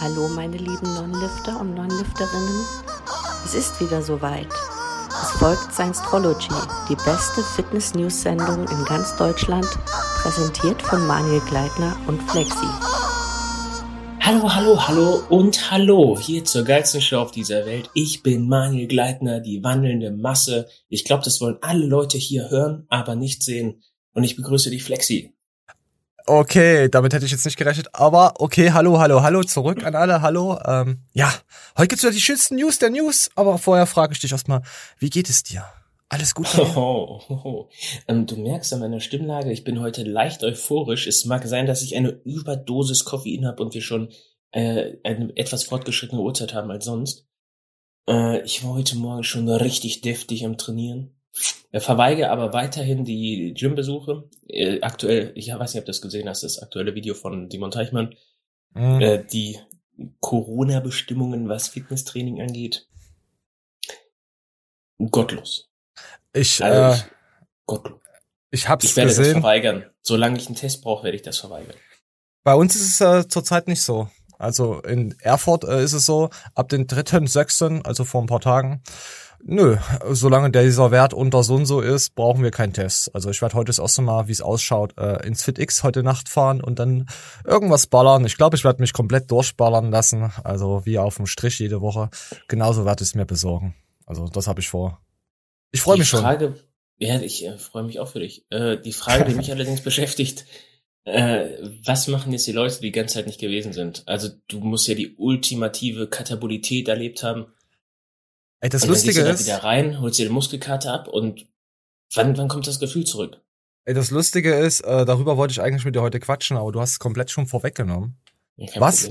Hallo meine lieben Non-Lifter und Non-Lifterinnen. Es ist wieder soweit. Es folgt Science-Trology, die beste Fitness-News-Sendung in ganz Deutschland, präsentiert von Manuel Gleitner und Flexi. Hallo, hallo, hallo und hallo hier zur geilsten Show auf dieser Welt. Ich bin Manuel Gleitner, die wandelnde Masse. Ich glaube, das wollen alle Leute hier hören, aber nicht sehen. Und ich begrüße die Flexi. Okay, damit hätte ich jetzt nicht gerechnet, aber okay, hallo, hallo, hallo, zurück an alle, hallo. Ähm, ja, heute gibt's wieder die schönsten News der News, aber vorher frage ich dich erstmal, wie geht es dir? Alles gut? Oh, oh, oh. Ähm, du merkst an meiner Stimmlage, ich bin heute leicht euphorisch. Es mag sein, dass ich eine Überdosis Koffein habe und wir schon äh, eine etwas fortgeschrittene Uhrzeit haben als sonst. Äh, ich war heute Morgen schon richtig deftig am Trainieren. Er verweigere aber weiterhin die Gymbesuche. Äh, aktuell, ich weiß nicht, ob du das gesehen hast, das aktuelle Video von Simon Teichmann. Mhm. Äh, die Corona-Bestimmungen, was Fitnesstraining angeht. Gottlos. Ich, also, äh, gottlos. Ich hab's Ich werde gesehen. das verweigern. Solange ich einen Test brauche, werde ich das verweigern. Bei uns ist es äh, zurzeit nicht so. Also in Erfurt äh, ist es so, ab den 3.6., also vor ein paar Tagen, Nö, solange dieser Wert unter so und so ist, brauchen wir keinen Test. Also ich werde heute das erste Mal, wie es ausschaut, äh, ins FitX heute Nacht fahren und dann irgendwas ballern. Ich glaube, ich werde mich komplett durchballern lassen. Also wie auf dem Strich jede Woche. Genauso werde ich es mir besorgen. Also das habe ich vor. Ich freue mich Frage, schon. Ja, ich äh, freue mich auch für dich. Äh, die Frage, die mich allerdings beschäftigt, äh, was machen jetzt die Leute, die die ganze Zeit nicht gewesen sind? Also du musst ja die ultimative Katabolität erlebt haben Ey, das und Lustige dann ist. Wieder rein, holst dir die Muskelkarte ab und wann, wann kommt das Gefühl zurück? Ey, das Lustige ist, äh, darüber wollte ich eigentlich mit dir heute quatschen, aber du hast es komplett schon vorweggenommen. Ja, Was?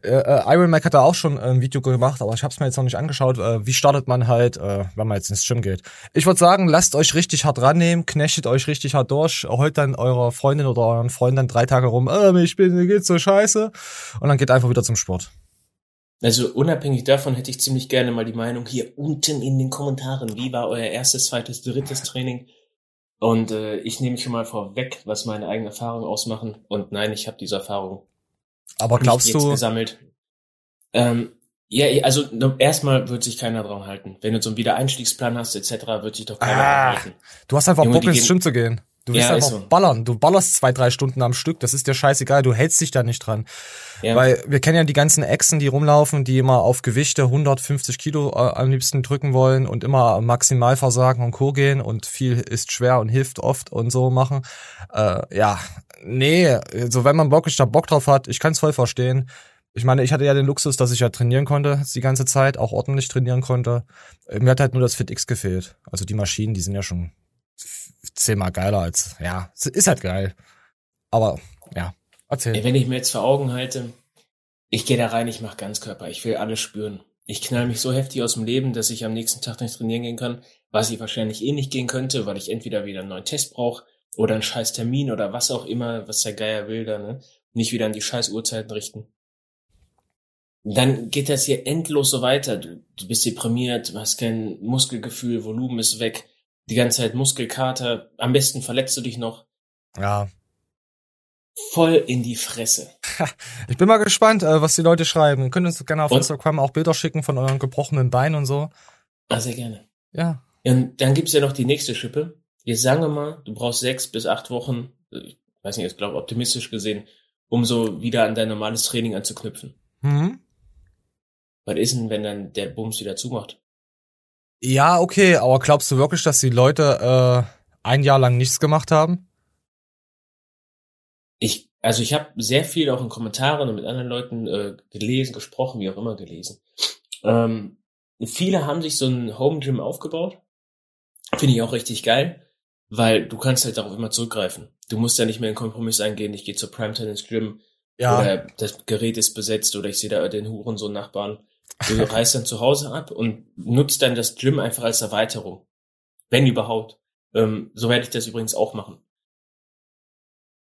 Äh, äh, Iron Mac hat da auch schon äh, ein Video gemacht, aber ich habe es mir jetzt noch nicht angeschaut. Äh, wie startet man halt, äh, wenn man jetzt ins Gym geht? Ich würde sagen, lasst euch richtig hart rannehmen, knechtet euch richtig hart durch, heult dann eurer Freundin oder euren Freund dann drei Tage rum, äh, ich bin, mir geht's so scheiße, und dann geht einfach wieder zum Sport. Also unabhängig davon hätte ich ziemlich gerne mal die Meinung hier unten in den Kommentaren. Wie war euer erstes, zweites, drittes Training? Und äh, ich nehme schon mal vorweg, was meine eigenen Erfahrungen ausmachen. Und nein, ich habe diese Erfahrung Aber glaubst nicht jetzt du, gesammelt. Ähm, ja, also erstmal wird sich keiner dran halten. Wenn du so einen Wiedereinstiegsplan hast etc., wird sich doch keiner Ah, dran halten. du hast einfach Junge, Bock ins Gym zu gehen? Du willst Ja, einfach so. ballern. Du ballerst zwei, drei Stunden am Stück. Das ist dir scheißegal. Du hältst dich da nicht dran. Ja. Weil wir kennen ja die ganzen Echsen, die rumlaufen, die immer auf Gewichte 150 Kilo äh, am liebsten drücken wollen und immer Maximalversagen und Co. gehen und viel ist schwer und hilft oft und so machen. Äh, ja, nee, so wenn man wirklich da Bock drauf hat, ich kann es voll verstehen. Ich meine, ich hatte ja den Luxus, dass ich ja trainieren konnte die ganze Zeit, auch ordentlich trainieren konnte. Äh, Mir hat halt nur das FitX gefehlt. Also die Maschinen, die sind ja schon zehnmal geiler als, ja, ist halt geil. Aber, ja, erzähl. Wenn ich mir jetzt vor Augen halte, ich gehe da rein, ich mache Ganzkörper, ich will alles spüren. Ich knall mich so heftig aus dem Leben, dass ich am nächsten Tag nicht trainieren gehen kann, was ich wahrscheinlich eh nicht gehen könnte, weil ich entweder wieder einen neuen Test brauche oder einen scheiß Termin oder was auch immer, was der Geier will da, ne? Nicht wieder an die scheiß Uhrzeiten richten. Dann geht das hier endlos so weiter. Du, du bist deprimiert, du hast kein Muskelgefühl, Volumen ist weg, die ganze Zeit Muskelkater, am besten verletzt du dich noch. Ja, Voll in die Fresse. Ich bin mal gespannt, äh, was die Leute schreiben. Ihr könnt uns gerne auf Und? Instagram auch Bilder schicken von euren gebrochenen Beinen und so. Ah, sehr gerne. Ja. Und dann gibt's ja noch die nächste Schippe. Jetzt sagen wir mal, du brauchst sechs bis acht Wochen, äh, ich weiß nicht, ich glaube optimistisch gesehen, um so wieder an dein normales Training anzuknüpfen. Hm? Was ist denn, wenn dann der Bums wieder zumacht? Ja, okay, aber glaubst du wirklich, dass die Leute äh, ein Jahr lang nichts gemacht haben? Ich, also ich habe sehr viel auch in Kommentaren und mit anderen Leuten äh, gelesen, gesprochen, wie auch immer gelesen. Ähm, viele haben sich so ein Home Gym aufgebaut. Finde ich auch richtig geil, weil du kannst halt darauf immer zurückgreifen. Du musst ja nicht mehr einen Kompromiss eingehen, ich gehe zur Primetime ins Gym, Ja. Oder das Gerät ist besetzt oder ich sehe da den Hurensohn-Nachbarn. Du reißt dann zu Hause ab und nutzt dann das Gym einfach als Erweiterung. Wenn überhaupt. Ähm, so werde ich das übrigens auch machen.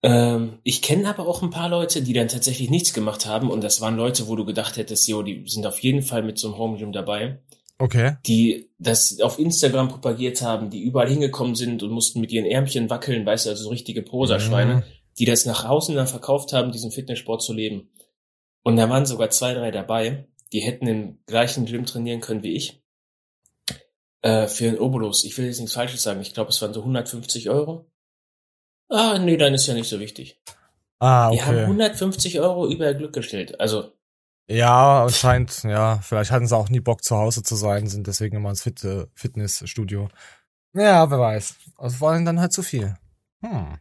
Ähm, ich kenne aber auch ein paar Leute, die dann tatsächlich nichts gemacht haben und das waren Leute, wo du gedacht hättest, jo, die sind auf jeden Fall mit so einem Home Gym dabei, Okay. die das auf Instagram propagiert haben, die überall hingekommen sind und mussten mit ihren Ärmchen wackeln, weißt du, also so richtige Poserschweine Mhm. die das nach außen dann verkauft haben, diesen Fitnesssport zu leben. Und da waren sogar zwei, drei dabei, die hätten im gleichen Gym trainieren können wie ich. Äh, für einen Obolus. Ich will jetzt nichts Falsches sagen. Ich glaube, es waren so 150 Euro. Ah, nee, dann ist ja nicht so wichtig. Ah, okay. Die haben 150 Euro über ihr Glück gestellt. Also, Ja, anscheinend, ja. Vielleicht hatten sie auch nie Bock zu Hause zu sein, sind deswegen immer ins Fit äh, Fitnessstudio. Ja, wer weiß. Also war ihnen dann halt zu viel. Hm.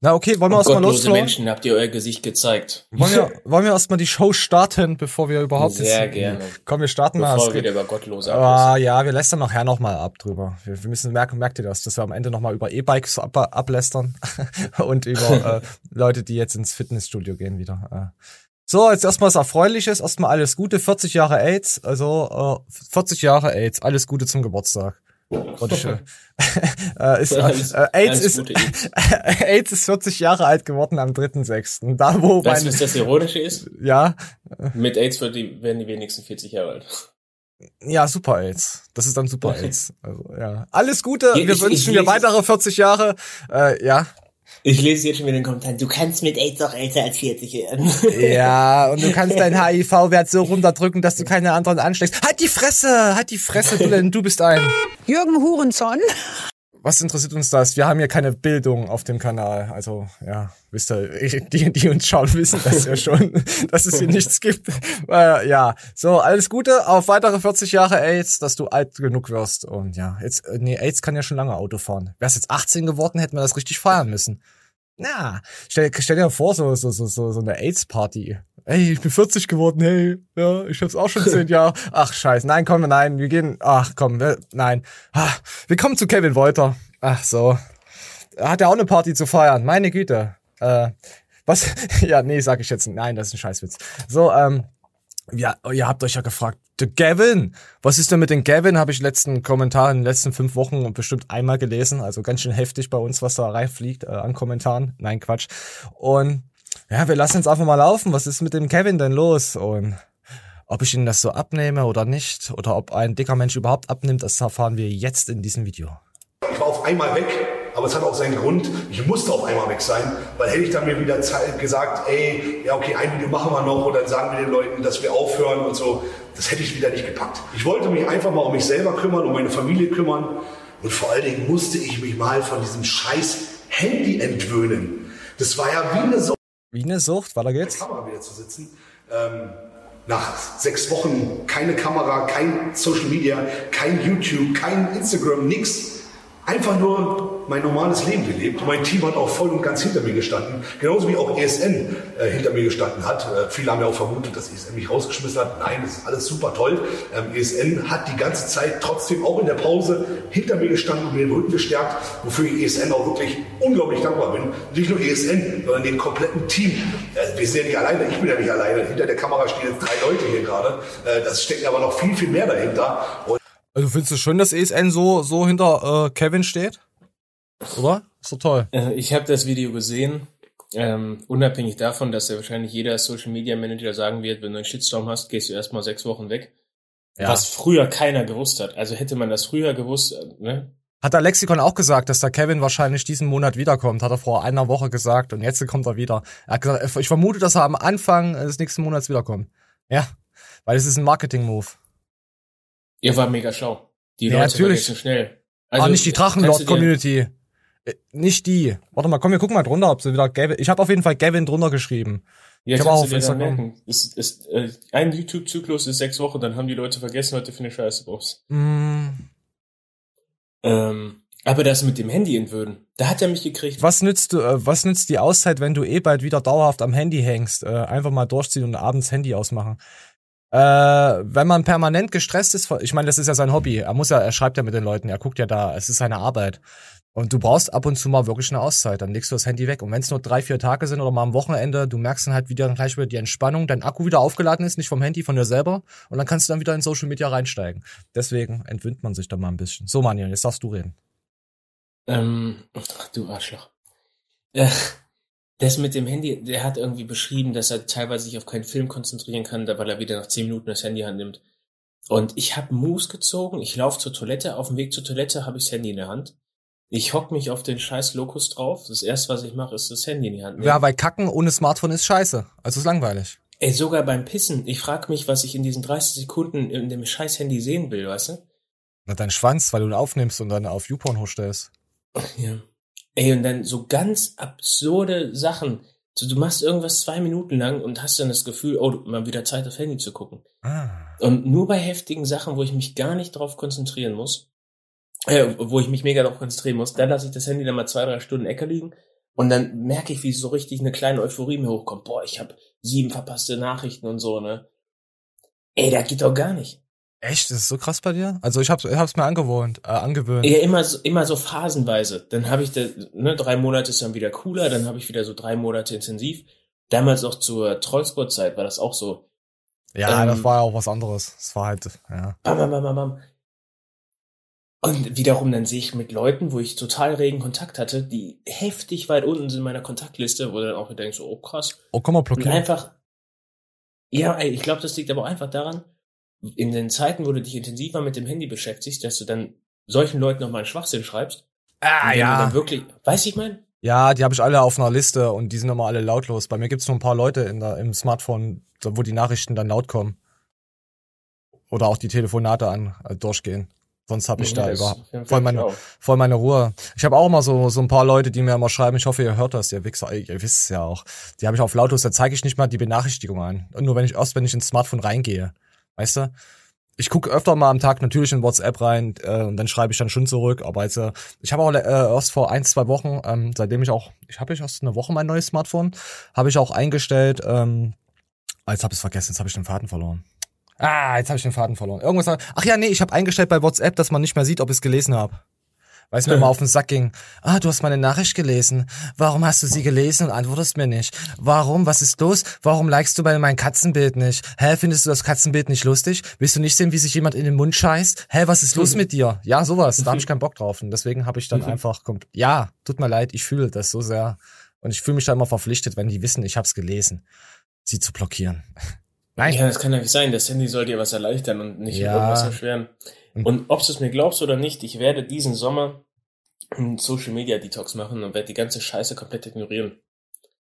Na okay, wollen wir erstmal gottlose losflohen? Menschen habt ihr euer Gesicht gezeigt. Wollen wir, wollen wir erstmal die Show starten, bevor wir überhaupt Sehr jetzt- gerne. Komm, wir starten mal. Bevor wir über Gottlose Ah, ablästern. ja, wir lästern nachher nochmal ab drüber. Wir, wir müssen merken, merkt ihr das, dass wir am Ende nochmal über E-Bikes ab, ablästern und über äh, Leute, die jetzt ins Fitnessstudio gehen wieder. Äh. So, jetzt erstmal was Erfreuliches, erstmal alles Gute, 40 Jahre AIDS, also äh, 40 Jahre AIDS, alles Gute zum Geburtstag. Äh, ist, äh, äh, AIDS, ist, AIDS. Ist 40 Jahre alt geworden am 3.6. Da, wo Weißt du, was das Ironische ist? ja, Mit AIDS wird die, werden die wenigsten 40 Jahre alt. Ja, super AIDS. Das ist dann super AIDS. Also, ja. Alles Gute. Wir ich- wünschen dir weitere 40 Jahre. Äh, ja. Ich lese jetzt schon wieder den Kommentaren, du kannst mit AIDS auch älter als 40 werden. Ja, und du kannst deinen HIV-Wert so runterdrücken, dass du keine anderen ansteckst. Halt die Fresse! Halt die Fresse, du denn, du bist ein. Jürgen Hurenson. Was interessiert uns das? Wir haben hier keine Bildung auf dem Kanal. Also, ja, wisst ihr, die, die uns schauen, wissen das ja schon, dass es hier nichts gibt. Äh, ja, so, alles Gute auf weitere 40 Jahre AIDS, dass du alt genug wirst. Und ja, jetzt, äh, nee, AIDS kann ja schon lange Auto fahren. Wär's jetzt 18 geworden, hätten wir das richtig feiern müssen. Na, stell, stell dir vor, so, so, so, so eine AIDS-Party. Ey, ich bin 40 geworden, hey, ja, ich hab's auch schon 10 Jahre. Ach, scheiße, nein, komm, nein, wir gehen, ach, komm, wir, nein. Ah, wir kommen zu Kevin Wolter. Ach so. Hat er auch eine Party zu feiern, meine Güte. Äh, was, ja, nee, sag ich jetzt, nein, das ist ein Scheißwitz. So, ähm, ja, ihr habt euch ja gefragt, der Gavin, was ist denn mit dem Gavin? Habe ich letzten Kommentar in den letzten fünf Wochen bestimmt einmal gelesen. Also ganz schön heftig bei uns, was da reinfliegt äh, an Kommentaren. Nein, Quatsch. Und ja, wir lassen jetzt einfach mal laufen. Was ist mit dem Kevin denn los? Und ob ich ihn das so abnehme oder nicht, oder ob ein dicker Mensch überhaupt abnimmt, das erfahren wir jetzt in diesem Video. Ich war auf einmal weg, aber es hat auch seinen Grund. Ich musste auf einmal weg sein, weil hätte ich dann mir wieder gesagt, ey, ja okay, ein Video machen wir noch und dann sagen wir den Leuten, dass wir aufhören und so, das hätte ich wieder nicht gepackt. Ich wollte mich einfach mal um mich selber kümmern, um meine Familie kümmern und vor allen Dingen musste ich mich mal von diesem scheiß Handy entwöhnen. Das war ja wie eine Sau Wie eine Sucht, weiter geht's. Kamera wieder zu sitzen. Ähm, nach sechs Wochen keine Kamera, kein Social Media, kein YouTube, kein Instagram, nix. Einfach nur mein normales Leben gelebt. Mein Team hat auch voll und ganz hinter mir gestanden. Genauso wie auch ESN äh, hinter mir gestanden hat. Äh, viele haben ja auch vermutet, dass ESN mich rausgeschmissen hat. Nein, das ist alles super toll. Ähm, ESN hat die ganze Zeit trotzdem auch in der Pause hinter mir gestanden und mir den Rücken gestärkt, wofür ich ESN auch wirklich unglaublich dankbar bin. Nicht nur ESN, sondern dem kompletten Team. Äh, wir sind ja nicht alleine, ich bin ja nicht alleine. Hinter der Kamera stehen jetzt drei Leute hier gerade. Äh, das stecken aber noch viel, viel mehr dahinter. Und Also findest du schön, dass ESN so, so hinter äh, Kevin steht? Oder? Ist doch toll. Äh, Ich habe das Video gesehen. Ähm, unabhängig davon, dass ja wahrscheinlich jeder Social Media Manager sagen wird, wenn du einen Shitstorm hast, gehst du erstmal sechs Wochen weg. Ja. Was früher keiner gewusst hat. Also hätte man das früher gewusst, äh, ne? Hat der Lexikon auch gesagt, dass der Kevin wahrscheinlich diesen Monat wiederkommt. Hat er vor einer Woche gesagt und jetzt kommt er wieder. Er hat gesagt, ich vermute, dass er am Anfang des nächsten Monats wiederkommt. Ja, weil es ist ein Marketing-Move. Ihr war mega schlau. Die Ja, Leute natürlich. schnell. Also, ah, nicht die Drachenlord-Community. Äh, Nicht die. Warte mal, komm, wir gucken mal drunter, ob sie wieder Gavin. Ich habe auf jeden Fall Gavin drunter geschrieben. Ja, Ich hab kannst auch auf Instagram. Ist, ist, äh, ein YouTube-Zyklus ist sechs Wochen, dann haben die Leute vergessen, was du für eine Scheiße brauchst. Mm, Ähm, aber das mit dem Handy entwürden, da hat er mich gekriegt. was nützt du, äh, was nützt die Auszeit, wenn du eh bald wieder dauerhaft am Handy hängst? Äh, einfach mal durchziehen und abends Handy ausmachen. Äh, wenn man permanent gestresst ist, ich meine, das ist ja sein Hobby. Er muss ja, er schreibt ja mit den Leuten, er guckt ja da, es ist seine Arbeit. Und du brauchst ab und zu mal wirklich eine Auszeit. Dann legst du das Handy weg. Und wenn es nur drei, vier Tage sind oder mal am Wochenende, du merkst dann halt wieder gleich wieder die Entspannung, dein Akku wieder aufgeladen ist, nicht vom Handy, von dir selber. Und dann kannst du dann wieder in Social Media reinsteigen. Deswegen entwöhnt man sich da mal ein bisschen. So, Manuel, jetzt darfst du reden. Ähm, ach, du Arschloch. Äh, das mit dem Handy, der hat irgendwie beschrieben, dass er teilweise sich auf keinen Film konzentrieren kann, weil er wieder nach zehn Minuten das Handy annimmt. Und ich habe Moves gezogen, ich laufe zur Toilette, auf dem Weg zur Toilette habe ich das Handy in der Hand. Ich hock mich auf den scheiß Lokus drauf. Das erste, was ich mache, ist das Handy in die Hand nehmen. Ja, weil Kacken ohne Smartphone ist scheiße. Also ist langweilig. Ey, sogar beim Pissen. Ich frag mich, was ich in diesen 30 Sekunden in dem scheiß Handy sehen will, weißt du? Na, dein Schwanz, weil du ihn aufnimmst und dann auf YouPorn hochstellst. Ja. Ey, und dann so ganz absurde Sachen. So, du machst irgendwas zwei Minuten lang und hast dann das Gefühl, oh, mal wieder Zeit auf Handy zu gucken. Ah. Und nur bei heftigen Sachen, wo ich mich gar nicht drauf konzentrieren muss, äh, wo ich mich mega drauf konzentrieren muss, dann lasse ich das Handy dann mal zwei, drei Stunden Ecke liegen und dann merke ich, wie so richtig eine kleine Euphorie mir hochkommt. Boah, ich habe sieben verpasste Nachrichten und so, ne? Ey, das geht doch gar nicht. Echt? Das ist so krass bei dir? Also ich hab's, ich hab's mir angewohnt, äh, angewöhnt. Ja, immer so, immer so phasenweise. Dann habe ich da, ne, drei Monate ist dann wieder cooler, dann habe ich wieder so drei Monate intensiv. Damals auch zur Trollsport-Zeit war das auch so. ja, ähm, das war ja auch was anderes. Das war halt, ja. Bam, bam, bam, bam, bam. Und wiederum dann sehe ich mit Leuten, wo ich total regen Kontakt hatte, die heftig weit unten sind in meiner Kontaktliste, wo du dann auch wieder denkst, oh krass. Oh, komm mal Und blockieren. einfach, ja, ich glaube, das liegt aber auch einfach daran, in den Zeiten, wo du dich intensiver mit dem Handy beschäftigst, dass du dann solchen Leuten nochmal einen Schwachsinn schreibst. Ah, Und ja. Dann wirklich, weiß ich mein? Ja, die habe ich alle auf einer Liste und die sind immer alle lautlos. Bei mir gibt's nur ein paar Leute in der, im Smartphone, so, wo die Nachrichten dann laut kommen. Oder auch die Telefonate an äh, durchgehen. Sonst habe ich da das über auf jeden Fall voll meine, voll meine Ruhe. Ich habe auch immer so so ein paar Leute, die mir immer schreiben. Ich hoffe, ihr hört das, ihr Wichser. Ihr, ihr wisst es ja auch. Die habe ich auf lautlos. Da zeige ich nicht mal die Benachrichtigung an. Und nur wenn ich erst, wenn ich ins Smartphone reingehe, weißt du. Ich gucke öfter mal am Tag natürlich in WhatsApp rein äh, und dann schreibe ich dann schon zurück. Aber jetzt, äh, ich habe auch äh, erst vor ein zwei Wochen, ähm, seitdem ich auch, ich habe ich erst eine Woche mein neues Smartphone, habe ich auch eingestellt. Ähm, ah, jetzt habe ich es vergessen. Jetzt habe ich den Faden verloren. Ah, jetzt habe ich den Faden verloren. Irgendwas. Ach ja, nee, ich habe eingestellt bei WhatsApp, dass man nicht mehr sieht, ob ich es gelesen habe. Weil es mir immer auf den Sack ging. Ah, du hast meine Nachricht gelesen. Warum hast du sie gelesen und antwortest mir nicht? Warum? Was ist los? Warum likest du bei mein Katzenbild nicht? Hä, findest du das Katzenbild nicht lustig? Willst du nicht sehen, wie sich jemand in den Mund scheißt? Hä, was ist los mit dir? Ja, sowas. Da habe ich keinen Bock drauf. Und deswegen habe ich dann Mhm. einfach, kommt, ja, tut mir leid, ich fühle das so sehr. Und ich fühle mich da immer verpflichtet, wenn die wissen, ich habe es gelesen, sie zu blockieren. Nein. Ja, das kann ja nicht sein. Das Handy soll dir was erleichtern und nicht Ja. irgendwas erschweren. Und- Und ob du es mir glaubst oder nicht, ich werde diesen Sommer einen Social Media Detox machen und werde die ganze Scheiße komplett ignorieren.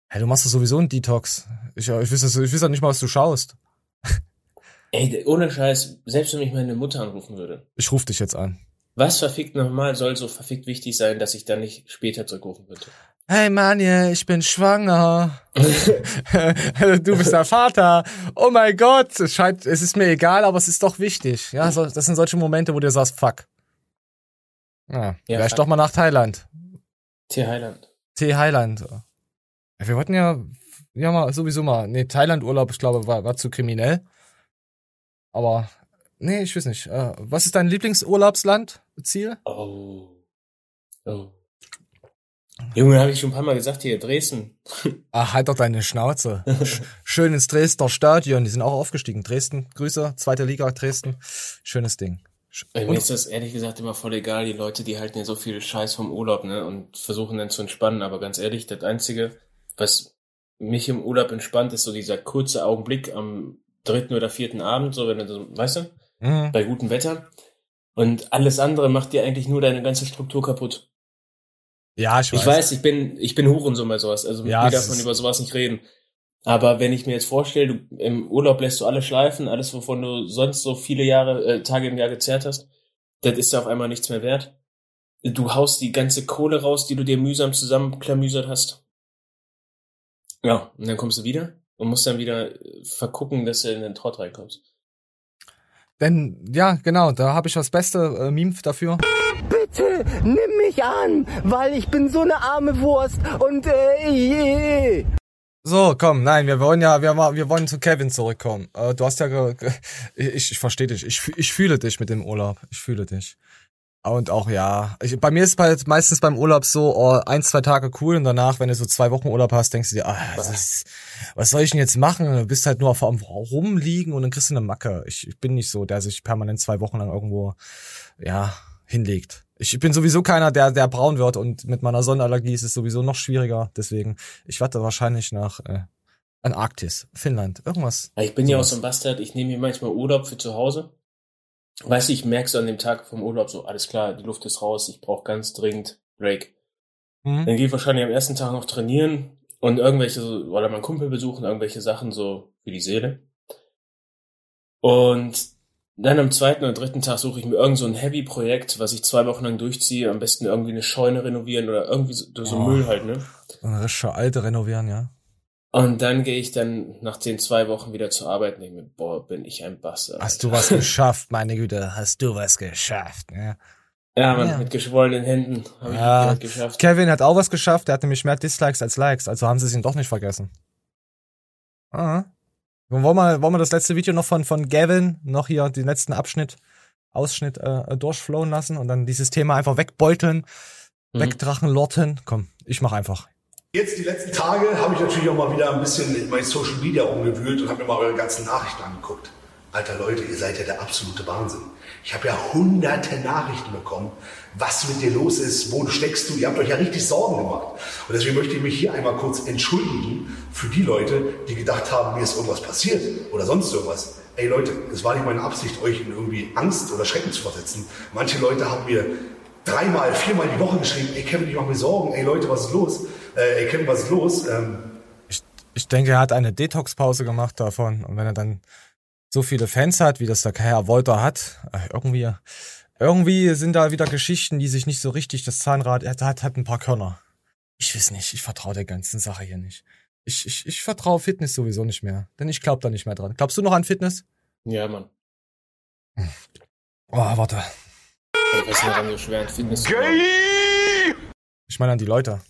Hey, du machst doch sowieso einen Detox. Ich, ich weiß, ich weiß ja nicht mal, was du schaust. Ey, ohne Scheiß, selbst wenn mich meine Mutter anrufen würde. Ich rufe dich jetzt an. Was verfickt nochmal soll so verfickt wichtig sein, dass ich dann nicht später zurückrufen würde? Hey Manje, ich bin schwanger. du bist der Vater. Oh mein Gott, es scheint, es ist mir egal, aber es ist doch wichtig. Ja, so, das sind solche Momente, wo du sagst, fuck. Ja, Ja, vielleicht doch mal nach Thailand. Tier Heiland. T Highland. Ja, Wir wollten ja, ja mal sowieso mal, nee, Thailand Urlaub, ich glaube, war, war zu kriminell. Aber, nee, ich weiß nicht. Äh, was ist dein Lieblingsurlaubsland, Ziel? Oh. Oh. Junge, habe ich schon ein paar Mal gesagt, hier, Dresden. Ach, halt doch deine Schnauze. Sch- Schön ins Dresdner Stadion, die sind auch aufgestiegen. Dresden, Grüße, zweite Liga, Dresden. Schönes Ding. Ey, mir Und, ist das ehrlich gesagt immer voll egal. Die Leute, die halten ja so viel Scheiß vom Urlaub, ne, und versuchen dann zu entspannen. Aber ganz ehrlich, das Einzige, was mich im Urlaub entspannt, ist so dieser kurze Augenblick am dritten oder vierten Abend, so wenn du so, weißt du, Mhm. bei gutem Wetter. Und alles andere macht dir eigentlich nur deine ganze Struktur kaputt. Ja, ich weiß. Ich weiß, ich bin, ich bin Hurensohn bei sowas. Also Ja, mir darf man über sowas nicht reden. Aber wenn ich mir jetzt vorstelle, du, im Urlaub lässt du alles schleifen, alles, wovon du sonst so viele Jahre, äh, Tage im Jahr gezerrt hast, das ist ja auf einmal nichts mehr wert. Du haust die ganze Kohle raus, die du dir mühsam zusammenklamüsert hast. Ja, und dann kommst du wieder und musst dann wieder äh, vergucken, dass du in den Trott reinkommst. Denn, ja, genau, da habe ich das beste äh, Meme dafür. Bitte nimm mich an, weil ich bin so eine arme Wurst und äh, je. So, komm, nein, wir wollen ja, wir, wir wollen zu Kevin zurückkommen. Äh, du hast ja, ich, ich verstehe dich, ich, ich fühle dich mit dem Urlaub, ich fühle dich. Und auch ja, ich, bei mir ist halt meistens beim Urlaub so oh, ein, zwei Tage cool und danach, wenn du so zwei Wochen Urlaub hast, denkst du dir, ah, ist, was soll ich denn jetzt machen? Du bist halt nur auf am rumliegen und dann kriegst du eine Macke. Ich, ich bin nicht so, der sich permanent zwei Wochen lang irgendwo, ja, hinlegt. Ich bin sowieso keiner, der, der braun wird und mit meiner Sonnenallergie ist es sowieso noch schwieriger. Deswegen, ich warte wahrscheinlich nach äh, Antarktis, Finnland, irgendwas. Ich bin ja auch so ein Bastard, ich nehme mir manchmal Urlaub für zu Hause. Weißt du, ich merke so an dem Tag vom Urlaub so, alles klar, die Luft ist raus, ich brauche ganz dringend Break. Mhm. Dann gehe ich wahrscheinlich am ersten Tag noch trainieren und irgendwelche, so- oder mein Kumpel besuchen, irgendwelche Sachen so für die Seele. Und dann am zweiten oder dritten Tag suche ich mir irgend so ein Heavy-Projekt, was ich zwei Wochen lang durchziehe, am besten irgendwie eine Scheune renovieren oder irgendwie so, so Oh. Müll halt, ne? Eine richtige alte renovieren, ja. Und dann gehe ich dann nach den zwei Wochen wieder zur Arbeit und denke mir, boah, bin ich ein Bastard. Hast du was geschafft, meine Güte, hast du was geschafft. Ja. Ja, man, Ja. mit geschwollenen Händen habe ich Ja. das geschafft. Kevin hat auch was geschafft, der hat nämlich mehr Dislikes als Likes, also haben sie es ihn doch nicht vergessen. Ah. Wollen wir, wollen wir das letzte Video noch von, von Gavin, noch hier den letzten Abschnitt, Ausschnitt äh, durchflowen lassen und dann dieses Thema einfach wegbeuteln, Mhm. wegdrachenlorten? Komm, ich mach einfach. Jetzt die letzten Tage habe ich natürlich auch mal wieder ein bisschen in mein Social Media umgewühlt und habe mir mal eure ganzen Nachrichten angeguckt. Alter Leute, ihr seid ja der absolute Wahnsinn. Ich habe ja hunderte Nachrichten bekommen, was mit dir los ist, wo steckst du. Ihr habt euch ja richtig Sorgen gemacht. Und deswegen möchte ich mich hier einmal kurz entschuldigen für die Leute, die gedacht haben, mir ist irgendwas passiert oder sonst irgendwas. Ey Leute, es war nicht meine Absicht, euch in irgendwie Angst oder Schrecken zu versetzen. Manche Leute haben mir dreimal, viermal die Woche geschrieben, ey Kevin, ich mache mir Sorgen, ey Leute, was ist los? Äh, ey Kevin, was ist los? Ähm, Ich, ich denke, er hat eine Detox-Pause gemacht davon und wenn er dann so viele Fans hat, wie das der Herr Wolter hat, äh, irgendwie, irgendwie sind da wieder Geschichten, die sich nicht so richtig, das Zahnrad, er hat, hat ein paar Körner. Ich weiß nicht, ich vertraue der ganzen Sache hier nicht. Ich, ich, ich vertraue Fitness sowieso nicht mehr, denn ich glaube da nicht mehr dran. Glaubst du noch an Fitness? Ja, Mann. Oh, warte. Ist so schwer, Fitness machen? Ich meine an die Leute.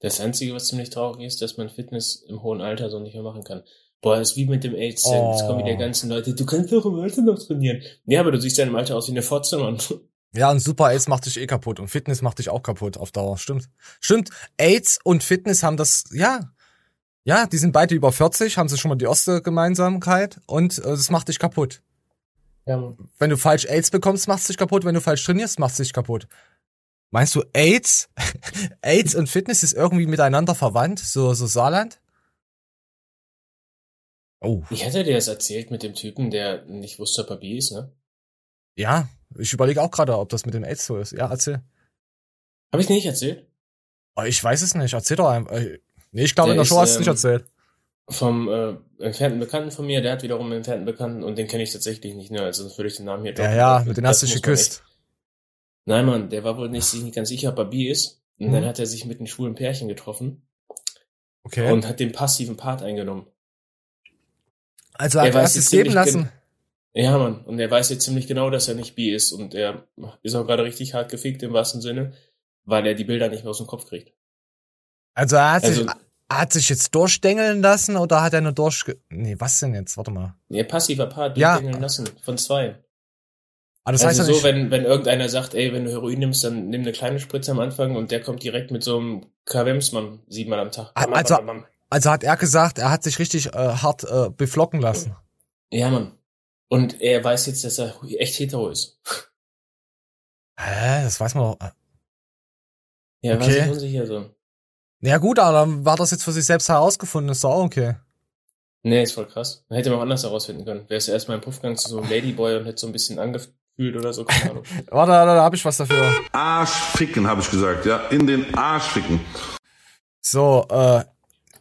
Das Einzige, was ziemlich traurig ist, dass man Fitness im hohen Alter so nicht mehr machen kann. Boah, das ist wie mit dem AIDS. Oh. Jetzt kommen wieder ganzen Leute, du kannst doch im Alter noch trainieren. Ja, aber du siehst ja im Alter aus wie eine Fotze, Mann. Ja, und Super AIDS macht dich eh kaputt und Fitness macht dich auch kaputt auf Dauer. Stimmt. Stimmt. AIDS und Fitness haben das, ja. Ja, die sind beide über 40, haben sie schon mal die erste Gemeinsamkeit und äh, das macht dich kaputt. Ja, Mann. Wenn du falsch AIDS bekommst, macht's dich kaputt. Wenn du falsch trainierst, macht's dich kaputt. Meinst du AIDS? AIDS und Fitness ist irgendwie miteinander verwandt? So, so Saarland? Oh, Ich hatte dir das erzählt mit dem Typen, der nicht wusste, ob er bi ist, ne? ja. Ich überlege auch gerade, ob das mit dem AIDS so ist. Ja, erzähl. Hab ich nicht erzählt? Oh, ich weiß es nicht. Erzähl doch einfach. Äh, Nee, ich glaube, in der Show hast du es nicht ähm, erzählt. Vom äh, entfernten Bekannten von mir, der hat wiederum einen entfernten Bekannten und den kenne ich tatsächlich nicht, ne? Also sonst würde ich den Namen hier Ja, droppen. ja, Das mit denen hast du geküsst. Nein, Mann, der war wohl nicht, sich nicht ganz sicher, ob er bi ist. Und Mhm. dann hat er sich mit einem schwulen Pärchen getroffen Okay. und hat den passiven Part eingenommen. also er hat es geben ziemlich lassen. Ja, Mann. Und er weiß jetzt ziemlich genau, dass er nicht bi ist. Und er ist auch gerade richtig hart gefickt im wahrsten Sinne, weil er die Bilder nicht mehr aus dem Kopf kriegt. Also er hat, sich, Also- er hat sich jetzt durchdengeln lassen oder hat er nur durch... Nee, was denn jetzt? Warte mal. Ja, passiver Part Ja. durchgängeln lassen von zwei. Ah, das also heißt ja so, wenn, wenn irgendeiner sagt, ey, wenn du Heroin nimmst, dann nimm eine kleine Spritze am Anfang und der kommt direkt mit so einem Kavemsmann siebenmal am Tag. Ah, also- Also hat er gesagt, er hat sich richtig äh, hart äh, beflocken lassen. Ja, Mann. Und er weiß jetzt, dass er echt hetero ist. Hä? Das weiß man doch. Ja, war Okay. sich unsicher so. Ja gut, aber dann war das jetzt für sich selbst herausgefunden. Ist doch auch okay. Nee, ist voll krass. Dann hätte man auch anders herausfinden können. Wäre es erstmal im Puffgang zu so einem Ladyboy und hätte so ein bisschen angefühlt oder so, keine Ahnung. Warte, da, da habe ich was dafür. Arsch ficken, habe ich gesagt, ja. In den Arsch ficken. So, äh,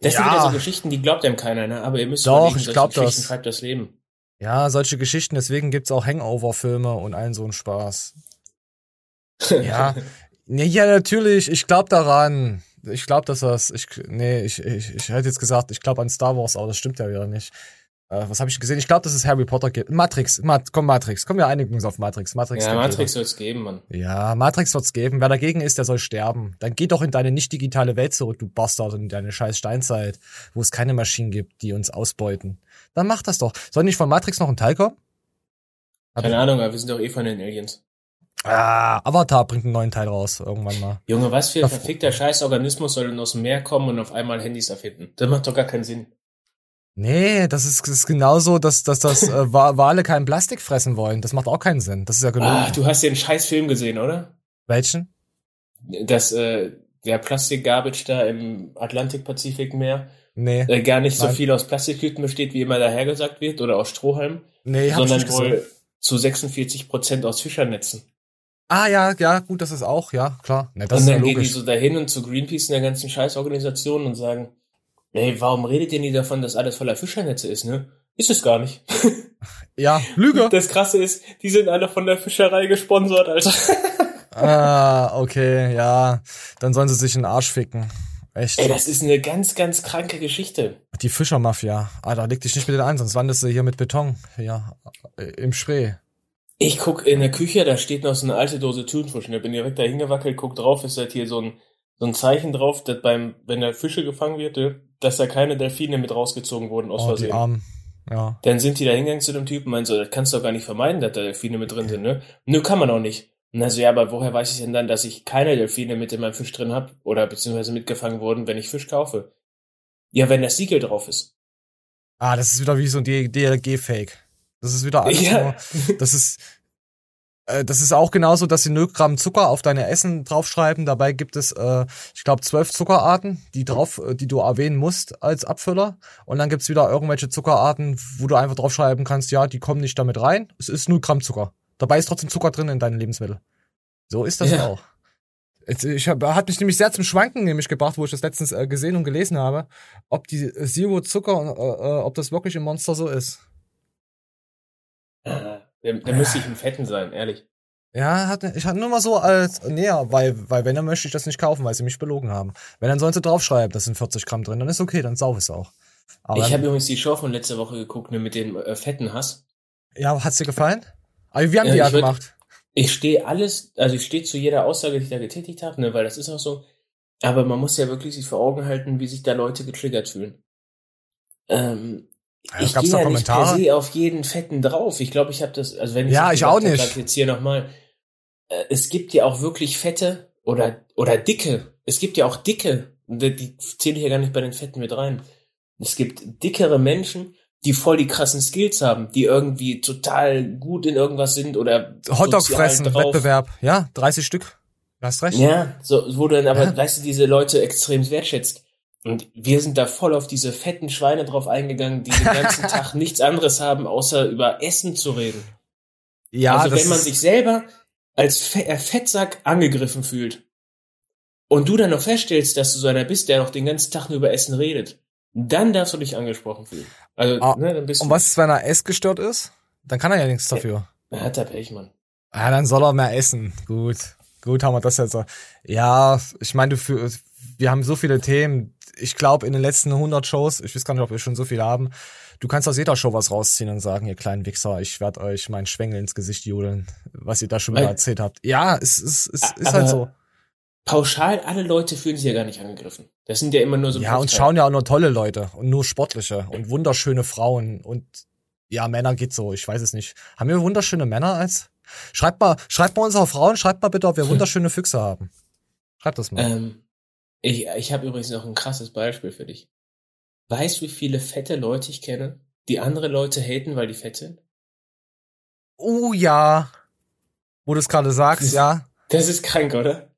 Das sind Ja. wieder so Geschichten, die glaubt einem keiner, ne? Aber ihr müsst Doch, überlegen, ich solche glaub Geschichten das. treibt das Leben. ja, solche Geschichten, deswegen gibt's auch Hangover-Filme und allen so einen Spaß. Ja, nee, ja, natürlich, ich glaube daran. Ich glaube, dass das, ich, nee, ich, ich, ich hätte jetzt gesagt, ich glaube an Star Wars, aber das stimmt ja wieder nicht. Äh, was habe ich gesehen? Ich glaube, dass es Harry Potter gibt. Matrix, Mat komm, Matrix. Komm, wir einigen uns auf Matrix. Matrix. Ja, Matrix soll es geben, Mann. Ja, Matrix wird's geben. Wer dagegen ist, der soll sterben. Dann geh doch in deine nicht digitale Welt zurück, du Bastard, und in deine scheiß Steinzeit, wo es keine Maschinen gibt, die uns ausbeuten. Dann mach das doch. Soll nicht von Matrix noch ein Teil kommen? Keine Ahnung, aber wir sind doch eh von den Aliens. Ah, Avatar bringt einen neuen Teil raus, irgendwann mal. Junge, was für ein verfickter Scheißorganismus soll denn aus dem Meer kommen und auf einmal Handys erfinden? Das macht doch gar keinen Sinn. Nee, das ist, das ist genauso, dass, dass das äh, Wa- Wale kein Plastik fressen wollen. Das macht auch keinen Sinn. Das ist ja genug. Ah, du hast den scheiß Film gesehen, oder? Welchen? Dass äh, der Plastik-Garbage da im Atlantik-Pazifik-Meer Nee, äh, gar nicht so Nein. viel aus Plastiktüten besteht, wie immer dahergesagt wird, oder aus Strohhalmen, nee, hab ich sondern wohl zu 46 Prozent aus Fischernetzen. Ah, ja, ja, gut, das ist auch, ja, klar. Nee, das und ist ja dann gehen die so dahin und zu Greenpeace und der ganzen Scheißorganisation und sagen, Ey, warum redet ihr nie davon, dass alles voller Fischernetze ist, ne? Ist es gar nicht. Ja, Lüge. Das krasse ist, die sind alle von der Fischerei gesponsert, Alter. ah, okay, ja. Dann sollen sie sich in den Arsch ficken. Echt. Ey, das ist eine ganz, ganz kranke Geschichte. Die Fischermafia. Alter, leg dich nicht mit denen ein, sonst wandest du hier mit Beton. Ja, im Spree. Ich guck in der Küche, da steht noch so eine alte Dose Thunfisch. Und ich bin direkt da hingewackelt, guck drauf, ist halt hier so ein, so ein Zeichen drauf, dass beim, wenn der Fische gefangen wird, äh, dass da keine Delfine mit rausgezogen wurden aus Oh, die Versehen. Armen. Ja. Dann sind die da hingegangen zu dem Typen und meinen so, das kannst du doch gar nicht vermeiden, dass da Delfine mit drin sind, ne? Nö, kann man auch nicht. Und also, ja, aber woher weiß ich denn dann, dass ich keine Delfine mit in meinem Fisch drin hab oder beziehungsweise mitgefangen wurden, wenn ich Fisch kaufe? Ja, wenn das Siegel drauf ist. Ah, das ist wieder wie so ein DLG-Fake. Das ist wieder alles Ja. nur, das ist, äh, das ist auch genauso, dass sie 0 Gramm Zucker auf deine Essen draufschreiben. Dabei gibt es, äh, ich glaube, zwölf Zuckerarten, die drauf, äh, die du erwähnen musst als Abfüller. Und dann gibt's wieder irgendwelche Zuckerarten, wo du einfach draufschreiben kannst, ja, die kommen nicht damit rein. Es ist 0 Gramm Zucker. Dabei ist trotzdem Zucker drin in deinen Lebensmitteln. So ist das Ja. auch. Ich hab, hat mich nämlich sehr zum Schwanken nämlich gebracht, wo ich das letztens äh, gesehen und gelesen habe, ob die äh, Zero Zucker, äh, äh, ob das wirklich im Monster so ist. Da, da müsste ich ein Fetten sein, ehrlich. Ja, hat, ich hatte nur mal so als näher, weil, weil wenn, dann möchte ich das nicht kaufen, weil sie mich belogen haben. Wenn, dann sollen sie draufschreiben, das sind 40 Gramm drin, dann ist okay, dann sauf es auch. Aber ich habe übrigens die Show von letzter Woche geguckt, ne, mit dem äh, fetten Hass. ja, hat's dir gefallen? Aber wir haben Ja, die ja gemacht. Ich stehe alles, also ich stehe zu jeder Aussage, die ich da getätigt habe, ne, weil das ist auch so. Aber man muss ja wirklich sich vor Augen halten, wie sich da Leute getriggert fühlen. Ähm, Ja, ich gehe ja nicht per se auf jeden Fetten drauf. Ich glaube, ich habe das, also wenn ich Ja, das ich auch nicht. jetzt hier nochmal. Äh, es gibt ja auch wirklich Fette oder, oder Dicke. Es gibt ja auch Dicke. Die die zähle ich ja gar nicht bei den Fetten mit rein. Es gibt dickere Menschen, die voll die krassen Skills haben, die irgendwie total gut in irgendwas sind oder Hotdog fressen, drauf. Wettbewerb. Ja, 30 Stück. Du hast recht. Ja, so, wo du dann aber, Ja. weißt du, diese Leute extrem wertschätzt. Und wir sind da voll auf diese fetten Schweine drauf eingegangen, die den ganzen Tag nichts anderes haben, außer über Essen zu reden. Ja, also wenn man sich selber als Fe äh, Fettsack angegriffen fühlt und du dann noch feststellst, dass du so einer bist, der noch den ganzen Tag nur über Essen redet, dann darfst du dich angesprochen fühlen. Also, Ah, ne, dann bist Und du, was ist, wenn er essgestört ist? Dann kann er ja nichts dafür. Er hat er Pech, Mann. Ja, dann soll er mehr essen. Gut. Gut haben wir das jetzt. so. Ja, ich meine, du für, wir haben so viele Themen. Ich glaube, in den letzten 100 Shows, ich weiß gar nicht, ob wir schon so viele haben, du kannst aus jeder Show was rausziehen und sagen, ihr kleinen Wichser, ich werde euch meinen Schwengel ins Gesicht jodeln, was ihr da schon wieder erzählt habt. Ja, es, es, es ist halt so. Pauschal, alle Leute fühlen sich ja gar nicht angegriffen. Das sind ja immer nur so Ja, und schauen ja auch nur tolle Leute und nur sportliche und wunderschöne Frauen und ja, Männer geht so, ich weiß es nicht. Haben wir wunderschöne Männer als? Schreibt mal, schreibt mal unsere Frauen, schreibt mal bitte, ob wir wunderschöne Füchse haben. Schreibt das mal. Ähm, ich ich habe übrigens noch ein krasses Beispiel für dich. Weißt du, wie viele fette Leute ich kenne, die andere Leute haten, weil die fett sind? Oh ja. Wo du es gerade sagst, ja. Das ist krank, oder?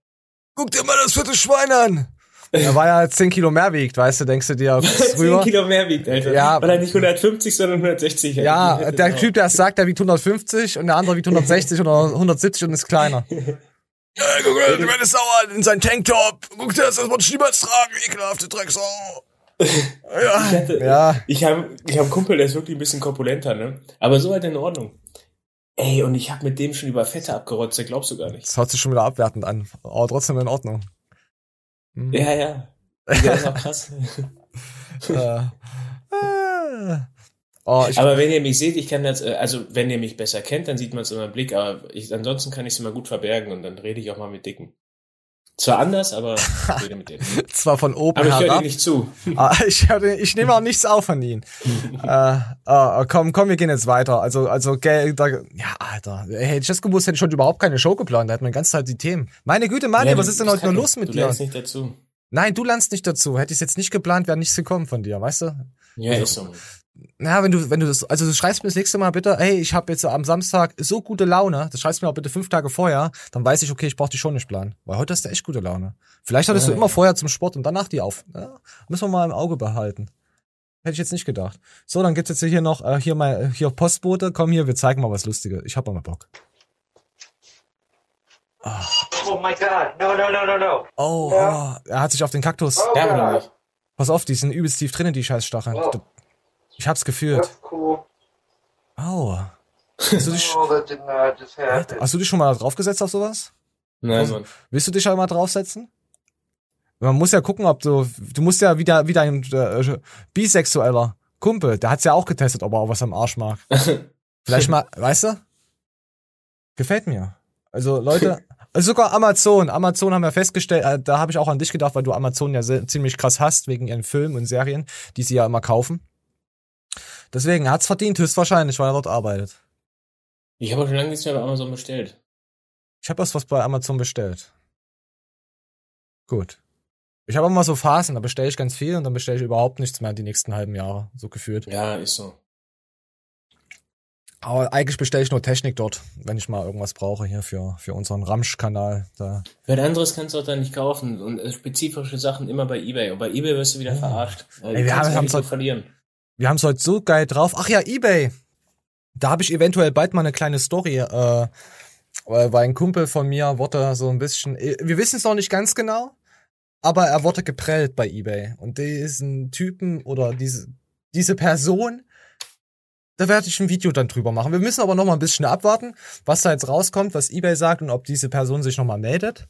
Guck dir mal das fette Schwein an. Er war ja 10 Kilo mehr wiegt, weißt du, denkst du dir, er 10 rüber. Kilo mehr wiegt, Alter. Ja. Weil er nicht 150, sondern 160 hat. Ja, Das der Typ, der es sagt, der wiegt 150 und der andere wiegt 160 oder 170 und ist kleiner. Ja, guck mal, du werdest sauer in seinen Tanktop. Guck dir das, das wird niemals tragen, ekelhafte Drecksau. Ja, Ich hatte- ja. Ich habe ich hab einen Kumpel, der ist wirklich ein bisschen korpulenter, ne? Aber so halt in Ordnung. Ey, und ich habe mit dem schon über Fette abgerotzt, das glaubst du gar nicht. Das hört sich schon wieder abwertend an, aber trotzdem in Ordnung. Hm. Ja, ja. Der ist auch krass. Äh, äh. Oh, aber wenn ihr mich seht, ich kann das, äh, also wenn ihr mich besser kennt, dann sieht man es immer im Blick, aber ich, ansonsten kann ich es immer gut verbergen und dann rede ich auch mal mit Dicken. Zwar anders, aber ich rede mit denen. zwar von oben Aber ich höre dir nicht zu. Ah, ich, hör- ich nehme auch nichts auf von ihnen. äh, äh, komm, komm, wir gehen jetzt weiter. Also, also, gell, da, ja, Alter. Hätte ich das gewusst, hätte ich schon überhaupt keine Show geplant. Da hätten wir die ganze Zeit die Themen. Meine Güte, Mann, Ja, was ist denn heute nur los mit du dir? lernst nicht dazu. Nein, du lernst nicht dazu. Hätte ich es jetzt nicht geplant, wäre nichts gekommen von dir, weißt du? Ja, ist so. Na, wenn du, wenn du das, also du schreibst mir das nächste Mal bitte, hey, ich habe jetzt am Samstag so gute Laune, das schreibst du mir auch bitte fünf Tage vorher, dann weiß ich, okay, ich brauche die schon nicht planen. Weil heute hast du echt gute Laune. Vielleicht hattest Ja, du immer ja. vorher zum Sport und danach die auf. Ja, müssen wir mal im Auge behalten. Hätte ich jetzt nicht gedacht. So, dann gibt's jetzt hier noch, äh, hier mal, hier Postbote, komm hier, wir zeigen mal was Lustiges. Ich hab mal Bock. Oh my god. No, no, no, no, no. Oh, oh, er hat sich auf den Kaktus. Noch nicht. Pass auf, die sind übelst tief drinnen, die scheiß Stacheln. Ich hab's gefühlt. Cool. Au. Hast du, dich, Oh, Herz. hast du dich schon mal draufgesetzt auf sowas? Nein, Also- Mann. Willst du dich ja mal draufsetzen? Man muss ja gucken, ob du, du musst ja wieder, wieder ein äh, bisexueller Kumpel, der hat's ja auch getestet, ob er auch was am Arsch mag. Vielleicht mal, weißt du? Gefällt mir. Also Leute, also sogar Amazon, Amazon haben wir festgestellt, äh, da habe ich auch an dich gedacht, weil du Amazon ja sehr, ziemlich krass hast, wegen ihren Filmen und Serien, die sie ja immer kaufen. Deswegen hat's verdient, höchstwahrscheinlich, weil er dort arbeitet. Ich habe auch schon lange nichts mehr bei Amazon bestellt. Ich habe erst was bei Amazon bestellt. Gut. Ich habe immer so Phasen, da bestelle ich ganz viel und dann bestelle ich überhaupt nichts mehr die nächsten halben Jahre, so gefühlt. Ja, ist so. Aber eigentlich bestelle ich nur Technik dort, wenn ich mal irgendwas brauche hier für, für unseren Ramsch-Kanal. Da. Weil anderes kannst du auch da nicht kaufen und äh, spezifische Sachen immer bei eBay. Und bei eBay wirst du wieder Oh. verarscht. Ey, du wir haben- ja so so- verlieren. Wir haben es heute so geil drauf. Ach ja, Ebay. Da habe ich eventuell bald mal eine kleine Story, äh, weil ein Kumpel von mir wurde so ein bisschen, äh, wir wissen es noch nicht ganz genau, aber er wurde geprellt bei Ebay. Und diesen Typen oder diese, diese Person, da werde ich ein Video dann drüber machen. Wir müssen aber noch mal ein bisschen abwarten, was da jetzt rauskommt, was Ebay sagt und ob diese Person sich noch mal meldet.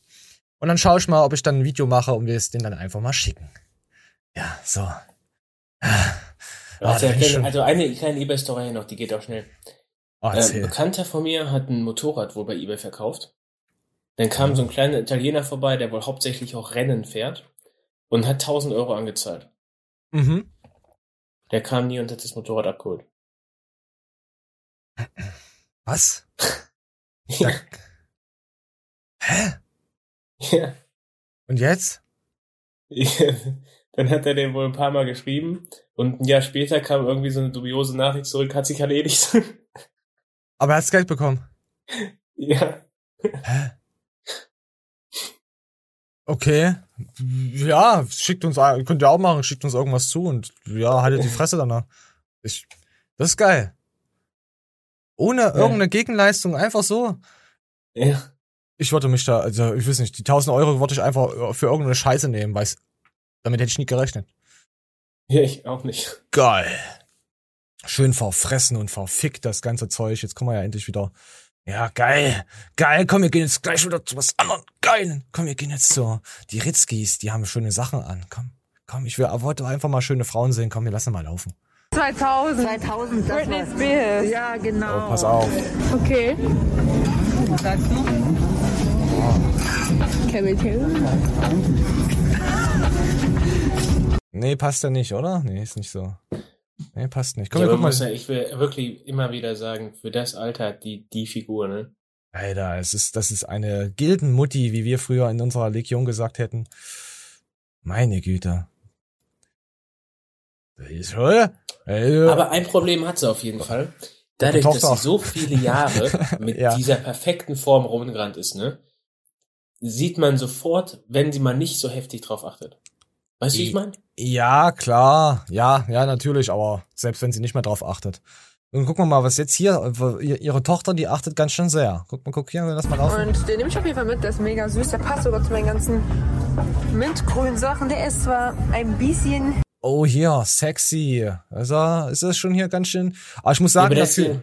Und dann schaue ich mal, ob ich dann ein Video mache und wir es denen dann einfach mal schicken. Ja, so. Also, da bin ich schon- also eine kleine eBay-Story noch, die geht auch schnell. Oh, Äh, erzähl. Bekannter von mir hat ein Motorrad wohl bei eBay verkauft. Dann kam so ein kleiner Italiener vorbei, der wohl hauptsächlich auch Rennen fährt und hat 1000 Euro angezahlt. Mhm. Der kam nie und hat das Motorrad abgeholt. Was? Ja. Hä? ja. Und jetzt? Dann hat er den wohl ein paar Mal geschrieben und ein Jahr später kam irgendwie so eine dubiose Nachricht zurück, hat sich erledigt. Aber er hat's Geld bekommen. ja. Hä? Okay. Ja, schickt uns, könnt ihr auch machen, schickt uns irgendwas zu und ja, haltet die Fresse danach. Ich, das ist geil. Ohne irgendeine Gegenleistung, einfach so. Ja. Ich wollte mich da, also ich weiß nicht, die 1000 Euro wollte ich einfach für irgendeine Scheiße nehmen, weil damit hätte ich nie gerechnet. Ja, ich auch nicht. Geil. Schön verfressen und verfickt das ganze Zeug. Jetzt kommen wir ja endlich wieder. Ja, geil. Geil. Komm, wir gehen jetzt gleich wieder zu was anderem. Geil. Komm, wir gehen jetzt zu die Ritzkis. Die haben schöne Sachen an. Komm, komm. Ich will, wollte einfach mal schöne Frauen sehen. Komm, wir lassen mal laufen. 2000. 2000, das Britney Spears. ja genau. Oh, pass auf. Okay. Sagst du? Camel Taylor. Nee, passt ja nicht, oder? Nee, ist nicht so. Nee, passt nicht. Komm, Ja, wir gucken muss mal. ja, ich will wirklich immer wieder sagen, für das Alter die, die Figur, ne? Alter, es ist, das ist eine Gildenmutti, wie wir früher in unserer Legion gesagt hätten. Meine Güte. Ist, oder? Aber ein Problem hat sie auf jeden Fall. Dadurch, dass sie so viele Jahre mit Ja. dieser perfekten Form rumgerannt ist, ne? Sieht man sofort, wenn sie mal nicht so heftig drauf achtet. Weißt du, wie ich meine? Ja, klar. Ja, ja, natürlich, aber selbst wenn sie nicht mehr drauf achtet. Und gucken wir mal, was jetzt hier, ihr- ihre Tochter, die achtet ganz schön sehr. Guck mal, guck hier, lass mal laufen. Und den nehme ich auf jeden Fall mit. Der ist mega süß. Der passt sogar zu meinen ganzen mintgrünen Sachen. Der ist zwar ein bisschen Oh, hier, sexy. Also, ist das schon hier ganz schön. Aber ich muss sagen, aber das- dafür,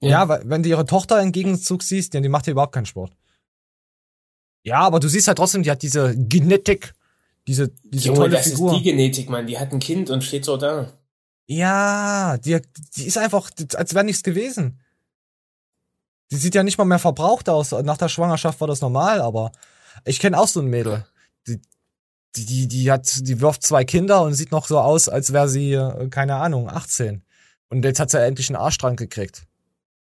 ja, weil, wenn du ihre Tochter im Gegenzug siehst, ja, die macht ja überhaupt keinen Sport. Ja, aber du siehst halt trotzdem, die hat diese Genetik, diese, diese Junge, tolle das Figur. ist die Genetik, Mann. Die hat ein Kind und steht so da. Ja, die, die ist einfach, als wäre nichts gewesen. Die sieht ja nicht mal mehr verbraucht aus. Nach der Schwangerschaft war das normal, aber ich kenne auch so ein Mädel. Die, die, die, die hat, die wirft zwei Kinder und sieht noch so aus, als wäre sie, äh, keine Ahnung, 18. Und jetzt hat sie endlich einen Arsch dran gekriegt.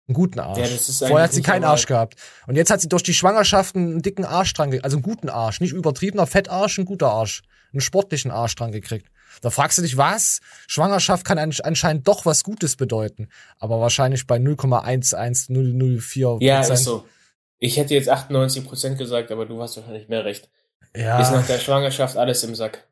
Einen guten Arsch. Ja, Vorher hat sie keinen normal. Arsch gehabt. Und jetzt hat sie durch die Schwangerschaft einen dicken Arsch dran gekriegt. Also einen guten Arsch. Nicht übertriebener Fettarsch, ein guter Arsch. Einen sportlichen Arsch dran gekriegt. Da fragst du dich, was? Schwangerschaft kann ansch- anscheinend doch was Gutes bedeuten. Aber wahrscheinlich bei 0,11004 Ja, ist so. Ich hätte jetzt 98% gesagt, aber du hast wahrscheinlich mehr recht. Ja. Ist nach der Schwangerschaft alles im Sack.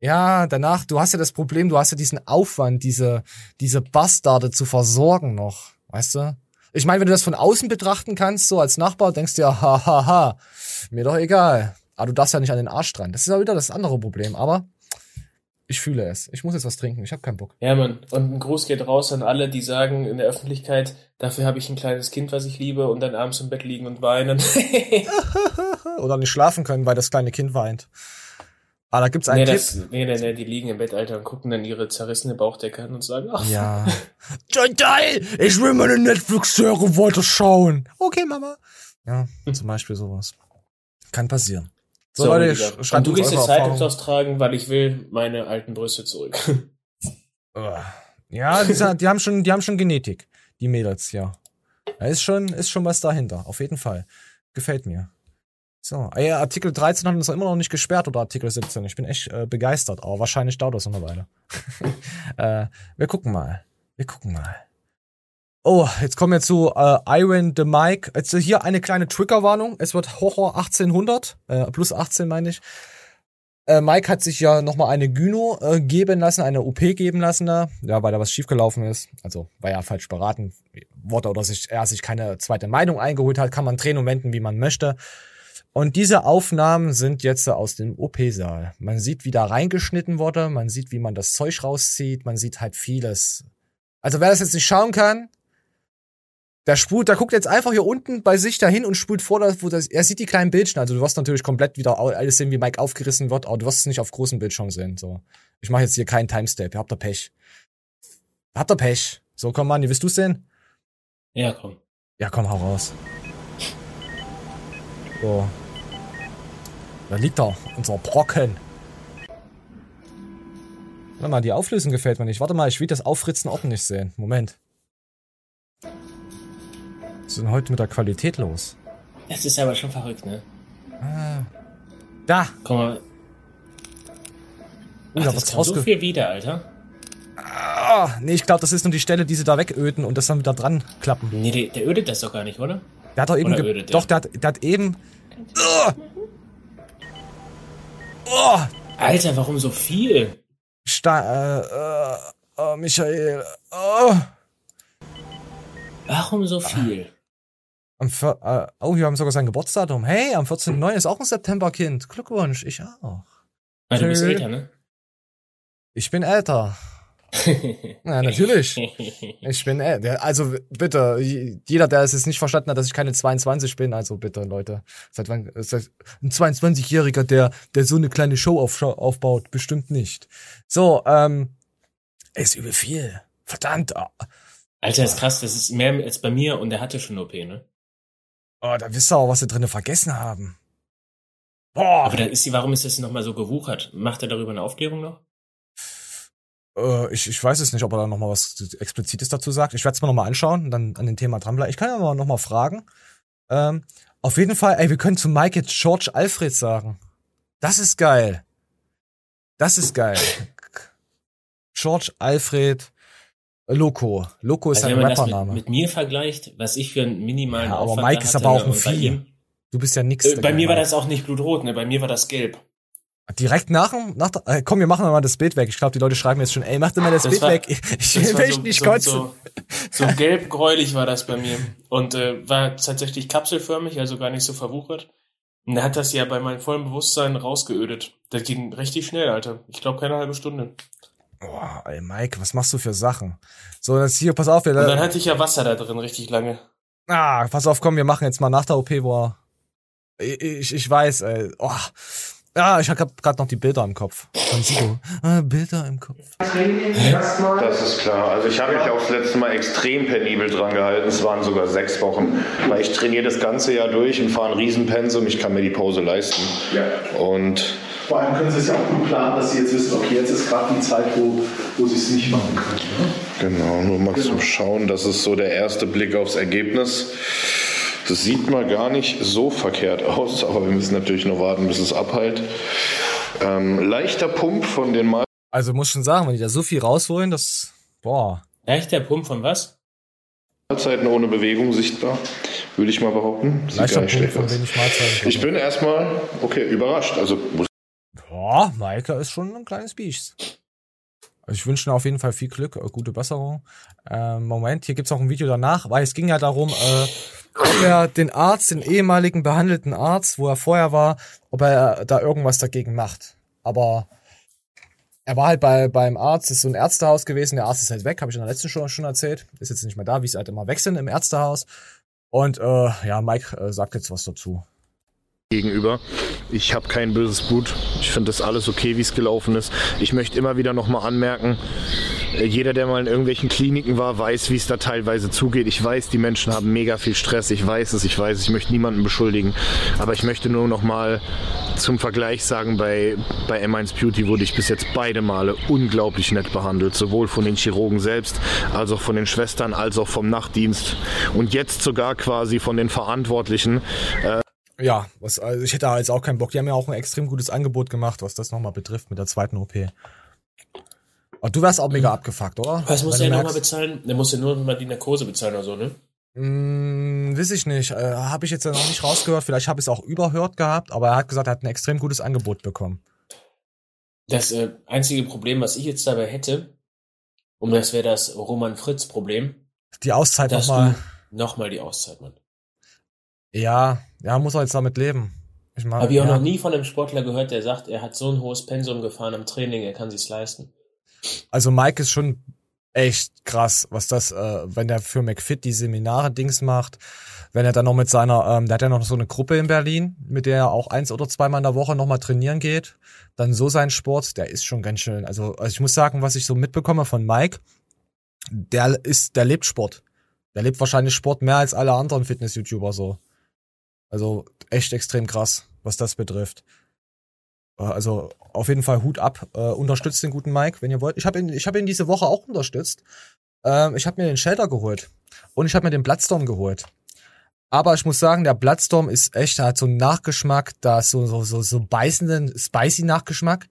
Ja, danach, du hast ja das Problem, du hast ja diesen Aufwand, diese, diese Bastarde zu versorgen noch, weißt du? Ich meine, wenn du das von außen betrachten kannst, so als Nachbar, denkst du ja, ha, ha, ha, mir doch egal. Aber du darfst ja nicht an den Arsch dran. Das ist ja wieder das andere Problem. Aber Ich fühle es. Ich muss jetzt was trinken. Ich habe keinen Bock. Ja, Mann. Und ein Gruß geht raus an alle, die sagen in der Öffentlichkeit, dafür habe ich ein kleines Kind, was ich liebe, und dann abends im Bett liegen und weinen. Oder nicht schlafen können, weil das kleine Kind weint. Ah, da gibt's einen nee, Tipp. das, nee, nee, nee, die liegen im Bett, Alter, und gucken dann ihre zerrissene Bauchdecke an und sagen, ach, Ja. Chantal, ich will meine Netflix-Serie weiter schauen. Okay, Mama. Ja, zum Beispiel sowas. Kann passieren. So, So, Leute, sch- und du gehst jetzt Erfahrungen. Zeitungsaustragen, weil ich will meine alten Brüste zurück. Ja, die, die haben schon, die haben schon Genetik, die Mädels, ja. Da ist schon, ist schon was dahinter, auf jeden Fall. Gefällt mir. So, ah ja, Artikel 13 hat uns immer noch nicht gesperrt oder Artikel 17. Ich bin echt äh, begeistert, aber wahrscheinlich dauert das noch eine Weile. äh, wir gucken mal. Wir gucken mal. Oh, jetzt kommen wir zu äh, Iron the Mike. Jetzt hier eine kleine Triggerwarnung. Es wird Horror 1800, äh, plus 18 meine ich. Äh, Mike hat sich ja nochmal eine Gyno äh, geben lassen, eine OP geben lassen da, ja, weil da was schiefgelaufen ist. Also, weil er falsch beraten wurde oder sich, er sich keine zweite Meinung eingeholt hat, kann man drehen und wenden, wie man möchte. Und diese Aufnahmen sind jetzt aus dem OP-Saal. Man sieht, wie da reingeschnitten wurde, man sieht, wie man das Zeug rauszieht, man sieht halt vieles. Also wer das jetzt nicht schauen kann, der spult, der guckt jetzt einfach hier unten bei sich dahin und spult vor, wo das, er sieht die kleinen Bildchen. Also du wirst natürlich komplett wieder alles sehen, wie Mike aufgerissen wird, aber du wirst es nicht auf großen Bildschirm sehen. So, ich mache jetzt hier keinen Timestamp. Ihr habt ihr Pech. Habt ihr Pech. So, komm Mann, willst du sehen? ja, komm. Ja, komm, hau raus. So. Da liegt er, unser Brocken. Warte mal, die Auflösung gefällt mir nicht. Warte mal, ich will das Aufritzen ordentlich sehen. Moment. Was ist denn heute mit der Qualität los? Das ist aber schon verrückt, ne? Da! Guck mal. Ach, da das kam so viel wieder, Alter. Ah, nee, ich glaube, das ist nur die Stelle, die sie da wegöden und das dann wieder dran klappen. Nee, der, der ödet das doch gar nicht, oder? Der hat doch eben... Der? Doch, der hat, der hat eben... Ah! Oh! Alter, warum so viel? Sta äh, oh, Michael. Oh. Warum so viel? Am äh, oh, hier haben wir sogar sein Geburtsdatum. Hey, am 14.09. ist auch ein Septemberkind. Glückwunsch, ich auch. Ah, du bist älter, ne? Ich bin älter. Ja, natürlich. Ich bin älter. Also bitte, jeder, der es jetzt nicht verstanden hat, dass ich keine 22 bin, also bitte, Leute. Seit wann, seit, ein 22-Jähriger, der, der so eine kleine Show auf, aufbaut, bestimmt nicht. So, ähm, ist übel viel. Verdammt. Alter, ist krass, das ist mehr als bei mir und der hatte schon OP, ne? Oh, da wisst ihr auch, was sie drinnen vergessen haben. Boah. Aber da ist die, warum ist das nochmal so gewuchert? Macht er darüber eine Aufklärung noch? Äh, ich, ich weiß es nicht, ob er da noch mal was Explizites dazu sagt. Ich werde es mir noch mal anschauen und dann an dem Thema dranbleiben. Ich kann ja mal noch mal fragen. Ähm, auf jeden Fall, ey, wir können zu Mike jetzt George Alfred sagen. Das ist geil. Das ist geil. George Alfred Loco. Loco ist Also man das mit, Rappername. mit mir vergleicht, was ich für einen minimalen Ja, aber Aufwand Mike ist aber auch ne, ein bei Vieh. ihm- Du bist ja nix. Äh, bei mir war das auch nicht blutrot, ne? Bei mir war das gelb. Direkt nach, dem- nach der, äh, komm, wir machen mal das Bild weg. Ich glaube, die Leute schreiben jetzt schon, ey, mach dir mal das, Das Bild war- weg. Ich, ich Das will so, nicht so, kotzen. so, so gelb-gräulich war das bei mir. Und äh, war tatsächlich kapselförmig, also gar nicht so verwuchert. Und er hat das ja bei meinem vollen Bewusstsein rausgeödet. Das ging richtig schnell, Alter. Ich glaube keine halbe Stunde. Boah, ey, Mike, was machst du für Sachen? So, jetzt hier, pass auf, wir, Und dann hatte ich ja Wasser da drin richtig lange. Ah, pass auf, komm, wir machen jetzt mal nach der OP, er. Ich, ich, ich weiß, ey. Oh. Ja, ich hab grad noch die Bilder im Kopf. Von Sido. Ah, Bilder im Kopf. Das ist klar. Also ich habe mich auch das letzte Mal extrem penibel dran gehalten. Es waren sogar sechs Wochen. Weil ich trainiere das ganze Jahr durch und fahre ein Riesenpensum. Ich kann mir die Pause leisten. Und Vor allem können Sie es ja auch gut planen, dass Sie jetzt wissen, okay, jetzt ist gerade die Zeit, wo, wo Sie es nicht machen können. Ne? genau, nur mal zum Schauen. Das ist so der erste Blick aufs Ergebnis. Das sieht mal gar nicht so verkehrt aus, aber wir müssen natürlich noch warten, bis es abheilt. Ähm, leichter Pump von den Also muss schon sagen, wenn die da so viel rausholen, das. Boah. Leichter Pump von was? Mahlzeiten ohne Bewegung sichtbar, würde ich mal behaupten. Sieht Leichter Punkt schlecht von wenig Mahlzeiten. Ich bin erstmal, okay, überrascht. Also Boah, Maike ist schon ein kleines Biest. Also ich wünsche ihm auf jeden Fall viel Glück, äh, gute Besserung. Ähm, Moment, hier gibt's auch ein Video danach, weil es ging ja darum, äh, ob er den Arzt, den ehemaligen behandelten Arzt, wo er vorher war, ob er da irgendwas dagegen macht. Aber er war halt bei, beim Arzt, ist so ein Ärztehaus gewesen, der Arzt ist halt weg, habe ich in der letzten Show schon erzählt. Ist jetzt nicht mehr da, wie es halt immer sind im Ärztehaus. Und äh, ja, Mike äh, sagt jetzt was dazu. gegenüber. Ich habe kein böses Blut. Ich finde das alles okay, wie es gelaufen ist. Ich möchte immer wieder nochmal anmerken, jeder, der mal in irgendwelchen Kliniken war, weiß, wie es da teilweise zugeht. Ich weiß, die Menschen haben mega viel Stress. Ich weiß es, ich weiß es. Ich möchte niemanden beschuldigen. Aber ich möchte nur nochmal zum Vergleich sagen, bei, bei M1 Beauty wurde ich bis jetzt beide Male unglaublich nett behandelt. Sowohl von den Chirurgen selbst, als auch von den Schwestern, als auch vom Nachtdienst. Und jetzt sogar quasi von den Verantwortlichen. Äh, Ja, was, also ich hätte da jetzt auch keinen Bock. Die haben ja auch ein extrem gutes Angebot gemacht, was das nochmal betrifft mit der zweiten OP. Und du wärst auch mega abgefuckt, oder? Was muss du nochmal bezahlen? Der muss ja nur noch mal die Narkose bezahlen oder so, ne? Hm, weiß ich nicht. Äh, habe ich jetzt ja noch nicht rausgehört. Vielleicht habe ich es auch überhört gehabt, aber er hat gesagt, er hat ein extrem gutes Angebot bekommen. Das äh, einzige Problem, was ich jetzt dabei hätte, und das wäre das Roman Fritz Problem, Die Auszeit nochmal. nochmal die Auszeit, Mann. Ja, ja, muss er jetzt damit leben. Ich meine, Habe ich auch ja. noch nie von einem Sportler gehört, der sagt, er hat so ein hohes Pensum gefahren am Training, er kann sich's leisten. Also Mike ist schon echt krass, was das, äh, wenn der für McFit die Seminare Dings macht, wenn er dann noch mit seiner, ähm, der hat ja noch so eine Gruppe in Berlin, mit der er auch eins oder zweimal in der Woche nochmal trainieren geht, dann so sein Sport, der ist schon ganz schön. Also, also ich muss sagen, was ich so mitbekomme von Mike, der ist, der lebt Sport. Der lebt wahrscheinlich Sport mehr als alle anderen Fitness-YouTuber so. Also echt extrem krass, was das betrifft. Äh, Also auf jeden Fall Hut ab. Äh, unterstützt den guten Mike, wenn ihr wollt. Ich habe ihn, ich habe ihn diese Woche auch unterstützt. Ähm, ich habe mir den Shelter geholt und ich habe mir den Bloodstorm geholt. Aber ich muss sagen, der Bloodstorm ist echt, hat so einen Nachgeschmack, da ist so so so, so beißenden spicy Nachgeschmack.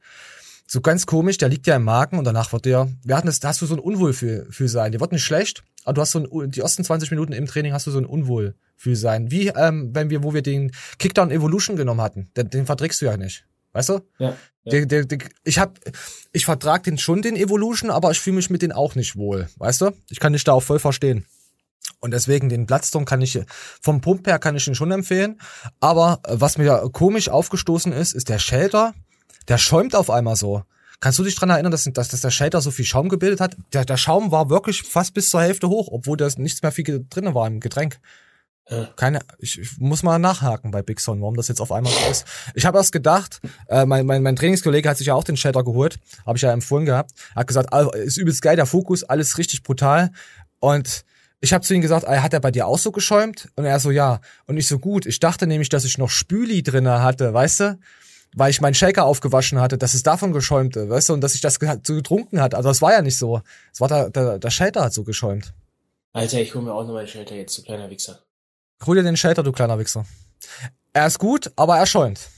So ganz komisch, der liegt ja im Magen und danach wird der, wir hatten das, da hast du so ein Unwohlfühlsein. Der wird nicht schlecht, aber du hast so ein, die ersten 20 Minuten im Training hast du so ein Unwohlfühlsein. Wie, ähm, wenn wir, wo wir den Kickdown Evolution genommen hatten. Den, den verträgst du ja nicht. Weißt du? Ja. ja. Der, der, der, ich hab, ich vertrag den schon, den Evolution, aber ich fühle mich mit denen auch nicht wohl. Weißt du? Ich kann dich da auch voll verstehen. Und deswegen den Bloodstorm kann ich, vom Pump her kann ich ihn schon empfehlen. Aber äh, was mir komisch aufgestoßen ist, ist der Shelter. Der schäumt auf einmal so. Kannst du dich dran erinnern, dass, dass, dass der Shelter so viel Schaum gebildet hat? Der, der Schaum war wirklich fast bis zur Hälfte hoch, obwohl da nichts mehr viel drin war im Getränk. Ja. Keine, ich, ich muss mal nachhaken bei Big Son, warum das jetzt auf einmal so ist. Ich habe erst gedacht, äh, mein, mein, mein Trainingskollege hat sich ja auch den Shelter geholt, habe ich ja empfohlen gehabt. Hat gesagt, ah, ist übelst geil, der Fokus, alles richtig brutal. Und ich habe zu ihm gesagt, hat er bei dir auch so geschäumt? Und er so, ja. Und ich so, gut. Ich dachte nämlich, dass ich noch Spüli drinne hatte, weißt du? Weil ich meinen Shaker aufgewaschen hatte, dass es davon geschäumte, weißt du? Und dass ich das so getrunken hat. Also das war ja nicht so. Es war der, der, der Shelter hat so geschäumt. Alter, ich hole mir auch noch meinen Shelter jetzt, du kleiner Wichser. Hol dir den Shelter, du kleiner Wichser. Er ist gut, aber er schäumt.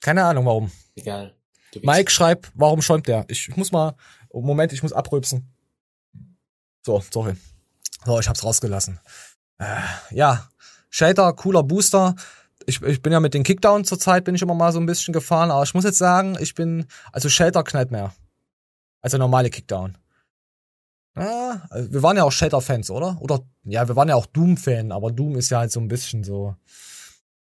Keine Ahnung warum. Egal. Mike schreibt, warum schäumt der? Ich muss mal, oh, Moment, ich muss abrülpsen. So, sorry. So, ich hab's rausgelassen. Äh, ja, Shelter, cooler Booster. Ich, ich bin ja mit den Kickdown zurzeit, bin ich immer mal so ein bisschen gefahren, aber ich muss jetzt sagen, ich bin, also Shelter knallt mehr. Als der normale Kickdown. Ja, also wir waren ja auch Shelter-Fans, oder? Oder, ja, wir waren ja auch Doom-Fan, aber Doom ist ja halt so ein bisschen so,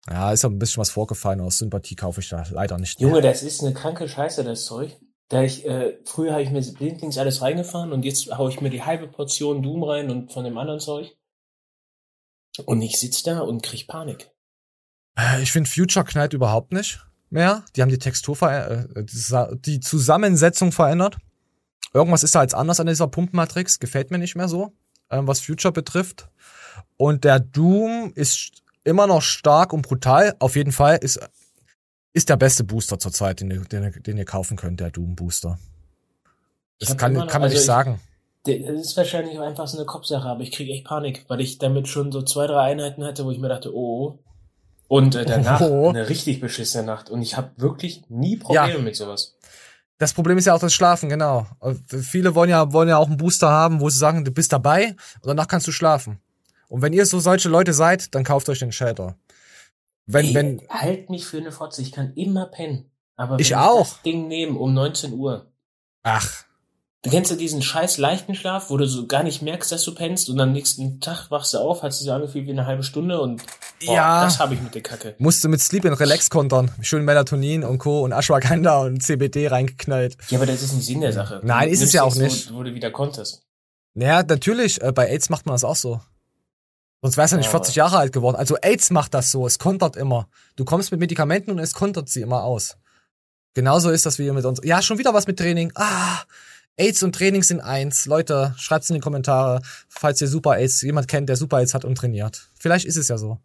ja, ist ja ein bisschen was vorgefallen, aus Sympathie kaufe ich da leider nicht. Junge, das ist eine kranke Scheiße, das Zeug. Da ich, äh, früher habe ich mir blindlings alles reingefahren und jetzt hau ich mir die halbe Portion Doom rein und von dem anderen Zeug. Und ich sitz da und krieg Panik. Äh, Ich finde Future knallt überhaupt nicht mehr. Die haben die Textur ver äh, die Zusammensetzung verändert. Irgendwas ist da jetzt anders an dieser Pumpenmatrix. Gefällt mir nicht mehr so, ähm, was Future betrifft. Und der Doom ist immer noch stark und brutal. Auf jeden Fall ist, ist der beste Booster zurzeit, den, ihr- den, ihr- den ihr kaufen könnt, der Doom Booster. Das kann, noch- kann man also nicht ich- sagen. Das ist wahrscheinlich einfach so eine Kopfsache, aber ich krieg echt Panik, weil ich damit schon so zwei, drei Einheiten hatte, wo ich mir dachte, oh. oh. Und äh, danach Oh. eine richtig beschissene Nacht. Und ich habe wirklich nie Probleme Ja. mit sowas. Das Problem ist ja auch das Schlafen, genau. Viele wollen ja, wollen ja auch einen Booster haben, wo sie sagen, du bist dabei und danach kannst du schlafen. Und wenn ihr so solche Leute seid, dann kauft euch den Shelter. Wenn, Ey, wenn, halt mich für eine Fotze, ich kann immer pennen. Aber wenn Ich auch. das Ding nehmen um 19 Uhr. ach, kennst ja diesen scheiß leichten Schlaf, wo du so gar nicht merkst, dass du pennst und am nächsten Tag wachst du auf, hat sich so angefühlt wie eine halbe Stunde und Boah, Ja. Das habe ich mit der Kacke. Musste mit Sleep and Relax kontern. Schön Melatonin und Co. und Ashwagandha und CBD reingeknallt. Ja, aber das ist nicht Sinn der Sache. Nein, Du ist es ja auch nicht. Wo, wo du wieder konntest. Naja, natürlich, äh, bei AIDS macht man das auch so. Sonst wär's ja nicht Ja, 40 Jahre alt geworden. Also AIDS macht das so, es kontert immer. Du kommst mit Medikamenten und es kontert sie immer aus. Genauso ist das wie mit uns. Ja, schon wieder was mit Training. Ah, AIDS und Training sind eins. Leute, schreibt's in die Kommentare, falls ihr Super AIDS, jemand kennt, der Super AIDS hat und trainiert. Vielleicht ist es ja so.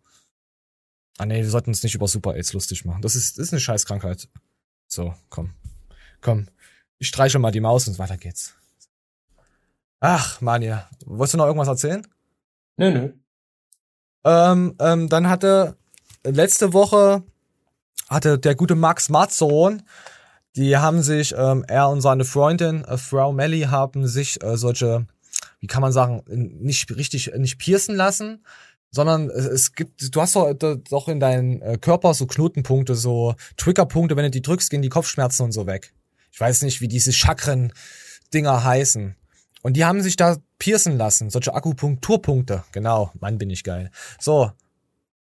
Ah nee, wir sollten uns nicht über Super AIDS lustig machen. Das ist, das ist eine Scheißkrankheit. So, komm. Komm. Ich streiche mal die Maus und weiter geht's. Ach, Manja, wolltest du noch irgendwas erzählen? Nö, nö. Ähm, ähm, dann hatte letzte Woche hatte der gute Max Marzon, die haben sich, ähm, er und seine Freundin, äh, Frau Melly, haben sich äh, solche, wie kann man sagen, nicht richtig, nicht piercen lassen, sondern es, es gibt, du hast doch, doch in deinem äh, Körper so Knotenpunkte, so Triggerpunkte, wenn du die drückst, gehen die Kopfschmerzen und so weg. Ich weiß nicht, wie diese Chakren-Dinger heißen. Und die haben sich da piercen lassen, solche Akupunkturpunkte. Genau, Mann, bin ich geil. So,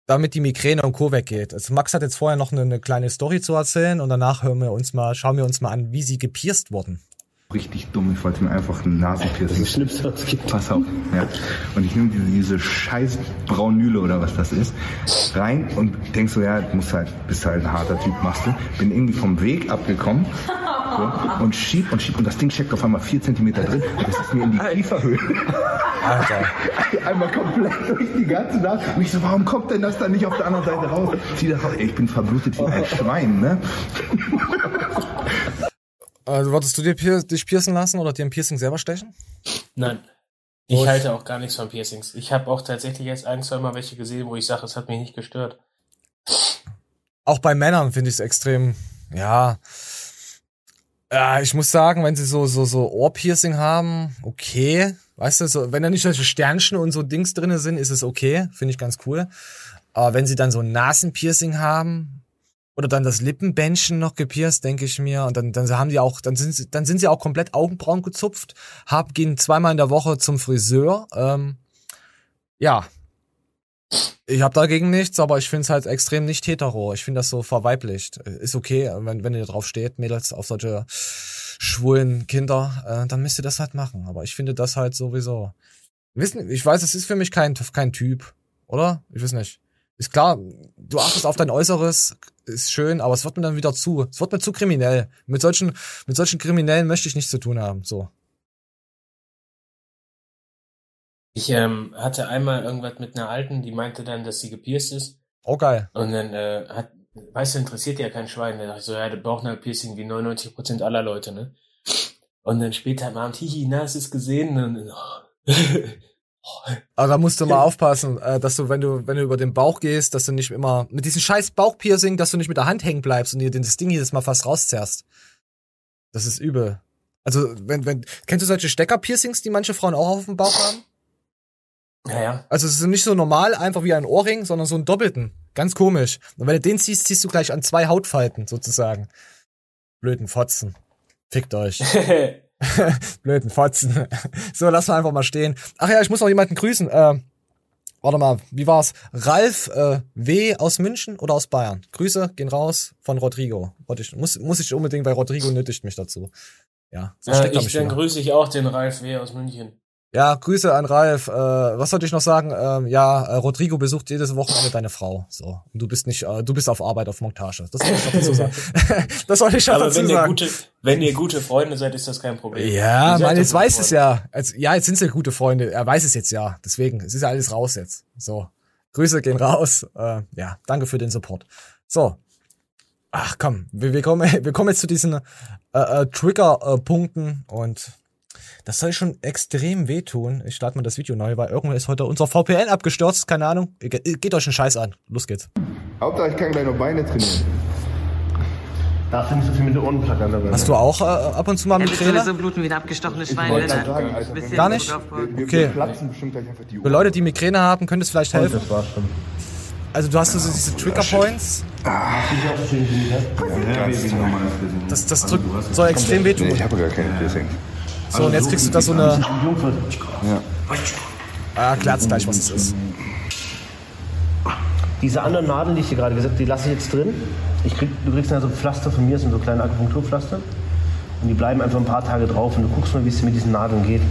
damit die Migräne und Co. weggeht. Also Max hat jetzt vorher noch eine, eine kleine Story zu erzählen und danach hören wir uns mal, schauen wir uns mal an, wie sie gepierst wurden. Richtig dumm, ich wollte mir einfach ein Nasenpiercing. Das Schlimmste, was es gibt. Pass auf, ja. Und ich nehme diese, diese scheiß Braunüle oder was das ist, rein und denk so, ja, du musst halt, bist halt ein harter Typ, machst du. Bin irgendwie vom Weg abgekommen so, und schieb und schieb und das Ding checkt auf einmal vier Zentimeter drin und das ist mir in die Kieferhöhle. Alter. Einmal komplett durch die ganze Nase. Und ich so, warum kommt denn das dann nicht auf der anderen Seite raus? Zieh das raus. Ey, ich bin verblutet wie ein Schwein, ne? Also wolltest du dir pier dich piercen lassen oder dir ein Piercing selber stechen? Nein. Ich Und- halte auch gar nichts von Piercings. Ich habe auch tatsächlich erst ein, zwei Mal welche gesehen, wo ich sage, es hat mich nicht gestört. Auch bei Männern finde ich es extrem, ja. Ja, ich muss sagen, wenn sie so, so, so Ohrpiercing haben, okay. Weißt du, so, wenn da nicht solche Sternchen und so Dings drinne sind, ist es okay. Finde ich ganz cool. Aber wenn sie dann so ein Nasenpiercing haben oder dann das Lippenbändchen noch gepierst, denke ich mir, und dann, dann haben die auch, dann sind sie, dann sind sie auch komplett Augenbrauen gezupft, hab, gehen zweimal in der Woche zum Friseur. Ähm, ja, ich habe dagegen nichts, aber ich finde es halt extrem nicht hetero. Ich finde das so verweiblicht. Ist okay, wenn, wenn ihr drauf steht, Mädels, auf solche schwulen Kinder, äh, dann müsst ihr das halt machen. Aber ich finde das halt sowieso. Wissen, ich weiß, es ist für mich kein, kein Typ, oder? Ich weiß nicht. Ist klar, du achtest auf dein Äußeres, ist schön, aber es wird mir dann wieder zu. Es wird mir zu kriminell. Mit solchen, mit solchen Kriminellen möchte ich nichts zu tun haben. So. Ich ähm, hatte einmal irgendwas mit einer Alten, die meinte dann, dass sie gepierst ist. Oh geil. Und dann äh, hat, weißt du, interessiert ja kein Schwein. Da dachte ich so, ja, der braucht ein Piercing wie 99% aller Leute, ne? Und dann später am Abend, hihi, na, hast du es gesehen? Und, oh. Aber da musst du mal aufpassen, äh, dass du, wenn du, wenn du über den Bauch gehst, dass du nicht immer mit diesem scheiß Bauchpiercing, dass du nicht mit der Hand hängen bleibst und dir das Ding jedes Mal fast rauszerrst. Das ist übel. Also, wenn, wenn, kennst du solche Steckerpiercings, die manche Frauen auch auf dem Bauch haben? Ja, ja. Also, es ist nicht so normal, einfach wie ein Ohrring, sondern so einen doppelten. Ganz komisch. Und wenn du den ziehst, ziehst du gleich an zwei Hautfalten, sozusagen. Blöden Fotzen. Fickt euch. Blöden Fotzen. So, lass mal einfach mal stehen. Ach ja, ich muss noch jemanden grüßen. Äh, warte mal, wie war's? Ralf äh, W. aus München oder aus Bayern? Grüße gehen raus von Rodrigo. Muss, muss ich unbedingt, weil Rodrigo nötigt mich dazu. Ja, so Äh, ich, dann wieder. grüße ich auch den Ralf W. aus München. Ja, Grüße an Ralf. Äh, was sollte ich noch sagen? Ähm, ja, äh, Rodrigo besucht jedes Wochenende deine Frau. So, und du bist nicht, äh, du bist auf Arbeit auf Montage. Das soll ich noch dazu sagen. das soll ich noch Aber dazu wenn ihr, sagen. gute, wenn ihr gute Freunde seid, ist das kein Problem. Ja, Ihr man, jetzt weiß Freunde. es ja. Also, ja, jetzt sind sie gute Freunde. Er weiß es jetzt ja. Deswegen, es ist ja alles raus jetzt. So, Grüße gehen raus. Äh, ja, danke für den Support. So, ach komm, wir, wir kommen, wir kommen jetzt zu diesen äh, äh, Trigger-Punkten und das soll schon extrem wehtun. Ich starte mal das Video neu, weil irgendwann ist heute unser VPN abgestürzt. Keine Ahnung. Ge geht euch einen Scheiß an. Los geht's. Hauptsache, ich kann deine Beine trainieren. Darfst du nicht so viel mit den Ohren plackern dabei. Hast du auch äh, ab und zu mal wird Migräne? sowieso bluten wie ein abgestochenes Ich Schwein. wollte er sagen, Alter, bisschen Gar nicht? Wir, wir, Okay. wir platzen bestimmt gleich einfach die Für Ohren. Leute, die Migräne haben, könnte es vielleicht helfen. Das war schon. Also du hast so diese Trigger Points. Das, das drückt, soll extrem wehtun. Nee, ich habe gar kein Piercing. So, und jetzt kriegst du da so eine. Ja. Ah, erklärt's gleich, was es ist. Diese anderen Nadeln, die ich dir gerade gesagt habe, die lasse ich jetzt drin. Ich krieg, du kriegst dann so Pflaster von mir, das sind so kleine Akupunkturpflaster. Und die bleiben einfach ein paar Tage drauf und du guckst mal, wie es dir mit diesen Nadeln geht.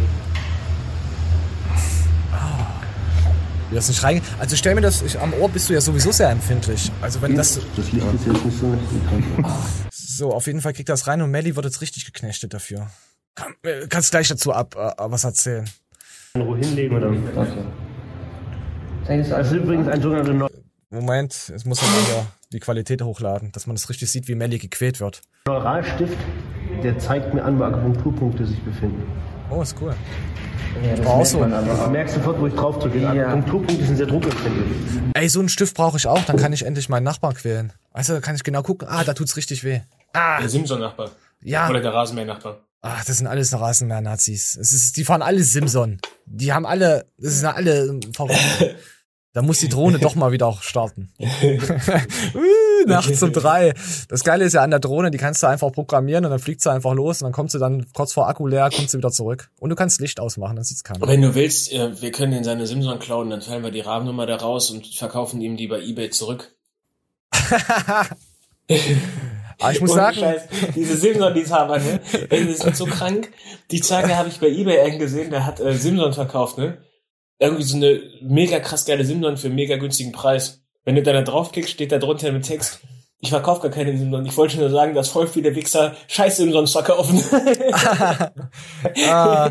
Wie das nicht rein. Also stell mir das, ich, am Ohr bist du ja sowieso sehr empfindlich. Also wenn das. Das Licht ist jetzt nicht so. So, auf jeden Fall kriegt das rein und Melly wird jetzt richtig geknechtet dafür. Äh, kannst gleich dazu ab äh, was erzählen. In Ruhe hinlegen oder. Okay. Das ist übrigens ein sogenannter Moment, es muss man ja die Qualität hochladen, dass man das richtig sieht, wie Melly gequält wird. Neuralstift, der zeigt mir an, wo Akupunkturpunkte sich befinden. Oh, ist cool. Ja, das Brauchst du. Du merkst sofort, wo ich drauf drücke. Ja. Akupunkturpunkte sind sehr druckempfindlich. Ey, so einen Stift brauche ich auch, dann kann ich endlich meinen Nachbarn quälen. Weißt du, da kann ich genau gucken, ah, da tut's richtig weh. Ah, Der Simson-Nachbar. Ja. Oder der Rasenmäher-Nachbar. Ach, das sind alles Rasenmäher-Nazis. Es ist, die fahren alle Simson. Die haben alle, das sind alle verrückt. Da muss die Drohne doch mal wieder auch starten. uh, nachts um drei. Das Geile ist ja an der Drohne, die kannst du einfach programmieren und dann fliegt sie einfach los und dann kommt sie dann kurz vor Akku leer, kommt sie wieder zurück. Und du kannst Licht ausmachen, dann sieht's keiner. Wenn du willst, äh, wir können ihn seine Simson klauen, dann teilen wir die Rahmennummer da raus und verkaufen ihm die bei Ebay zurück. Aber ich muss Ohne sagen, Scheiß, diese Simson-Liebhaber, ne? Die sind so krank. Die Tage habe ich bei Ebay einen gesehen, der hat äh, Simson verkauft, ne? Irgendwie so eine mega krass geile Simson für einen mega günstigen Preis. Wenn du da draufklickst, steht da drunter mit Text, ich verkaufe gar keine Simson. Ich wollte nur sagen, dass voll viele Wichser scheiß Simsons verkaufen. ah,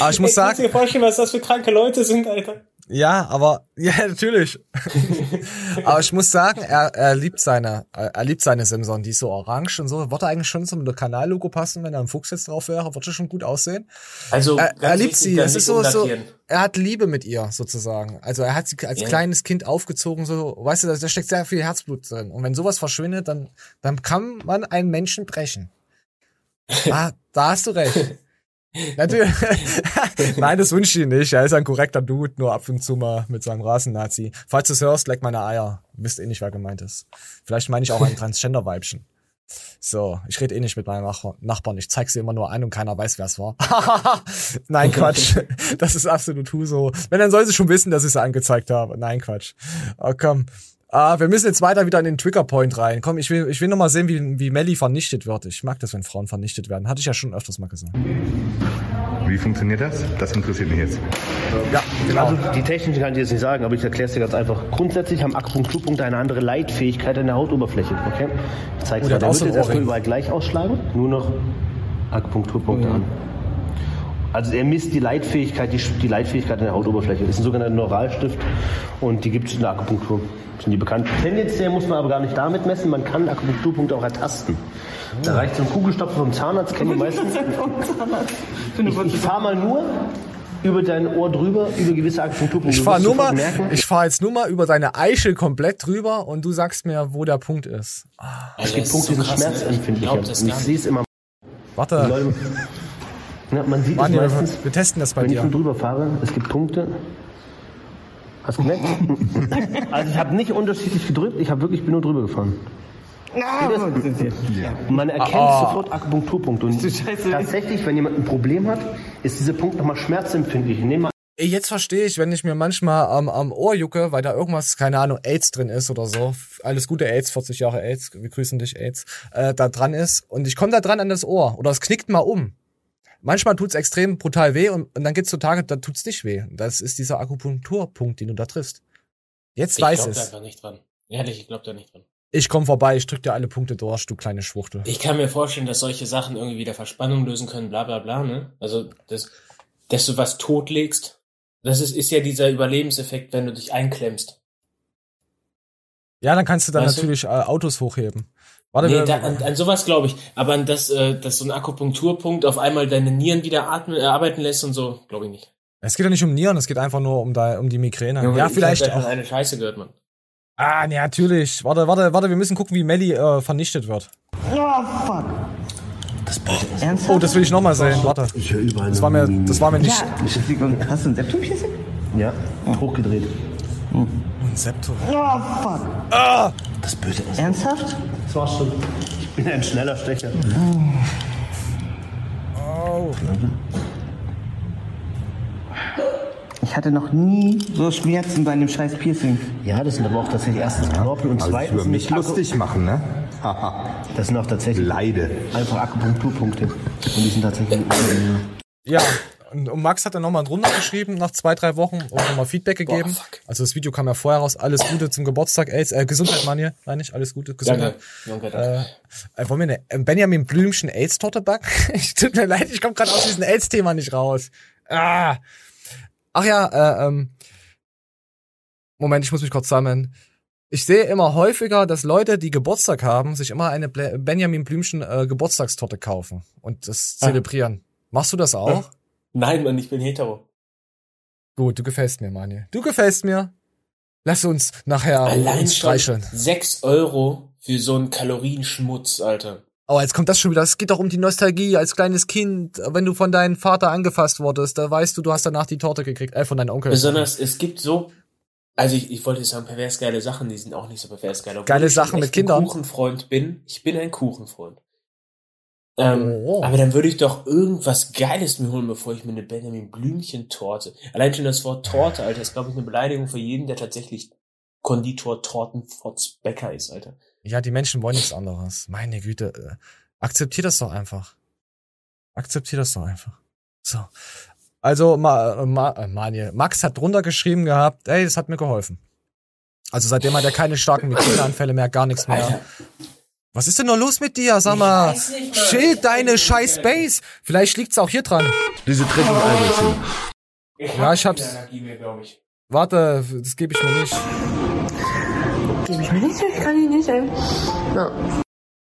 aber ich muss Kannst sagen, du dir vorstellen, was das für kranke Leute sind, Alter? Ja, aber ja, natürlich. aber ich muss sagen, er, er liebt seine, er liebt seine Simson, die ist so orange und so. Würde eigentlich schon zum Kanallogo passen, wenn da ein Fuchs jetzt drauf wäre, würde schon gut aussehen. Also, er, er liebt sie. Es ist so, so, er hat Liebe mit ihr sozusagen. Also er hat sie als Ja. kleines Kind aufgezogen, so, weißt du, da, da steckt sehr viel Herzblut drin. Und wenn sowas verschwindet, dann, dann kann man einen Menschen brechen. Ah, da hast du recht. Natürlich. Nein, das wünsche ich ihm nicht. Er ist ein korrekter Dude, nur ab und zu mal mit seinem Rasennazi. Falls du es hörst, leck meine Eier. Wisst eh nicht, wer gemeint ist. Vielleicht meine ich auch ein Transgender-Weibchen. So, ich rede eh nicht mit meinem Nach- Nachbarn. Ich zeig sie immer nur an und keiner weiß, wer es war. Nein, Quatsch. Das ist absolut Huso. Wenn, dann soll sie schon wissen, dass ich sie angezeigt habe. Nein, Quatsch. Oh, komm. Ah, wir müssen jetzt weiter wieder in den Trigger-Point rein. Komm, ich will, ich will noch mal sehen, wie, wie Melly vernichtet wird. Ich mag das, wenn Frauen vernichtet werden. Hatte ich ja schon öfters mal gesagt. Wie funktioniert das? Das interessiert mich jetzt. Ja, genau. Also die Technik kann ich jetzt nicht sagen, aber ich erkläre es dir ganz einfach. Grundsätzlich haben Akupunkturpunkte eine andere Leitfähigkeit an der Hautoberfläche. Okay? Ich zeige es hat Der wird jetzt erstmal überall gleich ausschlagen, nur noch Akupunkturpunkte an. Also er misst die Leitfähigkeit, die, die Leitfähigkeit an der Hautoberfläche. Das ist ein sogenannter Neuralstift und die gibt es in der Akupunktur. Sind die bekannt. Tendenziell muss man aber gar nicht damit messen, man kann Akupunkturpunkte auch ertasten. Da reicht so ein Kugelstopfer vom Zahnarzt, kennen die meisten. Ich, ich fahre mal nur über dein Ohr drüber, über gewisse Akupunkturpunkte. Ich Du fahr wirst nur sofort mal, merken, ich fahr jetzt nur mal über deine Eichel komplett drüber und du sagst mir, wo der Punkt ist. es gibt Punkte, die sind schmerzempfindlicher. Und ich sehe es immer. Die Warte, Leute, ja, man sieht Mann, es wir, meistens, wir testen das bei wenn ich dir. drüber fahre. Es gibt Punkte. Hast du gemerkt? also ich habe nicht unterschiedlich gedrückt, ich habe wirklich bin nur drüber gefahren. Und man erkennt Ah. sofort Akupunkturpunkte. Und tatsächlich, wenn jemand ein Problem hat, ist dieser Punkt nochmal schmerzempfindlich. Nehmen wir Jetzt verstehe ich, wenn ich mir manchmal am, am Ohr jucke, weil da irgendwas, keine Ahnung, AIDS drin ist oder so. Alles Gute AIDS, 40 Jahre AIDS, wir grüßen dich AIDS, äh, da dran ist. Und ich komme da dran an das Ohr oder es knickt mal um. Manchmal tut's extrem brutal weh und, und dann gibt's so Tage, da tut's nicht weh. Das ist dieser Akupunkturpunkt, den du da triffst. Jetzt Ich weiß glaub da es. einfach nicht dran. Ehrlich, ich glaube da nicht dran. Ich komm vorbei, ich drück dir alle Punkte durch, du kleine Schwuchtel. Ich kann mir vorstellen, dass solche Sachen irgendwie wieder Verspannung lösen können, bla bla bla, ne? Also, das, dass du was totlegst, das ist, ist ja dieser Überlebenseffekt, wenn du dich einklemmst. Ja, dann kannst du dann Weißt du? natürlich äh, Autos hochheben. Warte, nee, da, an, an sowas glaube ich. Aber an das, äh, dass so ein Akupunkturpunkt auf einmal deine Nieren wieder atmen, äh, arbeiten lässt und so, glaube ich nicht. es geht ja nicht um Nieren, es geht einfach nur um, da, um die Migräne. Ja, Ich vielleicht hab davon auch. eine Scheiße gehört, man. Ah, nee, natürlich. Warte, warte, warte, wir müssen gucken, wie Melly äh, vernichtet wird. Oh, fuck. Oh, das will ich nochmal sehen. Warte. Ich höre überall. Das war mir, das war mir nicht. Ja. Hast du ein Septumkissen? Ja, hochgedreht. Ein Septum. Oh, fuck. Das Böse ist. Ernsthaft? Das war's schon. Ich bin ein schneller Stecher. Oh. Ich hatte noch nie so Schmerzen bei einem scheiß Piercing. Ja, das sind aber auch tatsächlich erstens Knorpel und Also zweitens über mich nicht lustig machen, ne? Haha. Das sind auch tatsächlich Leide. einfach Akupunkturpunkte. Und die sind tatsächlich. Ja, und, Max hat dann nochmal drunter geschrieben, nach zwei, drei Wochen, und nochmal Feedback gegeben. also das Video kam ja vorher raus. Alles Gute zum Geburtstag, AIDS, äh, Gesundheit, Manje, meine ich, alles Gute, Gesundheit. Danke, danke, Äh, äh, wollen wir eine Benjamin Blümchen AIDS-Torte backen? ich tut mir leid, ich komme gerade aus diesem AIDS-Thema nicht raus. Ah. Ach ja, äh, ähm, Moment, ich muss mich kurz sammeln. Ich sehe immer häufiger, dass Leute, die Geburtstag haben, sich immer eine Benjamin Blümchen äh, Geburtstagstorte kaufen und das Ah. zelebrieren. Machst du das auch? Nein, Mann, ich bin hetero. Gut, du gefällst mir, Manje. Du gefällst mir. Lass uns nachher Allein uns streicheln. 6 Euro für so einen Kalorienschmutz, Alter. Oh, jetzt kommt das schon wieder. Es geht doch um die Nostalgie als kleines Kind. Wenn du von deinem Vater angefasst wurdest, da weißt du, du hast danach die Torte gekriegt. Äh, von deinem Onkel. Besonders, es gibt so, also ich, ich wollte jetzt sagen, pervers geile Sachen, die sind auch nicht so pervers geil. Obwohl Geile ich Sachen mit echt ein Kindern? Kuchenfreund bin. Ich bin ein Kuchenfreund. Ähm, Oh. Aber dann würde ich doch irgendwas Geiles mir holen, bevor ich mir eine Benjamin Blümchen-Torte. Allein schon das Wort Torte, Alter, ist, glaube ich, eine Beleidigung für jeden, der tatsächlich Konditor Tortenfotz Bäcker ist, Alter. Ja, die Menschen wollen nichts anderes. Meine Güte. Äh, akzeptier das doch einfach. Akzeptier das doch einfach. So. Also, Ma, äh, Ma, äh, Manje, Max hat drunter geschrieben gehabt, ey, das hat mir geholfen. Also seitdem hat er keine starken Migräneanfälle mehr, gar nichts mehr. Alter. Was ist denn noch los mit dir? Sag mal, schild deine scheiß Base. Vielleicht liegt's auch hier dran. Diese Trettung Ich Ja, ich hab hab's- ich. Warte, das gebe ich mir nicht. Gebe ich mir nicht, ich kann ihn nicht, ey. Ja.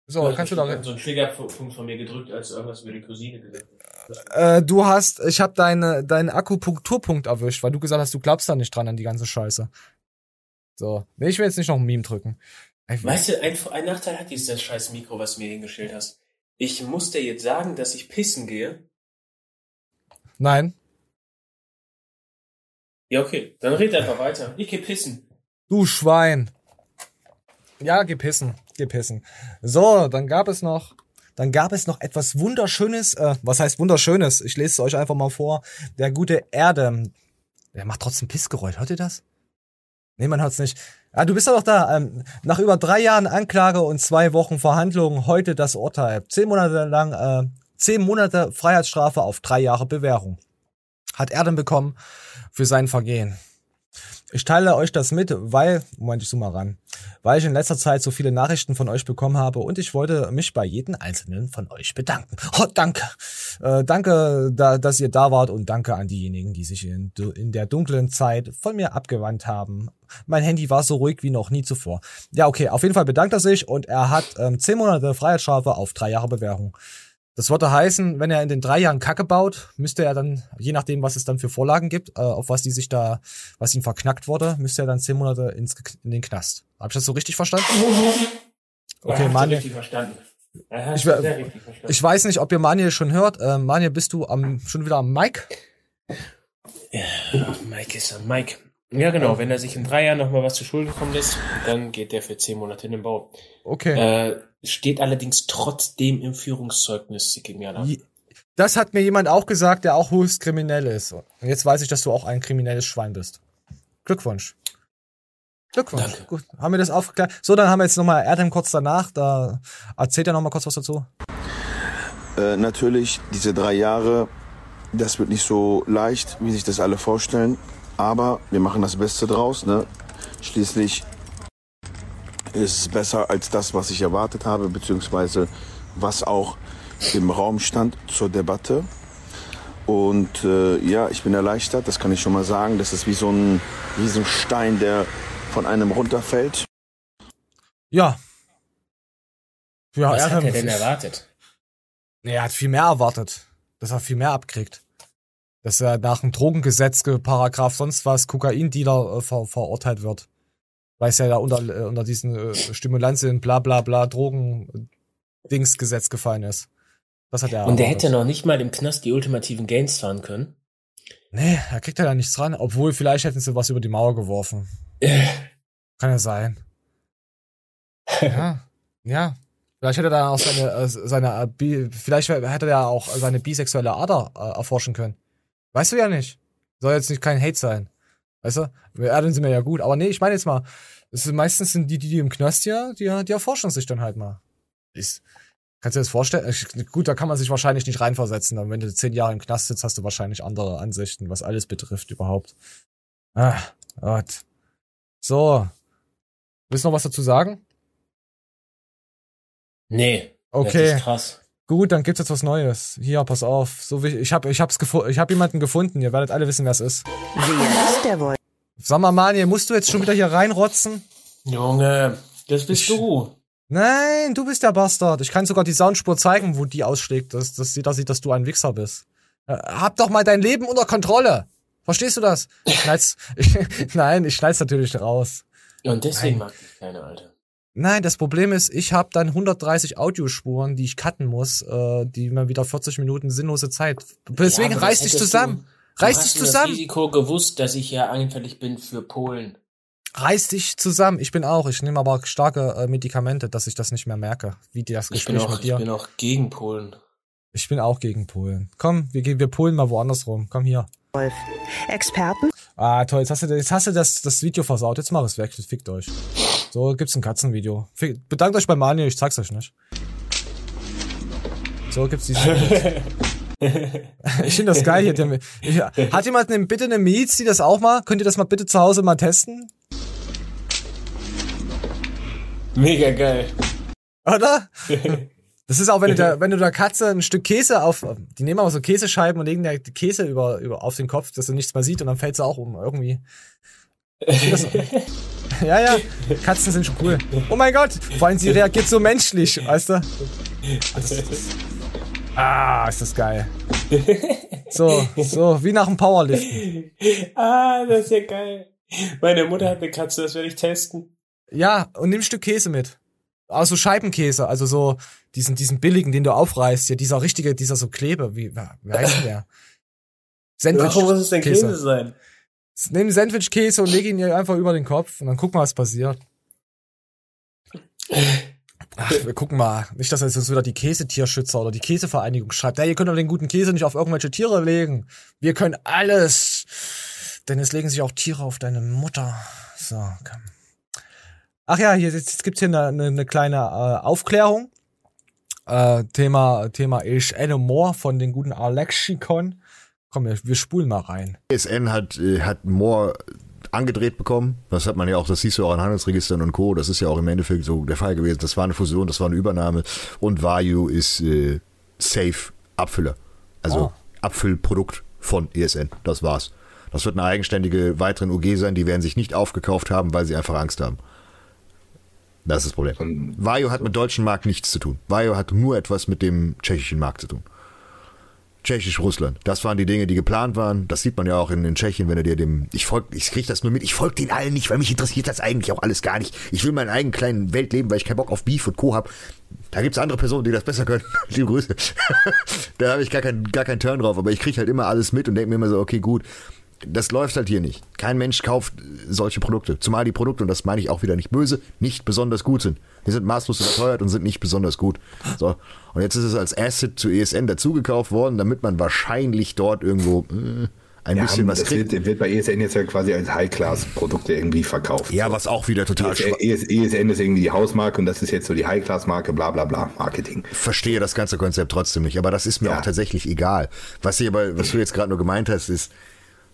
So, kannst du da so einen Triggerpunkt von mir gedrückt, als du irgendwas über die Cousine gesagt hast. Äh, du hast, ich habe deine, deinen Akupunkturpunkt erwischt, weil du gesagt hast, du glaubst da nicht dran an die ganze Scheiße. So. Nee, ich will jetzt nicht noch ein Meme drücken. Weißt du, ein, ein Nachteil hat dieses scheiß Mikro, was du mir hingestellt hast. Ich muss dir jetzt sagen, dass ich pissen gehe. Nein. Ja, okay. Dann red einfach weiter. Ich geh pissen. Du Schwein. Ja, geh pissen. Geh pissen. So, dann gab es noch. Dann gab es noch etwas Wunderschönes. Äh, was heißt Wunderschönes? Ich lese es euch einfach mal vor. Der gute Erde. Der macht trotzdem Pissgeräusch. Hört ihr das? Nee, man hört's nicht. Ah, du bist doch da. Ähm, nach über drei Jahren Anklage und zwei Wochen Verhandlungen heute das Urteil. Zehn Monate lang, äh, zehn Monate Freiheitsstrafe auf drei Jahre Bewährung. Hat Erden bekommen für sein Vergehen. Ich teile euch das mit, weil, Moment, ich zoome mal ran, weil ich in letzter Zeit so viele Nachrichten von euch bekommen habe und ich wollte mich bei jedem einzelnen von euch bedanken. Oh, danke. Äh, danke, da, dass ihr da wart und danke an diejenigen, die sich in, in der dunklen Zeit von mir abgewandt haben. Mein Handy war so ruhig wie noch nie zuvor. Ja, okay, auf jeden Fall bedankt er sich und er hat ähm, zehn Monate Freiheitsstrafe auf drei Jahre Bewährung. Das würde heißen, wenn er in den drei Jahren Kacke baut, müsste er dann, je nachdem, was es dann für Vorlagen gibt, äh, auf was die sich da, was ihm verknackt wurde, müsste er dann zehn Monate ins, in den Knast. Habe ich das so richtig verstanden? Okay, Ja, Manje. richtig verstanden. Ja, Ich, richtig verstanden. ich weiß nicht, ob ihr Manje schon hört. Äh, Manje, bist du am, schon wieder am Mic? Mike ist ein Mike. Ja, genau. Wenn er sich in drei Jahren nochmal was zu Schulden kommen lässt, dann geht der für zehn Monate in den Bau. Okay. Äh, steht allerdings trotzdem im Führungszeugnis Sikimiana. Das hat mir jemand auch gesagt, der auch höchst kriminell ist. Und jetzt weiß ich, dass du auch ein kriminelles Schwein bist. Glückwunsch. Glückwunsch. Danke. Gut, haben wir das aufgeklärt. So, dann haben wir jetzt nochmal Erdem kurz danach. Da erzählt er nochmal kurz was dazu. Äh, natürlich, diese drei Jahre, das wird nicht so leicht, wie sich das alle vorstellen. Aber wir machen das Beste draus. Ne? Schließlich ist es besser als das, was ich erwartet habe, beziehungsweise was auch im Raum stand zur Debatte. Und äh, ja, ich bin erleichtert, das kann ich schon mal sagen. Das ist wie so ein Riesenstein, der von einem runterfällt. Ja. Ja, was hat er denn erwartet? Nee, er hat viel mehr erwartet. Dass er viel mehr abkriegt. Dass er nach dem Drogengesetz, Paragraph sonst was, Kokaindealer äh, ver verurteilt wird. Weil es ja da unter, äh, unter diesen äh, Stimulantien, bla bla bla, Drogen-Dings-Gesetz gefallen ist. Das hat er Und der hätte noch nicht mal im Knast die ultimativen Gains fahren können. Nee, da kriegt er da nichts dran. Obwohl, vielleicht hätten sie was über die Mauer geworfen. Kann ja sein. Ja, ja. Vielleicht hätte er da auch seine, äh, seine, äh, vielleicht hätte er auch seine bisexuelle Ader äh, erforschen können. Weißt du ja nicht. Soll jetzt nicht kein Hate sein. Weißt du? Erden sind mir ja gut. Aber nee, ich meine jetzt mal, es sind meistens sind die, die, die im Knast ja, die, die erforschen sich dann halt mal. Ist, kannst du dir das vorstellen? Ich, gut, da kann man sich wahrscheinlich nicht reinversetzen. Aber wenn du zehn Jahre im Knast sitzt, hast du wahrscheinlich andere Ansichten, was alles betrifft überhaupt. Ah, Gott. So. Willst du noch was dazu sagen? Nee. Okay. Das ist krass. Gut, dann gibt's jetzt was Neues. Hier, pass auf. So wie ich habe ich hab's gefu ich habe jemanden gefunden. Ihr werdet alle wissen, wer es ist. Wer ist der wohl? Sag mal, Manje, musst du jetzt schon wieder hier reinrotzen? Junge, das bist du. Nein, du bist der Bastard. Ich kann sogar die Soundspur zeigen, wo die ausschlägt, dass, dass jeder sieht, dass du ein Wichser bist. Äh, Hab doch mal dein Leben unter Kontrolle. Verstehst du das? Ich schneid's, ich, nein, ich schneid's natürlich raus. Und deswegen Nein. mag ich keine, Alter. Nein, das Problem ist, ich habe dann 130 Audiospuren, die ich cutten muss, äh, die mir wieder 40 Minuten sinnlose Zeit. Deswegen Ja, reiß dich zusammen. Du, reiß du dich zusammen. Das Risiko gewusst, dass ich ja anfällig bin für Polen. Reiß dich zusammen. Ich bin auch. Ich nehme aber starke äh, Medikamente, dass ich das nicht mehr merke. Wie das Ich bin, Gespräch auch, mit dir. ich bin auch gegen Polen. Ich bin auch gegen Polen. Komm, wir gehen, wir polen mal woanders rum. Komm hier. Wolf. Experten? Ah, toll. Jetzt hast du, jetzt hast du das, das Video versaut. Jetzt mach es weg. Fickt euch. So, gibt's ein Katzenvideo. Fick, bedankt euch bei Manuel. Ich zeig's euch nicht. So, gibt's dieses. ich finde das geil hier. Der, ich, hat jemand ne, bitte eine Mietz, die das auch mal? Könnt ihr das mal bitte zu Hause mal testen? Mega geil. Oder? Das ist auch, wenn du, der, wenn du der Katze ein Stück Käse auf, die nehmen aber so Käsescheiben und legen der Käse über, über auf den Kopf, dass du nichts mehr sieht und dann fällt sie auch um, irgendwie. Ja, ja, Katzen sind schon cool. Oh mein Gott, vor allem sie reagiert so menschlich, weißt du? Ah, ist das geil. So, so, wie nach dem Powerliften. ah, das ist ja geil. Meine Mutter hat eine Katze, das werde ich testen. Ja, und nimm ein Stück Käse mit. Also Scheibenkäse, also so diesen, diesen billigen, den du aufreißt, ja, dieser richtige, dieser so Klebe, wie, wie heißt der? Sandwich. Warum muss es denn Käse sein? Nimm Sandwich-Käse und leg ihn dir einfach über den Kopf und dann guck mal, was passiert. Ach, wir gucken mal. Nicht, dass jetzt uns wieder die Käsetierschützer oder die Käsevereinigung schreibt. Ja, ihr könnt doch den guten Käse nicht auf irgendwelche Tiere legen. Wir können alles. Denn es legen sich auch Tiere auf deine Mutter. So, komm. Ach ja, hier, jetzt, gibt's hier eine, eine, eine kleine äh, Aufklärung. Äh, Thema, Thema Ich Anno More von den guten Alexikon. Komm, wir, wir spulen mal rein. ESN hat, äh, hat Moore angedreht bekommen. Das hat man ja auch, das siehst du auch in Handelsregistern und Co. Das ist ja auch im Endeffekt so der Fall gewesen. Das war eine Fusion, das war eine Übernahme. Und Vayu ist äh, safe Abfüller. Also Oh. Abfüllprodukt von ESN. Das war's. Das wird eine eigenständige weiteren UG sein. Die werden sich nicht aufgekauft haben, weil sie einfach Angst haben. Das ist das Problem. Vajo hat mit deutschen Markt nichts zu tun. Vajo hat nur etwas mit dem tschechischen Markt zu tun. Tschechisch-Russland. Das waren die Dinge, die geplant waren. Das sieht man ja auch in, in Tschechien, wenn er dir dem. Ich folg, ich krieg das nur mit. Ich folge den allen nicht, weil mich interessiert das eigentlich auch alles gar nicht. Ich will meinen eigenen kleinen Welt leben, weil ich keinen Bock auf Beef und Co. hab. Da gibt's andere Personen, die das besser können. Liebe Grüße. da habe ich gar keinen gar keinen Turn drauf. Aber ich krieg halt immer alles mit und denke mir immer so, okay, gut. Das läuft halt hier nicht. Kein Mensch kauft solche Produkte. Zumal die Produkte, und das meine ich auch wieder nicht böse, nicht besonders gut sind. Die sind maßlos überteuert und sind nicht besonders gut. So. Und jetzt ist es als Asset zu ESN dazugekauft worden, damit man wahrscheinlich dort irgendwo äh, ein Ja, bisschen was das kriegt. wird, wird bei ESN jetzt ja quasi als High-Class-Produkte irgendwie verkauft. Ja, was auch wieder total ESN, ES, ESN ist irgendwie die Hausmarke und das ist jetzt so die High-Class-Marke, bla bla bla, Marketing. verstehe das ganze Konzept trotzdem nicht, aber das ist mir auch tatsächlich egal. Was ich aber, was du jetzt gerade nur gemeint hast, ist,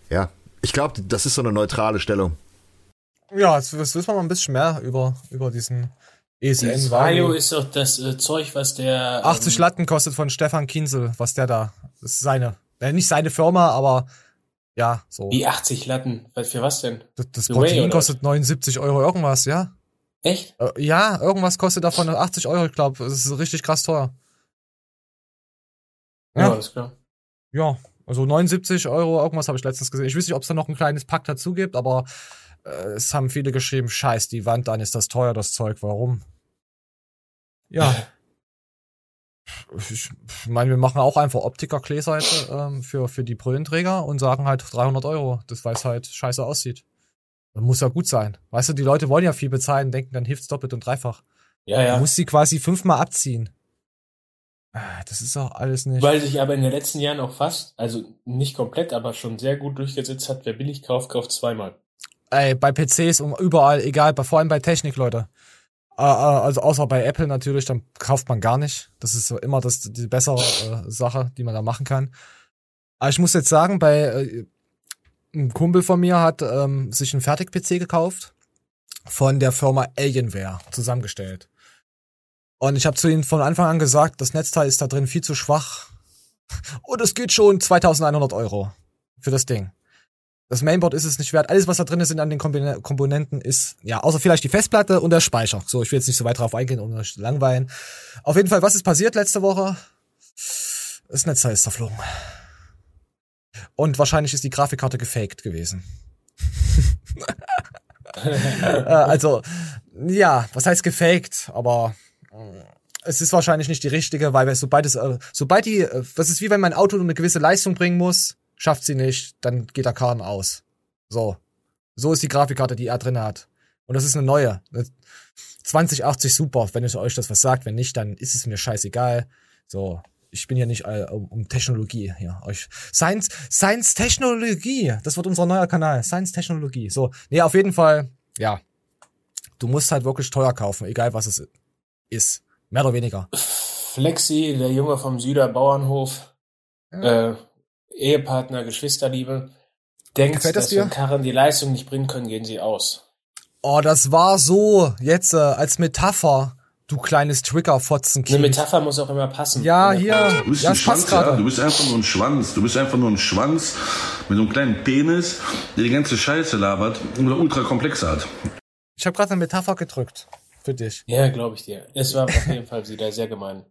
ja, ich glaube, das ist so eine neutrale Stellung. Ja, jetzt, jetzt wissen wir mal ein bisschen mehr über, über diesen ESN. Das Vario ist doch das äh, Zeug, was der. 80 ähm, Latten kostet von Stefan Kinsel, was der da. Das ist seine. Äh, nicht seine Firma, aber ja, so. Wie 80 Latten? Was- Für was denn? Das, das Way, Protein kostet 79 Euro irgendwas, ja? Echt? Äh, ja, irgendwas kostet davon 80 Euro, ich glaube. Das ist richtig krass teuer. Ja, Ja. alles klar. Ja, also 79 Euro, irgendwas habe ich letztens gesehen. Ich weiß nicht, ob es da noch ein kleines Pack dazu gibt, aber äh, es haben viele geschrieben, scheiß die Wand, dann ist das teuer, das Zeug, warum? Ja. Ich meine, wir machen auch einfach Optiker-Klayseite ähm, für, für die Brillenträger und sagen halt 300 Euro, das weil es halt scheiße aussieht. Das muss ja gut sein. Weißt du, die Leute wollen ja viel bezahlen, denken, dann hilft's doppelt und dreifach. Ja, ja. Du musst sie quasi fünfmal abziehen. Ah, Das ist auch alles nicht. Weil sich aber in den letzten Jahren auch fast, also nicht komplett, aber schon sehr gut durchgesetzt hat, wer billig kauft, kauft zweimal. Ey, bei PCs und überall, egal, vor allem bei Technik, Leute. Äh, äh, also außer bei Apple natürlich, dann kauft man gar nicht. Das ist so immer das, die bessere äh, Sache, die man da machen kann. Aber ich muss jetzt sagen, bei äh, ein Kumpel von mir hat ähm, sich einen Fertig-PC gekauft von der Firma Alienware zusammengestellt. Und ich habe zu ihm von Anfang an gesagt, das Netzteil ist da drin viel zu schwach. Und es geht schon 2100 Euro für das Ding. Das Mainboard ist es nicht wert. Alles, was da drin ist an den Komponenten, ist, ja, außer vielleicht die Festplatte und der Speicher. So, ich will jetzt nicht so weit drauf eingehen, um euch langweilen. Auf jeden Fall, was ist passiert letzte Woche? Das Netzteil ist zerflogen. Und wahrscheinlich ist die Grafikkarte gefaked gewesen. äh, also, ja, was heißt gefaked? Aber es ist wahrscheinlich nicht die richtige, weil sobald es, äh, sobald die, äh, das ist wie wenn mein Auto eine gewisse Leistung bringen muss, schafft sie nicht, dann geht der Karren aus. So. So ist die Grafikkarte, die er drin hat. Und das ist eine neue. Eine 2080 super, wenn es euch das was sagt. Wenn nicht, dann ist es mir scheißegal. So. Ich bin ja nicht äh, um, um Technologie hier. Euch. Science, Science Technologie. Das wird unser neuer Kanal. Science Technologie. So. Nee, auf jeden Fall, ja. Du musst halt wirklich teuer kaufen, egal was es ist. Mehr oder weniger. Flexi, der Junge vom Süder Bauernhof, äh, Ehepartner, Geschwisterliebe, denkt, Gefällt das dass dir? wenn Karren die Leistung nicht bringen können, gehen sie aus. Oh, das war so jetzt äh, als Metapher, du kleines Eine Trigger-Fotzenkind. Metapher muss auch immer passen. Ja, hier. Du bist Ja, ein Schwanz, ja? Du bist einfach nur ein Schwanz. Du bist einfach nur ein Schwanz mit so einem kleinen Penis, der die ganze Scheiße labert und eine ultrakomplexe hat. Ich habe gerade eine Metapher gedrückt für dich. Ja, glaube ich dir. Es war auf jeden Fall wieder sehr gemein.